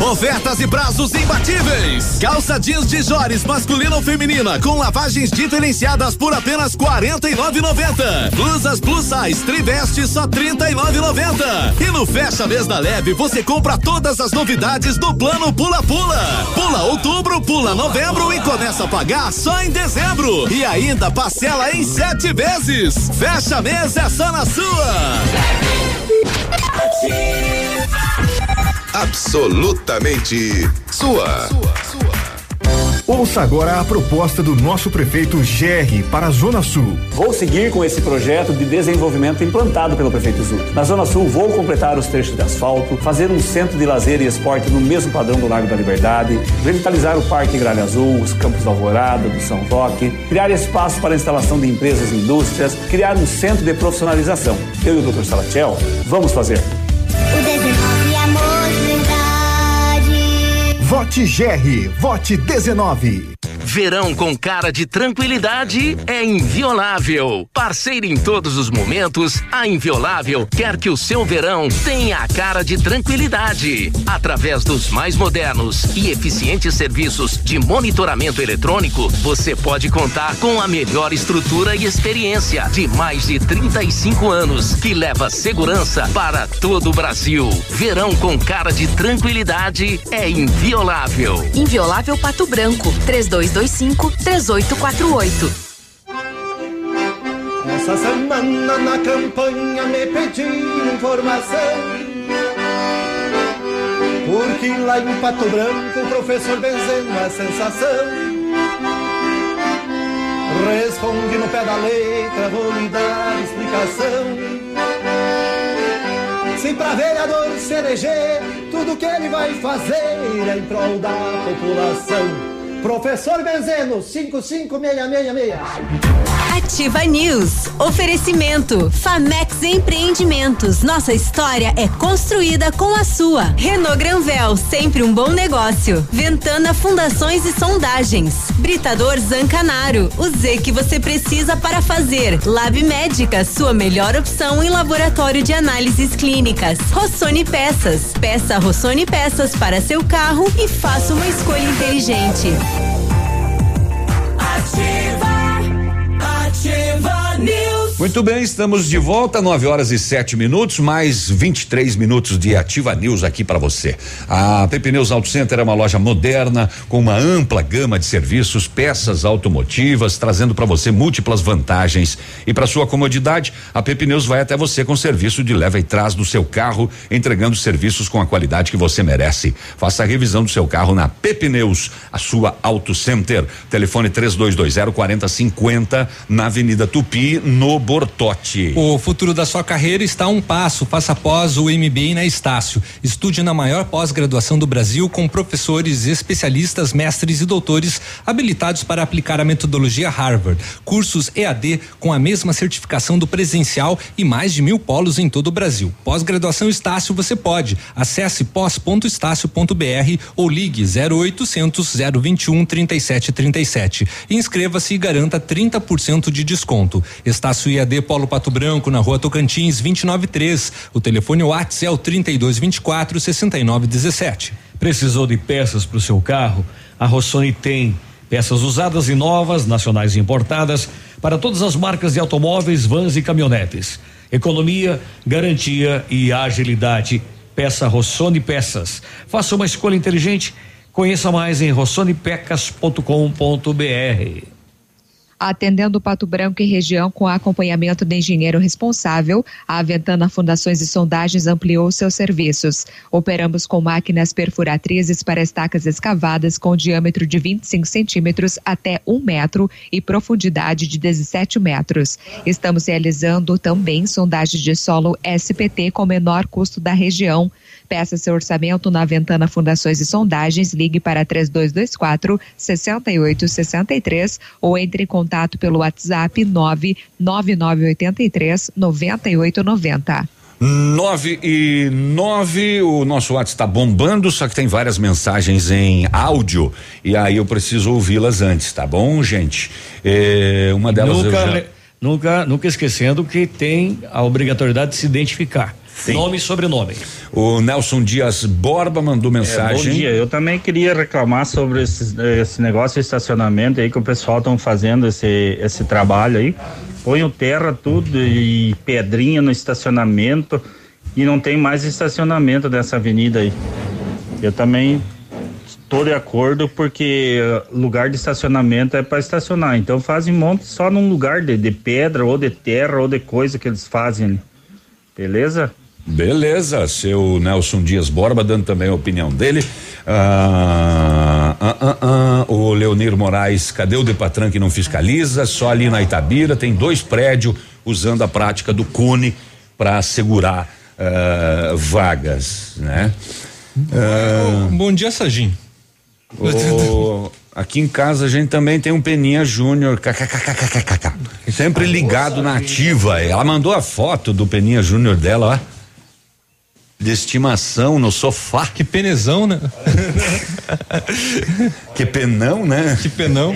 Ofertas e prazos imbatíveis. Calça jeans de Jores masculina ou feminina com lavagens diferenciadas por apenas R$ 49,90. Blusas plus size triveste só R$ 39,90. E no Fecha Mês da Leve você compra todas as novidades do plano Pula Pula. Pula outubro, pula novembro e começa a pagar só em dezembro. E ainda parcela em sete vezes. Fecha Mês é só na sua. Absolutamente sua. Ouça agora a proposta do nosso prefeito GR para a Zona Sul. Vou seguir com esse projeto de desenvolvimento implantado pelo prefeito Zuto. Na Zona Sul, vou completar os trechos de asfalto, fazer um centro de lazer e esporte no mesmo padrão do Lago da Liberdade, revitalizar o Parque Gralha Azul, os campos da Alvorada, do São Roque, criar espaço para a instalação de empresas e indústrias, criar um centro de profissionalização. Eu e o Dr. Salatiel vamos fazer. Vote GR, vote 19. Verão com cara de tranquilidade é inviolável. Parceira em todos os momentos, a Inviolável quer que o seu verão tenha a cara de tranquilidade. Através dos mais modernos e eficientes serviços de monitoramento eletrônico, você pode contar com a melhor estrutura e experiência de mais de 35 anos, que leva segurança para todo o Brasil. Verão com cara de tranquilidade é inviolável. Inviolável Pato Branco, 3224 3225 3848. Essa semana na campanha me pediram informação. Porque lá em Pato Branco o professor benzendo a sensação. Respondi no pé da letra, vou lhe dar explicação. Se pra vereador se eleger, tudo que ele vai fazer é em prol da população. Professor Benzeno, 55666. Ativa News. Oferecimento. Famex Empreendimentos. Nossa história é construída com a sua. Renault Granvel, sempre um bom negócio. Ventana Fundações e Sondagens. Britador Zancanaro. O Z que você precisa para fazer. Lab Médica, sua melhor opção em laboratório de análises clínicas. Rossoni Peças. Peça Rossoni Peças para seu carro e faça uma escolha inteligente. Ativa, ativa News. Muito bem, estamos de volta, 9 horas e 7 minutos, mais 23 minutos de Ativa News aqui para você. A PP Neus Auto Center é uma loja moderna com uma ampla gama de serviços, peças automotivas, trazendo para você múltiplas vantagens. E para sua comodidade, a PP Neus vai até você com serviço de leva e trás do seu carro, entregando serviços com a qualidade que você merece. Faça a revisão do seu carro na PP Neus, a sua Auto Center. Telefone 3220 4050 na Avenida Tupi, no Bortote. O futuro da sua carreira está a um passo. Faça pós o MBA na Estácio. Estude na maior pós-graduação do Brasil com professores, especialistas, mestres e doutores habilitados para aplicar a metodologia Harvard. Cursos EAD com a mesma certificação do presencial e mais de mil polos em todo o Brasil. Pós-graduação Estácio você pode. Acesse pós.estácio.br ou ligue 0800 021 3737. Inscreva-se e garanta 30% de desconto. Estácio EAD Polo Pato Branco, na rua Tocantins, 293. O telefone WhatsApp é o 3224 6917. Precisou de peças para o seu carro? A Rossoni tem peças usadas e novas, nacionais e importadas, para todas as marcas de automóveis, vans e caminhonetes. Economia, garantia e agilidade. Peça Rossoni Peças. Faça uma escolha inteligente. Conheça mais em rossonipecas.com.br. Atendendo Pato Branco e região com acompanhamento de engenheiro responsável, a Aventana Fundações e Sondagens ampliou seus serviços. Operamos com máquinas perfuratrizes para estacas escavadas com diâmetro de 25 centímetros até um metro e profundidade de 17 metros. Estamos realizando também sondagem de solo SPT com menor custo da região. Peça seu orçamento na Ventana Fundações e Sondagens, ligue para 3224 6863 ou entre em contato pelo WhatsApp 99983 9890. Nove e nove, o nosso WhatsApp está bombando, só que tem várias mensagens em áudio e aí eu preciso ouvi-las antes, tá bom, gente? É, uma delas nunca, eu já... nunca, nunca esquecendo que tem a obrigatoriedade de se identificar. Sim. Nome e sobrenome. O Nelson Dias Borba mandou mensagem. É, bom dia, eu também queria reclamar sobre esse, esse negócio de estacionamento aí que o pessoal estão fazendo esse, esse trabalho aí. Põe terra tudo e pedrinha no estacionamento e não tem mais estacionamento nessa avenida aí. Eu também estou de acordo porque lugar de estacionamento é para estacionar. Então fazem monte só num lugar de, de pedra ou de terra ou de coisa que eles fazem ali. Beleza? Beleza, seu Nelson Dias Borba dando também a opinião dele. Ah, ah, ah, ah, o Leonir Moraes, cadê o Depatran que não fiscaliza? Só ali na Itabira tem dois prédios usando a prática do Cune para segurar ah, vagas, né? Bom dia, Sagim. O, aqui em casa a gente também tem um Peninha Júnior, sempre ligado na ativa. Ela mandou a foto do Peninha Júnior dela, ó de estimação no sofá. Que penezão, né? que penão, né? Que penão.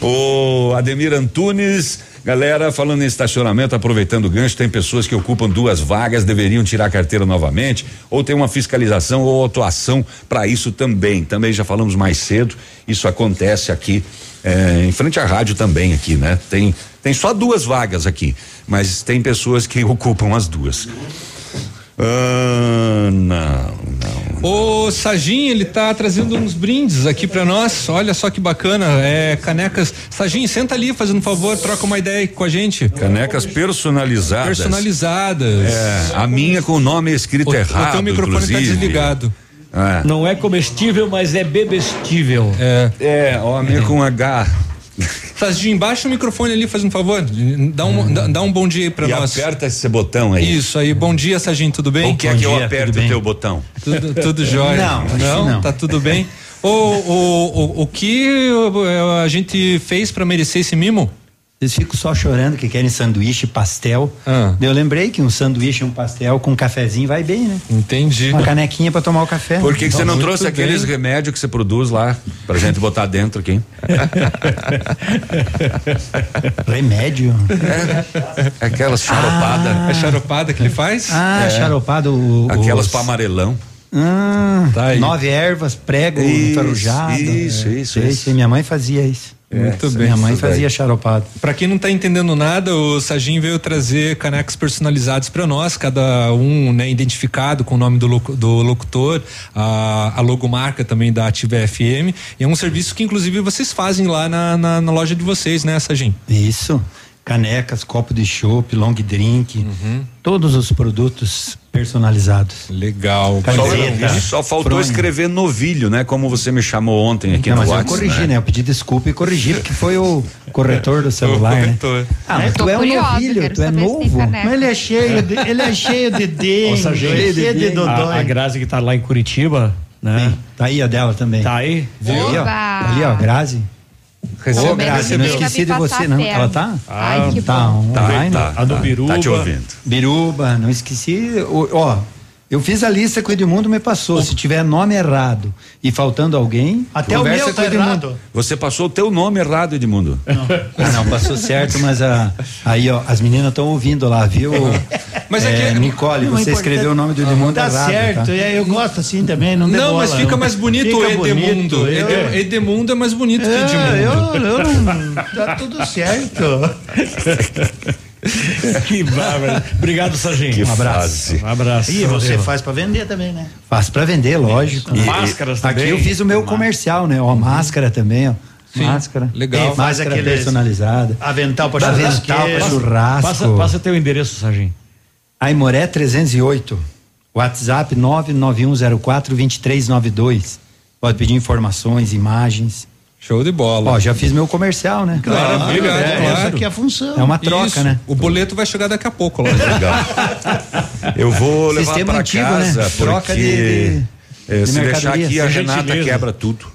O Ademir Antunes, galera, falando em estacionamento, aproveitando o gancho, tem pessoas que ocupam duas vagas, deveriam tirar a carteira novamente, ou tem uma fiscalização ou atuação para isso também. Também já falamos mais cedo, isso acontece aqui é, em frente à rádio também aqui, né? Tem tem só duas vagas aqui, mas tem pessoas que ocupam as duas. Ah, não, não. O Sagin, ele tá trazendo uns brindes aqui pra nós. Olha só que bacana. É canecas. Sagin, senta ali, fazendo um favor, troca uma ideia com a gente. Canecas personalizadas. Personalizadas. É, a minha com o nome escrito O- o errado. teu microfone tá inclusive. desligado. É. Não é comestível, mas é bebestível. É. É, ó, a minha com H. Sagin, baixa o microfone ali, fazendo um favor. Dá um, dá, dá um bom dia aí pra e nós. aperta esse botão aí. Isso aí. Bom dia, Sagin, tudo bem? Ou quer que eu aperte o teu botão? Tudo, tudo jóia. Não, que não. Tá tudo bem. O, o, o, o que a gente fez pra merecer esse mimo? Eles ficam só chorando que querem sanduíche, pastel. Ah. Eu lembrei que um sanduíche e um pastel com um cafezinho vai bem, né? Entendi. Uma canequinha pra tomar o café. Por que, que você não trouxe bem. aqueles remédios que você produz lá pra gente botar dentro aqui? Remédio? É, aquelas charopadas. É charopada que ele faz? Ah, É. charopado. o- Aquelas os- pra amarelão. Ah, Tá aí. nove ervas, prego Isso, enferrujado. isso, isso, Sei, isso. sei, minha mãe fazia isso. Muito Essa bem. Minha mãe fazia charopado. Pra quem não tá entendendo nada, o Sagin veio trazer canecas personalizados pra nós, cada um né, identificado com o nome do, locu- do locutor, a, a logomarca também da Ativa FM. E é um serviço que, inclusive, vocês fazem lá na, na, na loja de vocês, né, Sagin? Isso. Canecas, copo de chopp, long drink, Uhum. todos os produtos personalizados. Legal. Só, só faltou fronha. escrever novilho, né? Como você me chamou ontem aqui Não, no mas eu WhatsApp. corrigi, né? Eu pedi desculpa e corrigi, porque foi o corretor do celular, né? Ah, mas tu é um curiosa, novilho, tu é novo. Mas ele é cheio de, ele é cheio de dengue, Nossa, cheio de, de a, a. Grazi que tá lá em Curitiba, né? Tá aí a dela também. Tá aí? Ali, ó. Oba! Ali, ó, Grazi. Recebeu. Não esqueci de você, não. Ela tá? Ai, que tá bom. Tá, online. tá, A do tá, Biruba. Tá te ouvindo. Biruba, não esqueci. Ó, eu fiz a lista que o Edmundo me passou. Se tiver nome errado e faltando alguém, Até o meu tá Edmundo. errado. Você passou o teu nome errado, Edmundo. Ah, não, passou certo, mas a, aí, ó, as meninas estão ouvindo lá, viu? Mas é, aqui- Nicole, Não, você importante- escreveu o nome do Edmundo Tá errado. certo, tá? e aí eu gosto assim também, não Não, mas fica não. mais bonito Fica o Edemundo. bonito, eu- Ede- Edemundo é mais bonito que É, Edmundo. eu, eu não. Tá tudo certo. que bárbaro. Obrigado, Sargento. Que um abraço. Um abraço. E você faz pra vender também, né? Faço pra vender, lógico. E- Máscaras Aqui também. eu fiz o meu comercial, né? Ó, máscara também, ó. Sim, Máscara. legal. E Faz Máscara aqueles- personalizada. Avental pra Avental churrasqueiro. pra churrasco. Passa, passa teu endereço, Sargento. Aimoré 308. WhatsApp 991042392. Pode pedir informações, imagens. Show de bola. Ó, já fiz meu comercial, né? Claro, obrigado, é, claro. Essa aqui é a função. É uma troca, Isso. né? O boleto vai chegar daqui a pouco lá. Legal. Eu vou levar Sistema pra antigo, casa né? Troca porque de- de- eh, de se deixar aqui a Renata gentileza. quebra tudo.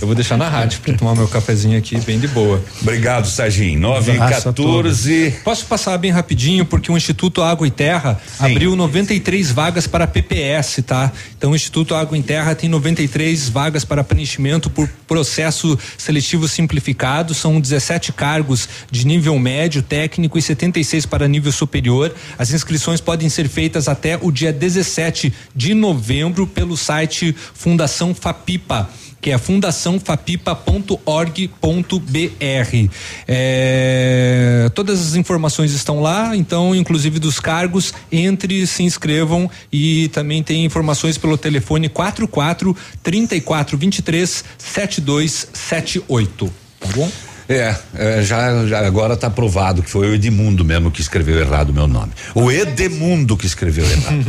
Eu vou deixar na rádio pra tomar meu cafezinho aqui bem de boa. Obrigado, Serginho. 9 e Abraço a 14. Posso passar bem rapidinho, porque o Instituto Água e Terra abriu 93 vagas para PPS, tá? Então o Instituto Água e Terra tem 93 vagas para preenchimento por processo seletivo simplificado. São 17 cargos de nível médio, técnico e 76 para nível superior. As inscrições podem ser feitas até o dia 17 de novembro pelo site Fundação Fapipa que é fundaçãofapipa.org.br. É, todas as informações estão lá, então, inclusive dos cargos, entre, se inscrevam e também tem informações pelo telefone 44 34 23 7278. Tá bom? É, é, já, já agora tá provado que foi o Edmundo mesmo que escreveu errado o meu nome. O Edemundo que escreveu errado.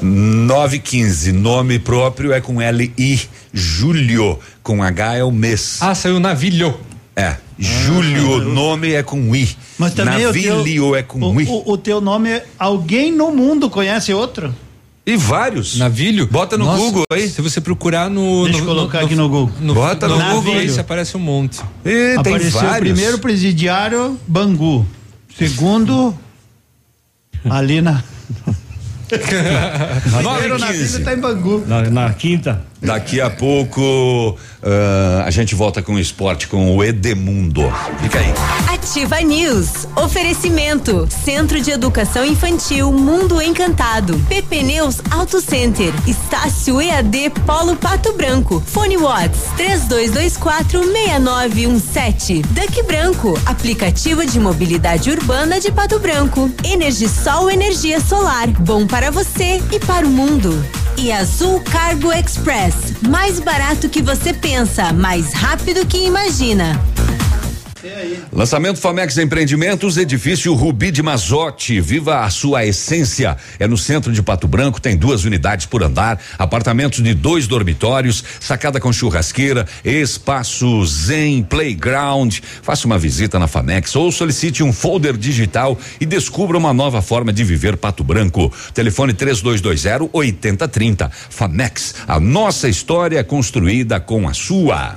915, nome próprio é com L-I, Júlio, com H é o mês. Ah, saiu navilho. É, Júlio, nome é com I. Mas também o teu, é com o, I. o, o teu nome, é- alguém no mundo conhece outro? E vários. Navilho? Bota no Nossa, Google aí. Se você procurar no. Deixa no, eu colocar no, aqui no Google. No, Bota no Google Google. aí, você aparece um monte. E tem Apareceu vários. primeiro presidiário, Bangu. Segundo, ali na. Primeiro nascido tá em Bangu. Na, na quinta. Daqui a pouco ah, a gente volta com o esporte com o Edemundo. Fica aí. Ativa News. Oferecimento. Centro de Educação Infantil Mundo Encantado. PP Neus Auto Center. Estácio EAD Polo Pato Branco. Fone Watts 3224 6917. Duck Branco. Aplicativo de mobilidade urbana de Pato Branco. Energisol Energia Solar. Bom para você e para o mundo. E Azul Cargo Express. Mais barato que você pensa, mais rápido que imagina. Lançamento Famex Empreendimentos, edifício Rubi de Mazote. Viva a sua essência. É no centro de Pato Branco, tem duas unidades por andar, apartamentos de dois dormitórios, sacada com churrasqueira, espaço zen, playground. Faça uma visita na Famex ou solicite um folder digital e descubra uma nova forma de viver Pato Branco. Telefone 3220 8030. Famex, a nossa história construída com a sua.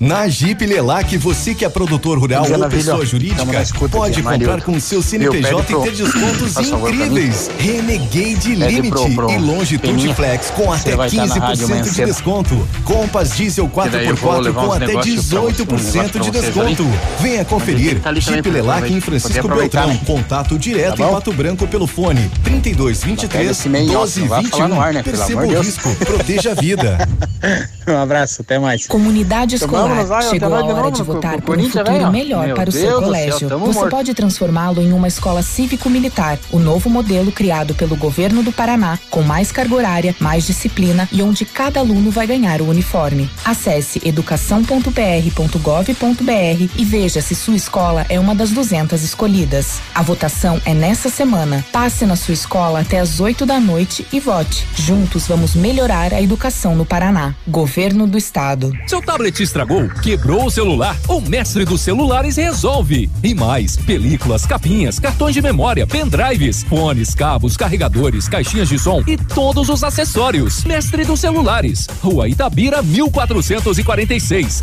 Na Jeep Lelac, você que é produtor rural ou pessoa jurídica, pode comprar com seu CNPJ e ter descontos incríveis. Renegade Limite e Longitude. Flex com até vai estar na rádio amanhã 15% de cedo. desconto. Compass Diesel Que daí eu vou 4x4 levar com até negócios pra você, um 18% negócio pra de desconto. Venha conferir. Tá Jeep Lelac em Francisco Beltrão. Contato direto Tá em bom? Pato Branco pelo fone 32 23 esse meio, ó, não vai falar no ar, né? Pelo Perceba de o risco, proteja a vida. Um abraço, até mais. Comunidade Então escolar. vamos lá, Chegou a hora de votar por um futuro melhor Meu para o Deus seu colégio. Você morto. pode transformá-lo em uma escola cívico-militar. O novo modelo criado pelo governo do Paraná, com mais carga horária, mais disciplina e onde cada aluno vai ganhar o uniforme. Acesse educação.pr.gov.br e veja se sua escola é uma das 200 escolhidas. A votação é nessa semana. Passe na sua escola até às 8 da noite e vote. Juntos vamos melhorar a educação no Paraná. Governo do Estado. Seu tablet estragou, quebrou o celular? O mestre dos celulares resolve. E mais, películas, capinhas, cartões de memória, pendrives, fones, cabos, carregadores, caixinhas de som e todos os acessórios. Mestre dos celulares, Rua Itabira, 1446.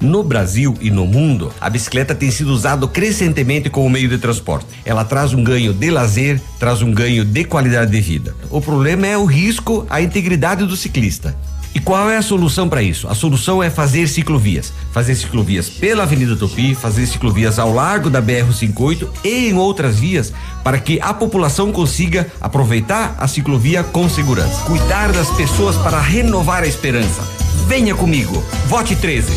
No Brasil e no mundo, a bicicleta tem sido usada crescentemente como meio de transporte. Ela traz um ganho de lazer, traz um ganho de qualidade de vida. O problema é o risco à integridade do ciclista. E qual é a solução para isso? A solução é fazer ciclovias. Fazer ciclovias pela Avenida Tupi, fazer ciclovias ao largo da BR-58 e em outras vias para que a população consiga aproveitar a ciclovia com segurança. Cuidar das pessoas para renovar a esperança. Venha comigo. Vote 13.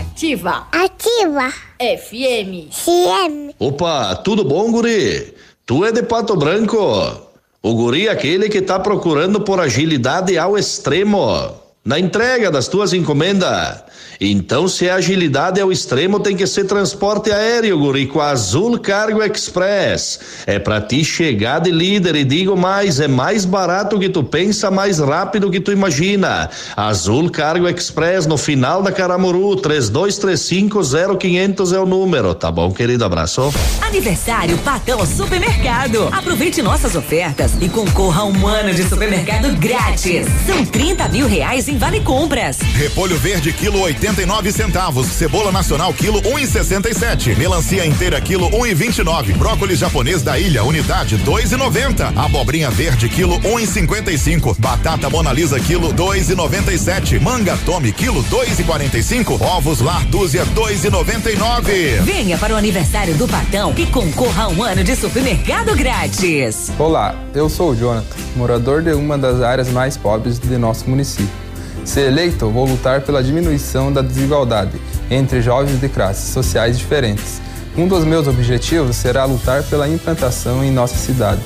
Ativa. Ativa. FM. CM. Opa, tudo bom, guri? Tu é de Pato Branco? O guri é aquele que tá procurando por agilidade ao extremo na entrega das tuas encomendas. Então, se a agilidade ao extremo, tem que ser transporte aéreo, guri, com a Azul Cargo Express. É pra ti chegar de líder e digo mais, é mais barato que tu pensa, mais rápido que tu imagina. Azul Cargo Express no final da Caramuru, 32350500 é o número, tá bom, querido? Abraço. Aniversário Patão Supermercado. Aproveite nossas ofertas e concorra a um ano de supermercado grátis. São 30 mil reais em vale compras. Repolho verde quilo 89 centavos, cebola nacional quilo 1,67, melancia inteira quilo 1,29, brócolis japonês da ilha unidade 2,90, abobrinha verde quilo 1,55, batata Monalisa quilo 2,97, manga tome quilo 2,45, ovos lar dúzia 2,99. Venha para o aniversário do Patão e concorra a um ano de supermercado grátis. Olá, eu sou o Jonathan, morador de uma das áreas mais pobres de nosso município. Se eleito, vou lutar pela diminuição da desigualdade entre jovens de classes sociais diferentes. Um dos meus objetivos será lutar pela implantação em nossa cidade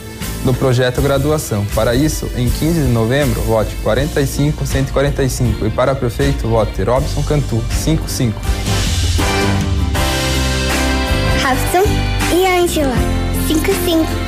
do projeto Graduação. Para isso, em 15 de novembro, vote 45 145 e para prefeito, vote Robson Cantu 55. Robson e Angela. 55.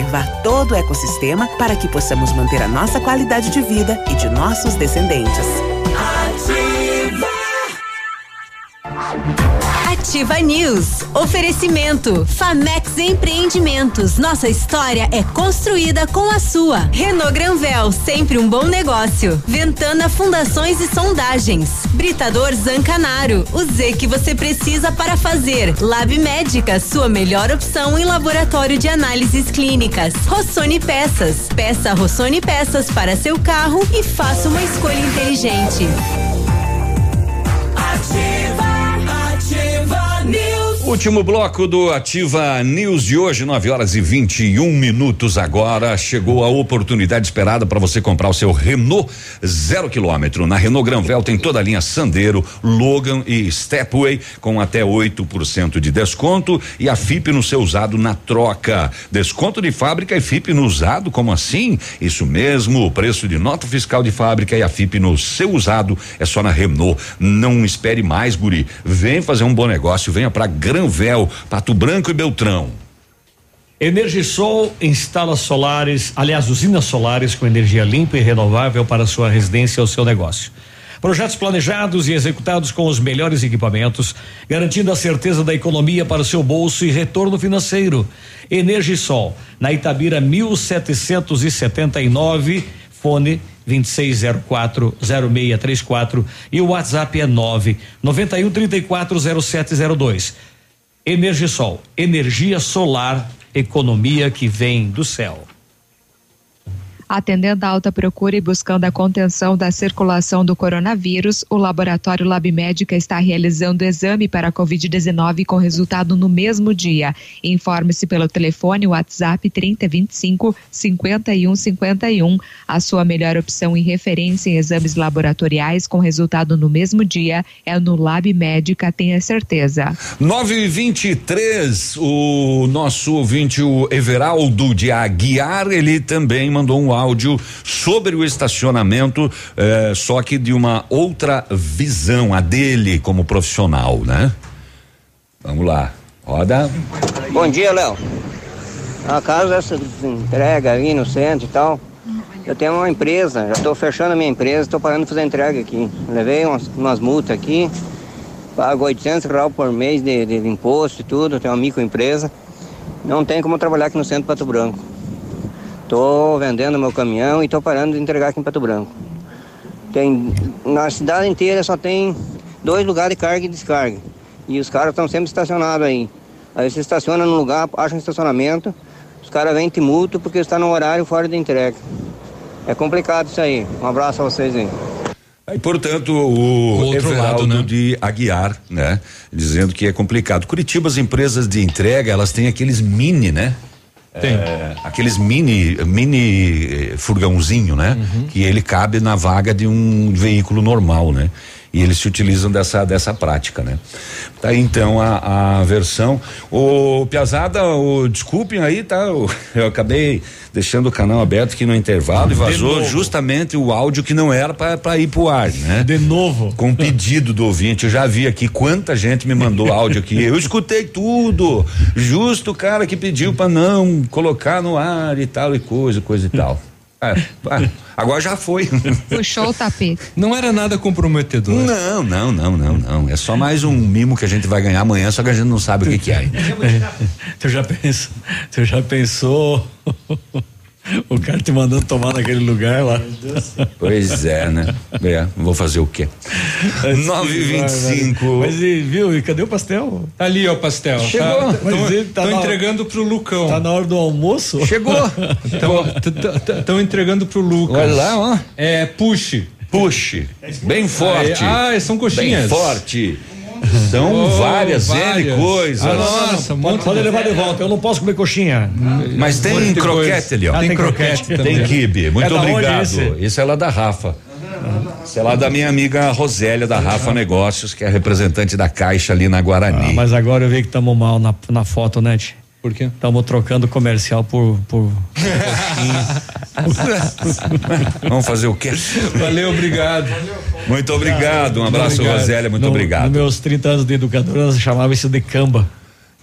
preservar todo o ecossistema para que possamos manter a nossa qualidade de vida e de nossos descendentes. Ativa News. Oferecimento. Famex Empreendimentos. Nossa história é construída com a sua. Renault Granvel, sempre um bom negócio. Ventana Fundações e Sondagens. Britador Zancanaro. O Z que você precisa para fazer. Lab Médica, sua melhor opção em laboratório de análises clínicas. Rossoni Peças. Peça Rossoni Peças para seu carro e faça uma escolha inteligente. Ativa. Último bloco do Ativa News de hoje, 9 horas e 21 minutos agora. Chegou a oportunidade esperada para você comprar o seu Renault zero quilômetro. Na Renault Granvel tem toda a linha Sandero, Logan e Stepway com até 8% de desconto e a FIP no seu usado na troca. Desconto de fábrica e FIP no usado, como assim? Isso mesmo, o preço de nota fiscal de fábrica e a FIP no seu usado é só na Renault. Não espere mais, guri. Vem fazer um bom negócio, venha para Granvel, Pato Branco e Beltrão. Energisol instala solares, aliás, usinas solares com energia limpa e renovável para sua residência ou seu negócio. Projetos planejados e executados com os melhores equipamentos, garantindo a certeza da economia para o seu bolso e retorno financeiro. Energisol, na Itabira 1779, fone 26040634 e o WhatsApp é 9 91 340702. Energisol, energia solar, economia que vem do céu. Atendendo à alta procura e buscando a contenção da circulação do coronavírus, o laboratório Lab Médica está realizando exame para a Covid-19 com resultado no mesmo dia. Informe-se pelo telefone WhatsApp 3025 5151. A sua melhor opção e referência em exames laboratoriais com resultado no mesmo dia é no Lab Médica, tenha certeza. 9 e 23 o nosso ouvinte, o Everaldo de Aguiar, ele também mandou um áudio sobre o estacionamento, eh, só que de uma outra visão, a dele como profissional, né? Vamos lá, roda. Bom dia, Léo. A casa essa entrega aí no centro e tal. Eu tenho uma empresa, já estou fechando a minha empresa, estou parando de fazer entrega aqui. Levei umas, umas multas aqui, pago 800 reais por mês de, de imposto e tudo, tenho uma microempresa. Não tem como trabalhar aqui no centro Pato Branco. Estou vendendo meu caminhão e estou parando de entregar aqui em Pato Branco. Tem, na cidade inteira só tem dois lugares de carga e descarga. E os caras estão sempre estacionados aí. Aí você estaciona num lugar, acha um estacionamento, os caras vêm te multam porque está no horário fora de entrega. É complicado isso aí. Um abraço a vocês aí. E, portanto, o, outro Everaldo lado, né? de Aguiar, né? Dizendo que é complicado. Curitiba, as empresas de entrega, elas têm aqueles mini, né? Tem. É, aqueles mini, mini eh, furgãozinho, né? Uhum. Que ele cabe na vaga de um veículo normal, né? E eles se utilizam dessa, dessa prática, né? Tá aí, então a, a versão. O Piazada, o, desculpem aí, tá? Eu, eu acabei deixando o canal aberto aqui no intervalo e vazou justamente o áudio que não era para ir pro ar, né? De novo. Com pedido do ouvinte. Eu já vi aqui quanta gente me mandou áudio aqui. Eu escutei tudo. Justo o cara que pediu para não colocar no ar e tal e coisa, coisa e tal. É, ah, agora já foi. Puxou o tapete. Não era nada comprometedor. Não, não, não, não, não. É só mais um mimo que a gente vai ganhar amanhã, só que a gente não sabe o que, que é. Tu já pensou? Tu já pensou? O cara te mandando tomar naquele lugar lá. Pois é, né? É, vou fazer o quê? 9 e 25 Mas e, viu? E cadê o pastel? Tá ali, ó, o pastel. Chegou. Tá, Mas ele tá entregando pro Lucão. Tá na hora do almoço? Chegou. Estão entregando pro Lucas. Olha lá, ó. É, puxe. Puxe. Bem forte. Ah, são coxinhas. Bem forte. São Oh, várias, N várias. coisas. Ah, não, pode, pode levar de volta. Eu não posso comer coxinha. Mas tem croquete ali, ó. Ah, tem croquete Tem também. kibe. Muito É obrigado. esse? Isso é lá da Rafa. Isso é lá da minha amiga Rosélia da Rafa Negócios, que é representante da Caixa ali na Guarani. Ah, mas agora eu vi que estamos mal na, na foto, né, Ti? Por quê? Estamos trocando comercial por. por... Vamos fazer o quê? Valeu, obrigado. Muito obrigado. Um abraço, Obrigado. Rosélia. Muito No- obrigado. Nos meus 30 anos de educador, nós chamava isso de camba.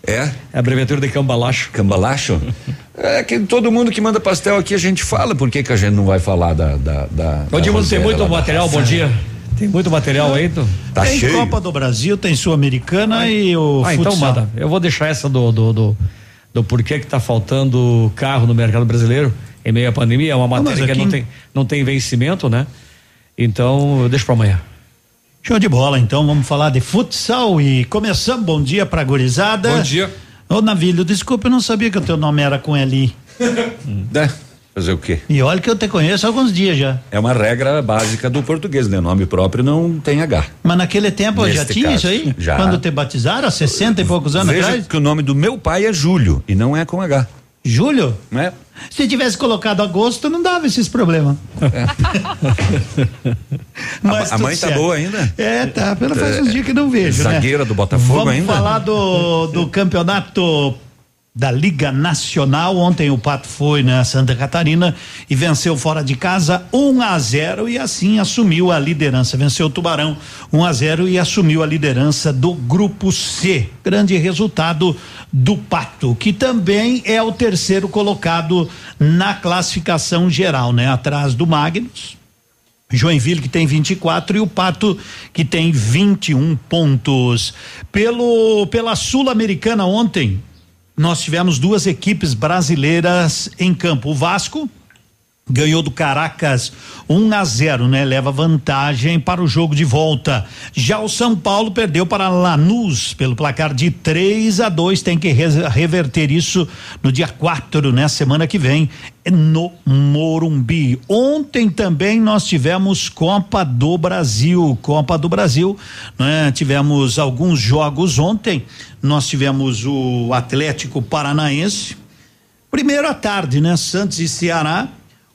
É? É a abreviatura de cambalacho. Cambalacho? É que todo mundo que manda pastel aqui a gente fala, por que que a gente não vai falar da. da, da Dimundo, tem muito material, bom dia. Tem muito material aí, tu? Tá tem cheio. Copa do Brasil, tem Sul-Americana e o Ah, então futsal. manda. Eu vou deixar essa do, do, do, do porquê que tá faltando carro no mercado brasileiro em meio à pandemia. É uma matéria que aqui- não tem, não tem vencimento, né? Então, eu deixo pra amanhã. Show de bola, então vamos falar de futsal e começamos. Bom dia pra gurizada. Bom dia. Ô Navilho, desculpa, eu não sabia que o teu nome era com Eli. É, fazer o quê? E olha que eu te conheço há alguns dias já. É uma regra básica do português, né? Nome próprio não tem H. Mas naquele tempo já Neste tinha caso, isso aí? já. Quando te batizaram, há 60 e poucos anos Veja atrás? que o nome do meu pai é Júlio e não é com H. Júlio? Né? Se tivesse colocado agosto, não dava esses problemas. Mas a tudo mãe tá certo. boa ainda? É, tá. Pelo faz É, uns dias que não vejo. né? zagueira do Botafogo Vamos ainda? falar do, do campeonato da Liga Nacional. Ontem o Pato foi na Santa Catarina e venceu fora de casa 1 a 0 e assim assumiu a liderança. Venceu o Tubarão 1 a 0 e assumiu a liderança do grupo C. Grande resultado do Pato, que também é o terceiro colocado na classificação geral, né? Atrás do Magnus. Joinville que tem 24 e o Pato que tem 21 pontos. Pelo pela Sul-Americana ontem, nós tivemos duas equipes brasileiras em campo. O Vasco ganhou do Caracas 1 a 0, né? Leva vantagem para o jogo de volta. Já o São Paulo perdeu para Lanús pelo placar de 3 a 2, tem que re- reverter isso no dia 4, né? Semana que vem no Morumbi. Ontem também nós tivemos Copa do Brasil, Copa do Brasil, né? Tivemos alguns jogos ontem. Nós tivemos o Atlético Paranaense Primeiro à tarde, né? Santos e Ceará.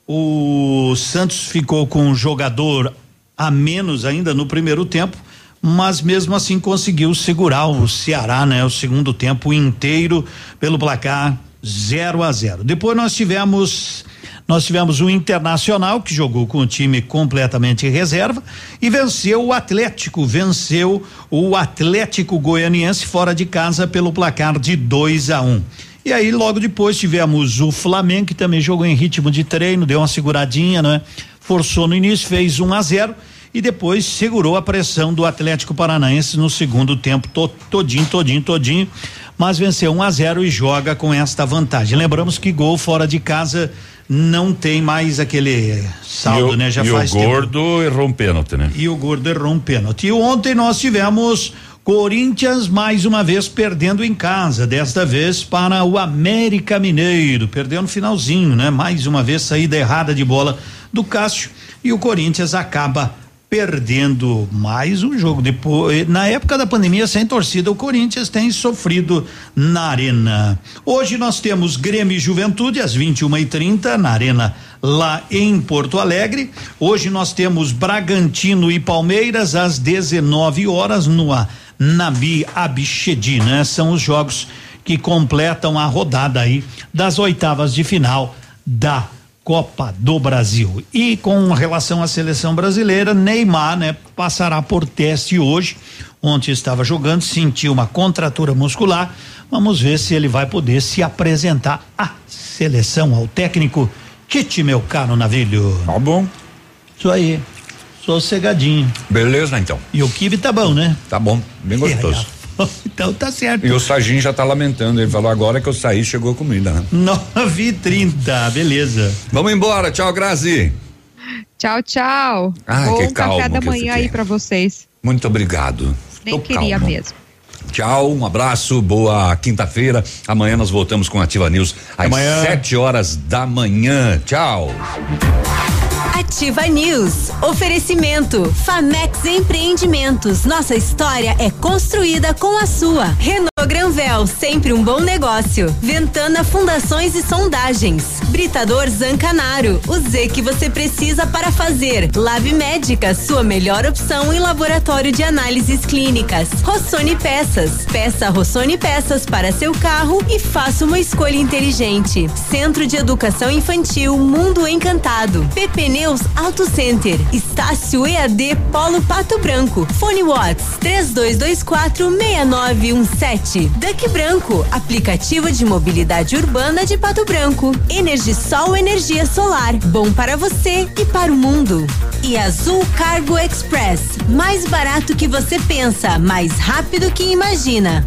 O Santos ficou com um jogador a menos ainda no primeiro tempo, mas mesmo assim conseguiu segurar o Ceará, né? O segundo tempo inteiro pelo placar 0 a 0. Depois nós tivemos nós tivemos o Internacional que jogou com o time completamente reserva e venceu o Atlético, venceu o Atlético Goianiense fora de casa pelo placar de 2 a 1. Um. E aí, logo depois, tivemos o Flamengo, que também jogou em ritmo de treino, deu uma seguradinha, né? Forçou no início, fez 1 um a 0 e depois segurou a pressão do Atlético Paranaense no segundo tempo, to, todinho, todinho, todinho, mas venceu 1 um a 0 e joga com esta vantagem. Lembramos que gol fora de casa não tem mais aquele saldo, e o, né? Já e faz o tempo. gordo errou um pênalti, né? E o gordo errou um pênalti. E ontem nós tivemos Corinthians mais uma vez perdendo em casa, desta vez para o América Mineiro. Perdeu no finalzinho, né? Mais uma vez saída errada de bola do Cássio e o Corinthians acaba perdendo mais um jogo depois na época da pandemia sem torcida o Corinthians tem sofrido na arena hoje nós temos Grêmio e Juventude às 21 e 30 na arena lá em Porto Alegre hoje nós temos Bragantino e Palmeiras às 19 horas no Nabi Abichedi né são os jogos que completam a rodada aí das oitavas de final da Copa do Brasil. E com relação à seleção brasileira, Neymar, né, passará por teste hoje. Ontem estava jogando, sentiu uma contratura muscular. Vamos ver se ele vai poder se apresentar à seleção, ao técnico. Kit, meu caro navilho. Tá bom. Isso aí. Sossegadinho. Beleza, então. E o kibe tá bom, né? Tá bom, bem gostoso. então tá certo. E o Sagin já tá lamentando, ele falou agora que eu saí, chegou a comida, né? 9 e 30 beleza. Vamos embora, tchau, Grazi. Tchau, tchau. Ai, Bom que café calmo da que eu manhã aí pra vocês. Muito obrigado. Nem Tô queria calmo. mesmo. Tchau, um abraço, boa quinta-feira. Amanhã nós voltamos com a Ativa News às Amanhã. sete horas da manhã. Tchau. Ativa News. Oferecimento. Famex Empreendimentos. Nossa história é construída com a sua. Renault Granvel, sempre um bom negócio. Ventana Fundações e Sondagens. Britador Zancanaro. O Z que você precisa para fazer. Lab Médica, sua melhor opção em laboratório de análises clínicas. Rossoni Peças. Peça Rossoni Peças para seu carro e faça uma escolha inteligente. Centro de Educação Infantil Mundo Encantado. PP Neus Auto Center. Estácio EAD Polo Pato Branco. Fone Watts 3224 6917. Duck Branco, aplicativo de mobilidade urbana de Pato Branco. Energisol energia solar, bom para você e para o mundo. E Azul Cargo Express, mais barato que você pensa, mais rápido que imagina.